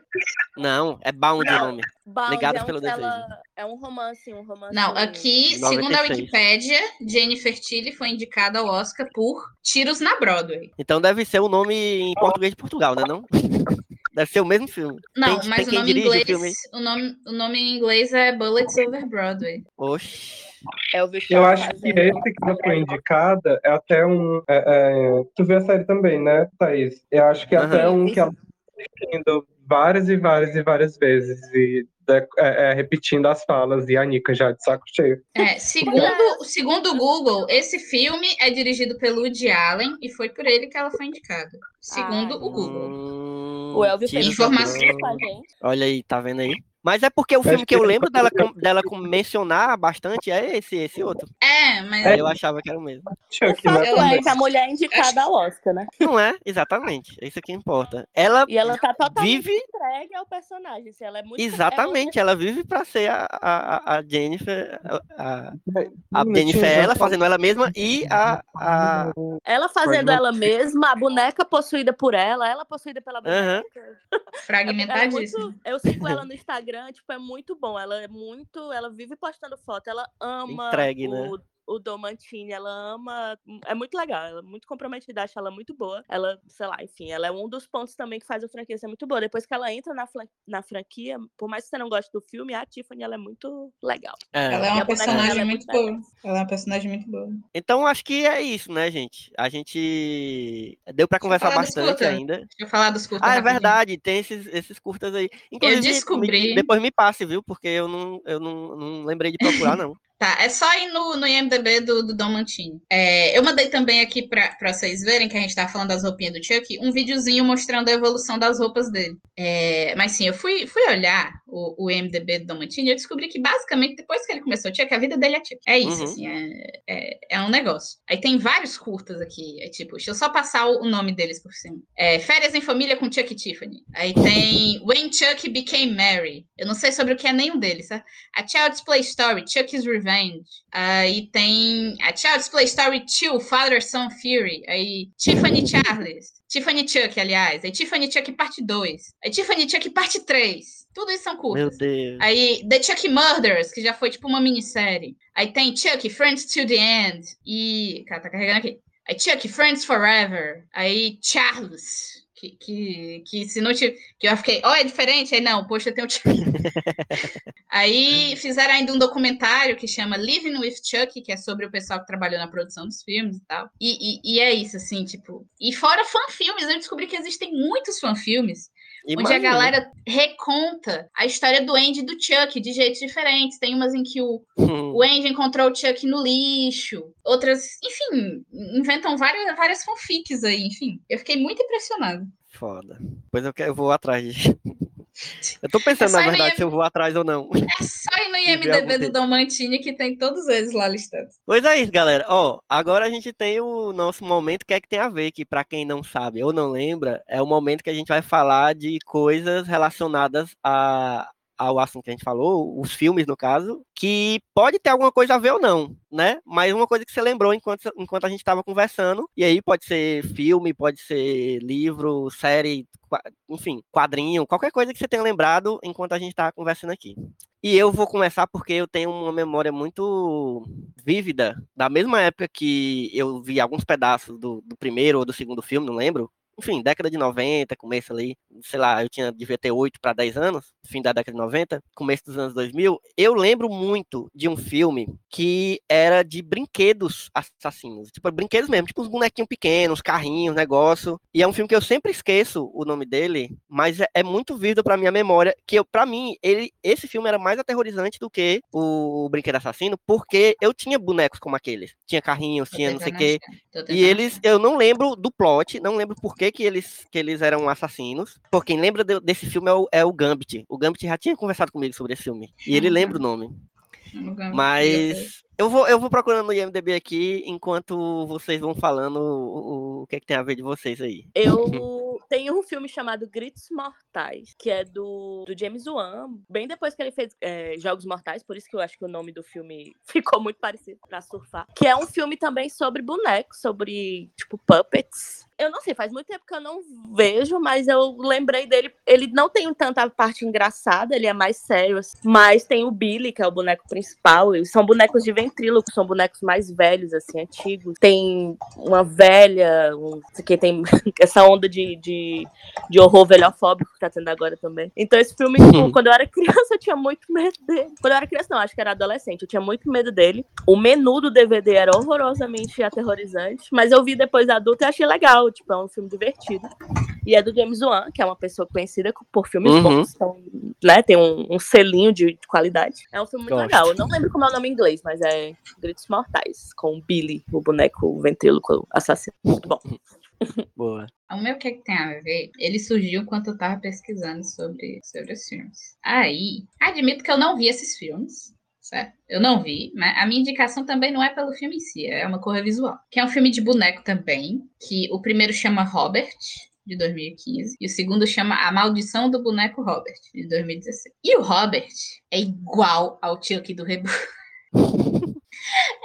Não, é Bound o nome. Bound Ligados é um, pelo que ela- é um romance, um romance. Não, aqui, segundo a 96. Wikipédia, Jennifer Tilly foi indicada ao Oscar por Tiros na Broadway. Então deve ser o nome em português de Portugal, né? Não? Deve ser o mesmo filme. Não, tem, mas tem o nome, inglês, o filme. o, nome, o nome em inglês é Bullets Over Broadway. Oxi. É Eu acho que esse que ela foi indicada é até um. é, é, tu viu a série também, né, Thaís? Eu acho que é até Aham. um que ela tá assistindo várias e várias e várias vezes. E é, é, repetindo as falas e a Nika já de saco cheio. É, segundo, segundo o Google, esse filme é dirigido pelo Woody Allen e foi por ele que ela foi indicada. Segundo Ah, o Google. O Elvis Tiros fez Informação. gente. Olha aí, tá vendo aí? Mas é porque o filme que eu lembro dela, com- dela com- mencionar bastante é esse, esse outro. É, mas Aí eu achava que era o mesmo. Ela- é que a mulher é indicada ao Oscar, né? Não é? Exatamente. É isso que importa. Ela E ela tá totalmente vive. entregue ao personagem. assim, ela é muito Exatamente, ela vive pra ser a, a, a Jennifer. A, a- Jennifer é ela fazendo ela mesma e a. a... Ela fazendo ela mesma, a boneca possuída por ela, ela possuída pela boneca. Ela é fragmentadíssimo. muito, eu sigo ela no Instagram, tipo, é muito bom. Ela é muito. Ela vive postando foto, ela ama Entregue, o, né? O Dom Mantini, ela ama. É muito legal, ela é muito comprometida, acho ela muito boa. Ela, sei lá, enfim, ela é um dos pontos também que faz a franquia ser muito boa. Depois que ela entra na, na franquia, por mais que você não goste do filme, a Tiffany ela é muito legal. É. Ela é uma personagem é muito muito boa. Ela é uma personagem muito boa. Então acho que é isso, né, gente? A gente deu pra conversar bastante ainda. Deixa eu falar dos curtas Ah, é rapidinho. verdade, tem esses, esses curtas aí. Inclusive, me- descobri- depois me passe, viu? Porque eu não, eu não, não lembrei de procurar, não. Tá, é só ir no, no IMDB do, do Dom Mantini. É, eu mandei também aqui pra, pra vocês verem, que a gente tava falando das roupinhas do Chuck, um videozinho mostrando a evolução das roupas dele. É, mas sim, eu fui, fui olhar o, o IMDB do Dom Mantini e eu descobri que basicamente depois que ele começou o Chuck, a vida dele é Chuck. É isso, Uhum. assim, é, é, é um negócio. Aí tem vários curtas aqui, é tipo, deixa eu só passar o, o nome deles por cima. É, Férias em Família com Chuck e Tiffany. Aí tem When Chuck Became Mary. Eu não sei sobre o que é nenhum deles, tá? A Child's Play Story, Chuck's Revenge. Aí tem a Child's Play Story 2, Father Son Fury. Aí Tiffany Charles. Tiffany Chuck, aliás. Aí Tiffany Chuck parte 2. Aí Tiffany Chuck parte 3. Tudo isso são Meu curtas. Deus. Aí The Chuck Murders, que já foi tipo uma minissérie. Aí tem Chuck, Friends to the End. E. Cara, tá carregando aqui. Aí Chuck, Friends Forever. Aí Charles. Que, que, que se não tiver. Que eu fiquei, ó, é diferente? Aí não, poxa, tem o Chuck. Aí fizeram ainda um documentário que chama Living with Chuck, que é sobre o pessoal que trabalhou na produção dos filmes e tal. E, e, e é isso, assim, tipo. E fora fanfilmes, eu descobri que existem muitos fanfilmes onde a Imagina. galera reconta a história do Andy e do Chuck de jeitos diferentes. Tem umas em que o, Hum, o Andy encontrou o Chuck no lixo, outras, enfim, inventam várias, várias fanfics aí, enfim. Eu fiquei muito impressionada. Foda. Pois eu, quero, eu vou atrás disso. Eu tô pensando, É na verdade, IM se eu vou atrás ou não. É só ir no IMDB do Dom Mantini que tem todos eles lá listados. Pois é isso, galera. Ó, agora a gente tem o nosso momento que é que tem a ver, que pra quem não sabe ou não lembra, é o momento que a gente vai falar de coisas relacionadas a, ao assunto que a gente falou, os filmes no caso, que pode ter alguma coisa a ver ou não, né? Mas uma coisa que você lembrou enquanto, enquanto a gente estava conversando, e aí pode ser filme, pode ser livro, série, enfim, quadrinho, qualquer coisa que você tenha lembrado enquanto a gente estava conversando aqui. E eu vou começar porque eu tenho uma memória muito vívida, da mesma época que eu vi alguns pedaços do, do primeiro ou do segundo filme, não lembro, enfim, década de 90, começo ali, sei lá, eu tinha, devia ter 8 para 10 anos, fim da década de 90, começo dos anos 2000, eu lembro muito de um filme que era de brinquedos assassinos, tipo, brinquedos mesmo, tipo uns bonequinhos pequenos, carrinhos, negócio, e é um filme que eu sempre esqueço o nome dele, mas é, é muito vívido para minha memória, que eu, para mim, ele, esse filme era mais aterrorizante do que o, o Brinquedo Assassino, porque eu tinha bonecos como aqueles, tinha carrinhos, tinha não sei o quê, e eles, eu não lembro do plot, não lembro por que que eles, que eles eram assassinos, por quem lembra de, desse filme é o, é o Gambit, o Gambit já tinha conversado comigo sobre esse filme, e ele lembra o nome. Mas eu vou, eu vou procurando no IMDB aqui enquanto vocês vão falando o, o, que, é que tem a ver de vocês aí. Eu tenho um filme chamado Gritos Mortais, que é do, do James Wan, bem depois que ele fez é, Jogos Mortais, por isso que eu acho que o nome do filme ficou muito parecido pra surfar. Que é um filme também sobre bonecos, sobre, tipo, puppets eu não sei, faz muito tempo que eu não vejo, mas eu lembrei dele. Ele não tem tanta parte engraçada, ele é mais sério. Assim. Mas tem o Billy, que é o boneco principal. Eles são bonecos de ventríloco, são bonecos mais velhos, assim, antigos. Tem uma velha, um, que tem essa onda de, de, de horror velhofóbico que tá tendo agora também. Então, esse filme, tipo, quando eu era criança, eu tinha muito medo dele. Quando eu era criança, não, acho que era adolescente, eu tinha muito medo dele. O menu do DVD era horrorosamente aterrorizante, mas eu vi depois adulto e achei legal tipo, é um filme divertido. E é do James Wan, que é uma pessoa conhecida por filmes uhum. bons, então, né, tem um, um selinho de, de, qualidade. É um filme muito Gosto. legal. Eu não lembro como é o nome em inglês, mas é Gritos Mortais, com Billy, o boneco ventríloco assassino. Muito bom. Boa. O meu que, é que tem a ver? Ele surgiu enquanto eu tava pesquisando sobre, sobre os filmes. Aí, admito que eu não vi esses filmes certo? Eu não vi, mas a minha indicação também não é pelo filme em si, é uma cor visual. Que é um filme de boneco também, que o primeiro chama Robert, de 2015, e o segundo chama A Maldição do Boneco Robert, de 2016. E o Robert é igual ao Chuck do Reboot.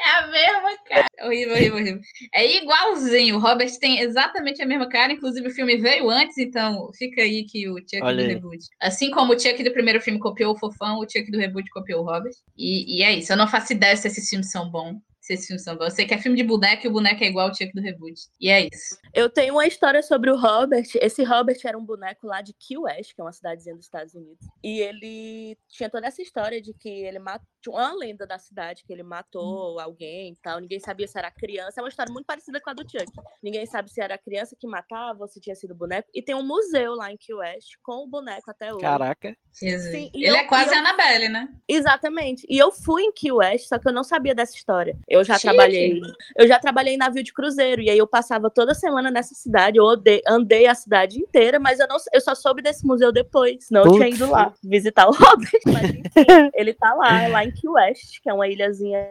É a mesma cara. Horrível, horrível, horrível. É igualzinho. O Robert tem exatamente a mesma cara. Inclusive, o filme veio antes, então fica aí que o Chuck Olha do aí. reboot. Assim como o Chuck do primeiro filme copiou o Fofão, o Chuck do reboot copiou o Robert. E, e é isso. Eu não faço ideia se esses filmes são bons se esses filmes são bons. Eu sei que é filme de boneco e o boneco é igual o Chuck do reboot. E é isso. Eu tenho uma história sobre o Robert. Esse Robert era um boneco lá de Key West, que é uma cidadezinha dos Estados Unidos. E ele tinha toda essa história de que ele matou. Uma lenda da cidade que ele matou hum. alguém e tal. Ninguém sabia se era criança. É uma história muito parecida com a do Chuck. Ninguém sabe se era criança que matava ou se tinha sido boneco. E tem um museu lá em Key West com o boneco até hoje. Caraca. Sim, ele eu, é quase eu... Annabelle, né? Exatamente. E eu fui em Key West, só que eu não sabia dessa história. Eu já Chique. trabalhei, eu já trabalhei em navio de cruzeiro e aí eu passava toda semana nessa cidade, eu andei, andei a cidade inteira, mas eu não eu só soube desse museu depois, não tinha ido lá visitar o Robert, mas enfim, ele tá lá, lá em Key West, que é uma ilhazinha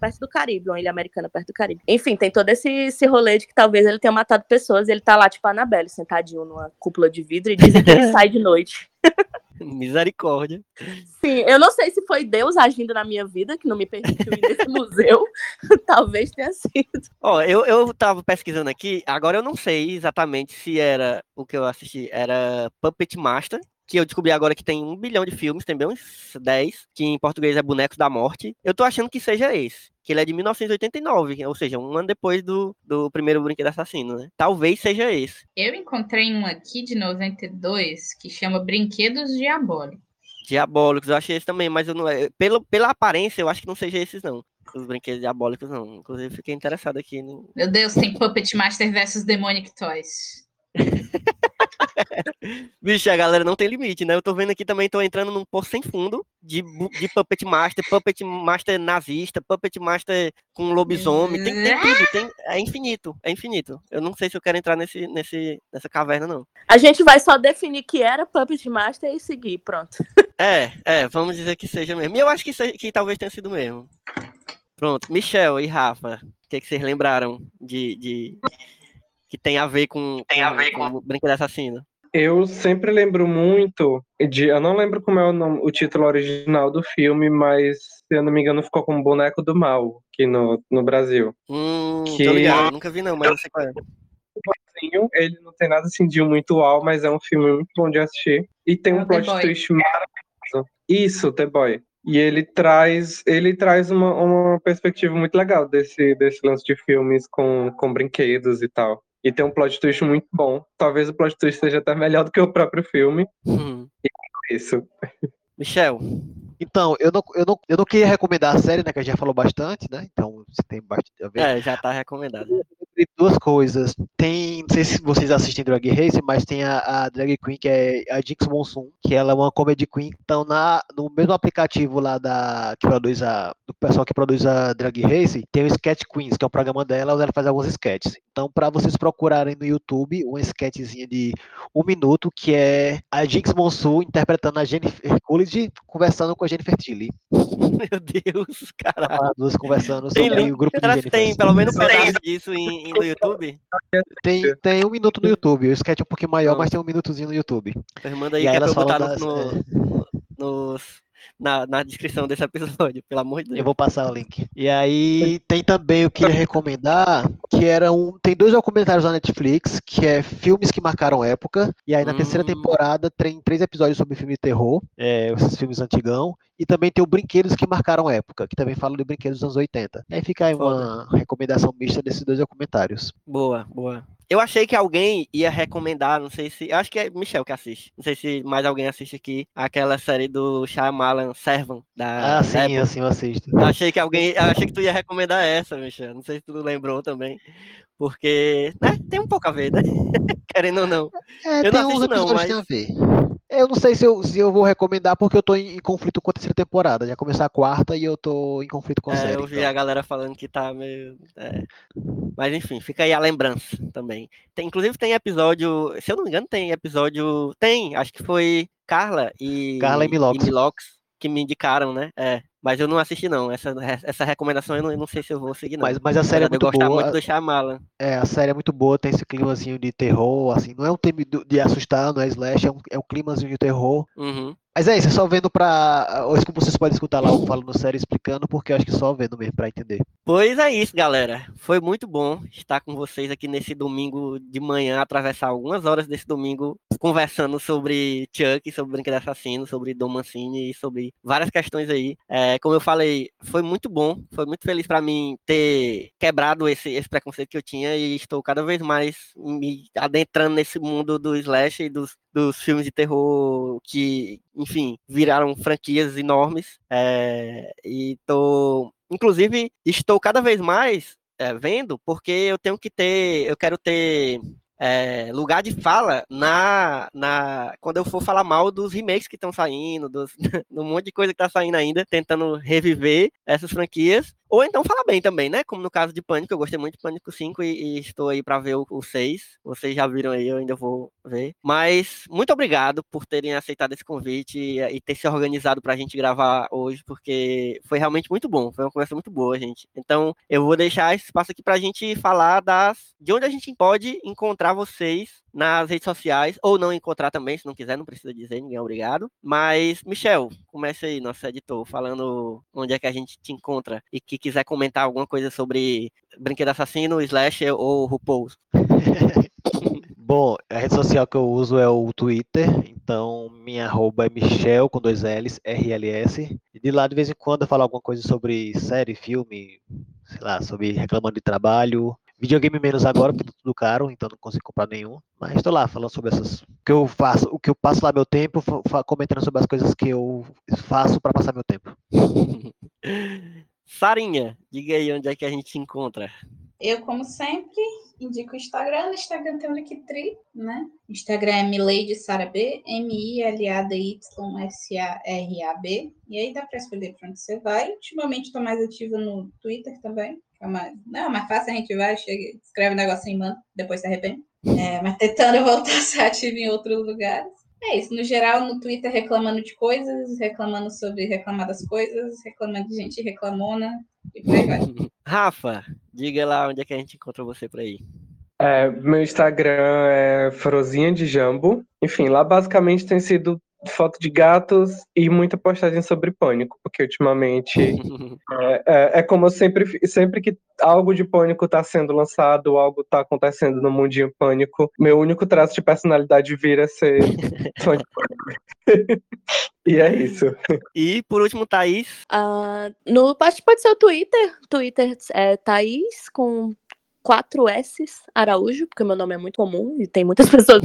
perto do Caribe, uma ilha americana perto do Caribe. Enfim, tem todo esse, esse rolê de que talvez ele tenha matado pessoas, e ele tá lá tipo a Annabelle, sentadinho numa cúpula de vidro e dizem que ele sai de noite. Misericórdia. Sim, eu não sei se foi Deus agindo na minha vida que não me permitiu ir nesse museu. Talvez tenha sido. Ó, eu, eu tava pesquisando aqui, agora eu não sei exatamente se era o que eu assisti, era Puppet Master, que eu descobri agora que tem um bilhão de filmes, tem bem uns 10, que em português é Bonecos da Morte. Eu tô achando que seja esse, que ele é de 1989, ou seja, um ano depois do, do primeiro Brinquedo Assassino, né? Talvez seja esse. Eu encontrei um aqui de 92 que chama Brinquedos Diabólicos. Diabólicos, eu achei esse também, mas eu não, é, pelo, pela aparência eu acho que não seja esses não. Os brinquedos diabólicos não. Inclusive fiquei interessado aqui. No... Meu Deus, tem Puppet Master versus Demonic Toys. Bicho, a galera não tem limite, né? Eu tô vendo aqui também, tô entrando num poço sem fundo de, de Puppet Master, Puppet Master nazista, Puppet Master com lobisomem, tem, tem tudo, tem, é infinito, é infinito. Eu não sei se eu quero entrar nesse, nesse, nessa caverna, não. A gente vai só definir que era Puppet Master e seguir, pronto. É, é, vamos dizer que seja mesmo. E eu acho que, seja, que talvez tenha sido mesmo. Pronto, Michel e Rafa, o que, é que vocês lembraram de, de que tem a ver com, tem a ver com, com o Brinquedo Assassino? Eu sempre lembro muito de. Eu não lembro como é o, nome, o título original do filme, mas se eu não me engano, ficou com Boneco do Mal aqui no, no Brasil. Hum, que... tô ligado, nunca vi não, mas eu sei qual é. Ele não tem nada assim de muito uau, mas é um filme muito bom de assistir. E tem é um plot twist maravilhoso. Isso, The Boy. E ele traz, ele traz uma, uma perspectiva muito legal desse, desse lance de filmes com, com brinquedos e tal. E tem um plot twist muito bom. Talvez o plot twist seja até melhor do que o próprio filme. Uhum. E é isso. Michel. Então, eu não, eu, não, eu não queria recomendar a série, né? Que a gente já falou bastante, né? Então, você tem bastante a ver. É, já tá recomendado. Tem duas coisas. Tem, não sei se vocês assistem Drag Race, mas tem a, a drag queen que é a Jinx Monsoon, que ela é uma comedy queen. Então, na, no mesmo aplicativo lá da que produz a do pessoal que produz a Drag Race, tem o Sketch Queens, que é o programa dela, onde ela faz alguns sketches. Então, para vocês procurarem no YouTube uma sketchzinha de um minuto, que é a Jinx Monsoon interpretando a Jennifer Coolidge conversando com a Jennifer Tilly. Meu Deus, caralho. As duas conversando Tem, sobre link- o grupo de Jennifer. tem pelo menos um pedaço disso em, em- no YouTube? Tem, tem um minuto no YouTube. O sketch é um pouquinho maior, Pronto. mas tem um minutozinho no YouTube. Pois manda aí E que aí é pra eu botar no, das- no- nos- na, na descrição desse episódio, pelo amor de Deus. Eu vou passar o link. E aí tem também, eu queria recomendar, que era um. Tem dois documentários na Netflix, que é filmes que marcaram época. E aí na terceira Hum. temporada tem três episódios sobre filme de terror, é, esses filmes antigão. E também tem o Brinquedos que marcaram época, que também fala de brinquedos dos anos 80. Aí fica aí uma recomendação mista desses dois documentários. Boa, boa. Eu achei que alguém ia recomendar, não sei se. Eu acho que é Michel que assiste. Não sei se mais alguém assiste aqui aquela série do Shyamalan Servan da Ah, sim, Apple. assim eu assisto. Eu achei que alguém. Eu achei que tu ia recomendar essa, Michel. Não sei se tu lembrou também. Porque, né, tem um pouco a ver, né? Querendo ou não. É, Eu tem não uns assisto, não, que tem a ver. Eu não sei se eu, se eu vou recomendar porque eu tô em, em conflito com a terceira temporada. Já começar a quarta e eu tô em conflito com a É, série. eu vi então. a galera falando que tá meio. é. Mas enfim, fica aí a lembrança também. Tem, inclusive tem episódio. Se eu não me engano, tem episódio. Tem, acho que foi Carla e. Carla e Milox. que me indicaram, né? É. Mas eu não assisti, não. Essa, essa recomendação eu não, eu não sei se eu vou seguir, não. Mas, mas a série é Apesar de eu muito boa. muito do Shyamalan. É, a série é muito boa, tem esse climazinho de terror, assim, não é um tema de assustar, não é slash, é um, é um climazinho de terror. Uhum. Mas é isso, é só vendo pra. Ou isso como vocês podem escutar lá eu falando série explicando, porque eu acho que só vendo mesmo pra entender. Pois é isso, galera. Foi muito bom estar com vocês aqui nesse domingo de manhã, atravessar algumas horas desse domingo, conversando sobre Chuck, sobre Brinquedo Assassino, sobre Dom Mancini e sobre várias questões aí. É, como eu falei, foi muito bom, foi muito feliz para mim ter quebrado esse, esse preconceito que eu tinha e estou cada vez mais me adentrando nesse mundo do slash e dos, dos filmes de terror que, enfim, viraram franquias enormes. É, e tô, inclusive, estou cada vez mais é, vendo, porque eu tenho que ter, eu quero ter é, lugar de fala na, na quando eu for falar mal dos remakes que estão saindo, dos, do monte de coisa que tá saindo ainda, tentando reviver essas franquias. Ou então falar bem também, né? Como no caso de Pânico, eu gostei muito de Pânico 5 e, e estou aí para ver o, o 6. Vocês já viram aí, eu ainda vou ver. Mas muito obrigado por terem aceitado esse convite e, e ter se organizado para a gente gravar hoje, porque foi realmente muito bom. Foi uma conversa muito boa, gente. Então, eu vou deixar esse espaço aqui para a gente falar das de onde a gente pode encontrar vocês nas redes sociais, ou não encontrar também, se não quiser, não precisa dizer, ninguém é obrigado. Mas, Michel, comece aí, nosso editor, falando onde é que a gente te encontra e que quiser comentar alguma coisa sobre Brinquedo Assassino, Slash ou RuPaul's. Bom, a rede social que eu uso é o Twitter, então minha arroba é Michel com dois L's, RLS. E de lá de vez em quando eu falo alguma coisa sobre série, filme, sei lá, sobre reclamando de trabalho. Videogame menos agora, porque tá tudo caro, então não consigo comprar nenhum. Mas estou lá falando sobre essas. O que eu faço, o que eu passo lá meu tempo, comentando sobre as coisas que eu faço para passar meu tempo. Sarinha, diga aí onde é que a gente te encontra. Eu, como sempre, indico o Instagram. No Instagram tem o Linktree, né? Instagram é Milady Sara B, M-I-L-A-D-Y-S-A-R-A-B. E aí dá para escolher para onde você vai. Ultimamente estou mais ativa no Twitter também. É mais, não, é mais fácil, a gente vai, chega, escreve um negocinho e manda, depois se arrepende. É, mas tentando voltar a ser ativa em outros lugares. É isso, no geral, no Twitter reclamando de coisas, reclamando sobre reclamar das coisas, reclamando de gente reclamona e por aí vai. Rafa, diga lá onde é que a gente encontra você por aí. É, meu Instagram é Frozinha de Jambo. Enfim, lá basicamente tem sido foto de gatos e muita postagem sobre pânico, porque ultimamente é, é- é como eu sempre, sempre que algo de pânico está sendo lançado, algo está acontecendo no mundinho pânico, meu único traço de personalidade vira ser fã de pânico. e é isso. E por último, Thaís. Ah, no, pode, pode ser o Twitter. Twitter é Thaís com quatro S's Araújo, porque meu nome é muito comum e tem muitas pessoas.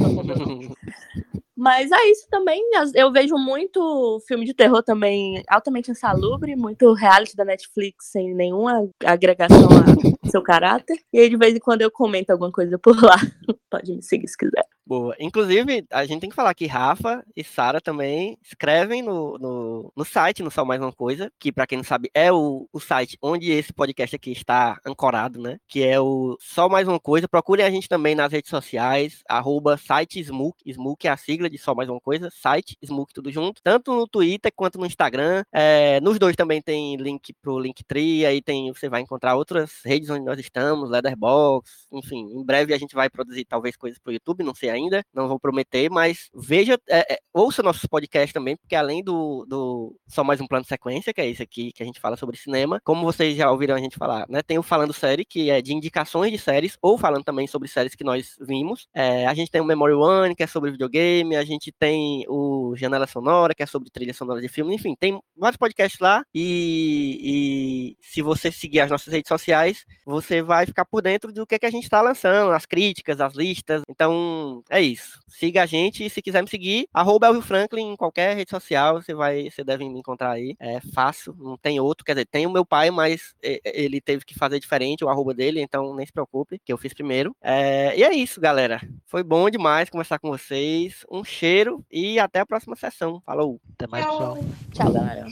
Mas é isso também. Eu vejo muito filme de terror também altamente insalubre, muito reality da Netflix sem nenhuma agregação ao seu caráter. E aí, de vez em quando, eu comento alguma coisa por lá. Pode me seguir se quiser. Boa. Inclusive, a gente tem que falar que Rafa e Sara também escrevem no, no, no, site, no Só Mais Uma Coisa, que para quem não sabe é o, o site onde esse podcast aqui está ancorado, né? Que é o Só Mais Uma Coisa. Procurem a gente também nas redes sociais, arroba site Smook. Smook é a sigla de Só Mais Uma Coisa, site Smook tudo junto, tanto no Twitter quanto no Instagram. É, nos dois também tem link pro Linktree, aí tem, você vai encontrar outras redes onde nós estamos, Leatherbox, enfim, em breve a gente vai produzir talvez coisas pro YouTube, não sei ainda não vou prometer, mas veja, é, é, ouça nossos podcasts também, porque além do, do Só Mais Um Plano de Sequência, que é esse aqui que a gente fala sobre cinema, como vocês já ouviram a gente falar, né? Tem o Falando Série, que é de indicações de séries, ou falando também sobre séries que nós vimos. É, a gente tem o Memory One, que é sobre videogame, a gente tem o Janela Sonora, que é sobre trilha sonora de filme, enfim, tem vários podcasts lá, e, e se você seguir as nossas redes sociais, você vai ficar por dentro do que, é que a gente está lançando, as críticas, as listas. Então, é isso. Siga a gente e se quiser me seguir, arroba Elvio Franklin em qualquer rede social, você vai, você deve me encontrar aí. É fácil, não tem outro, quer dizer, tem o meu pai, mas ele teve que fazer diferente o arroba dele, então nem se preocupe, que eu fiz primeiro. É, e é isso, galera. Foi bom demais conversar com vocês. Um cheiro e até a próxima sessão. Falou. Até mais, pessoal. Tchau, galera.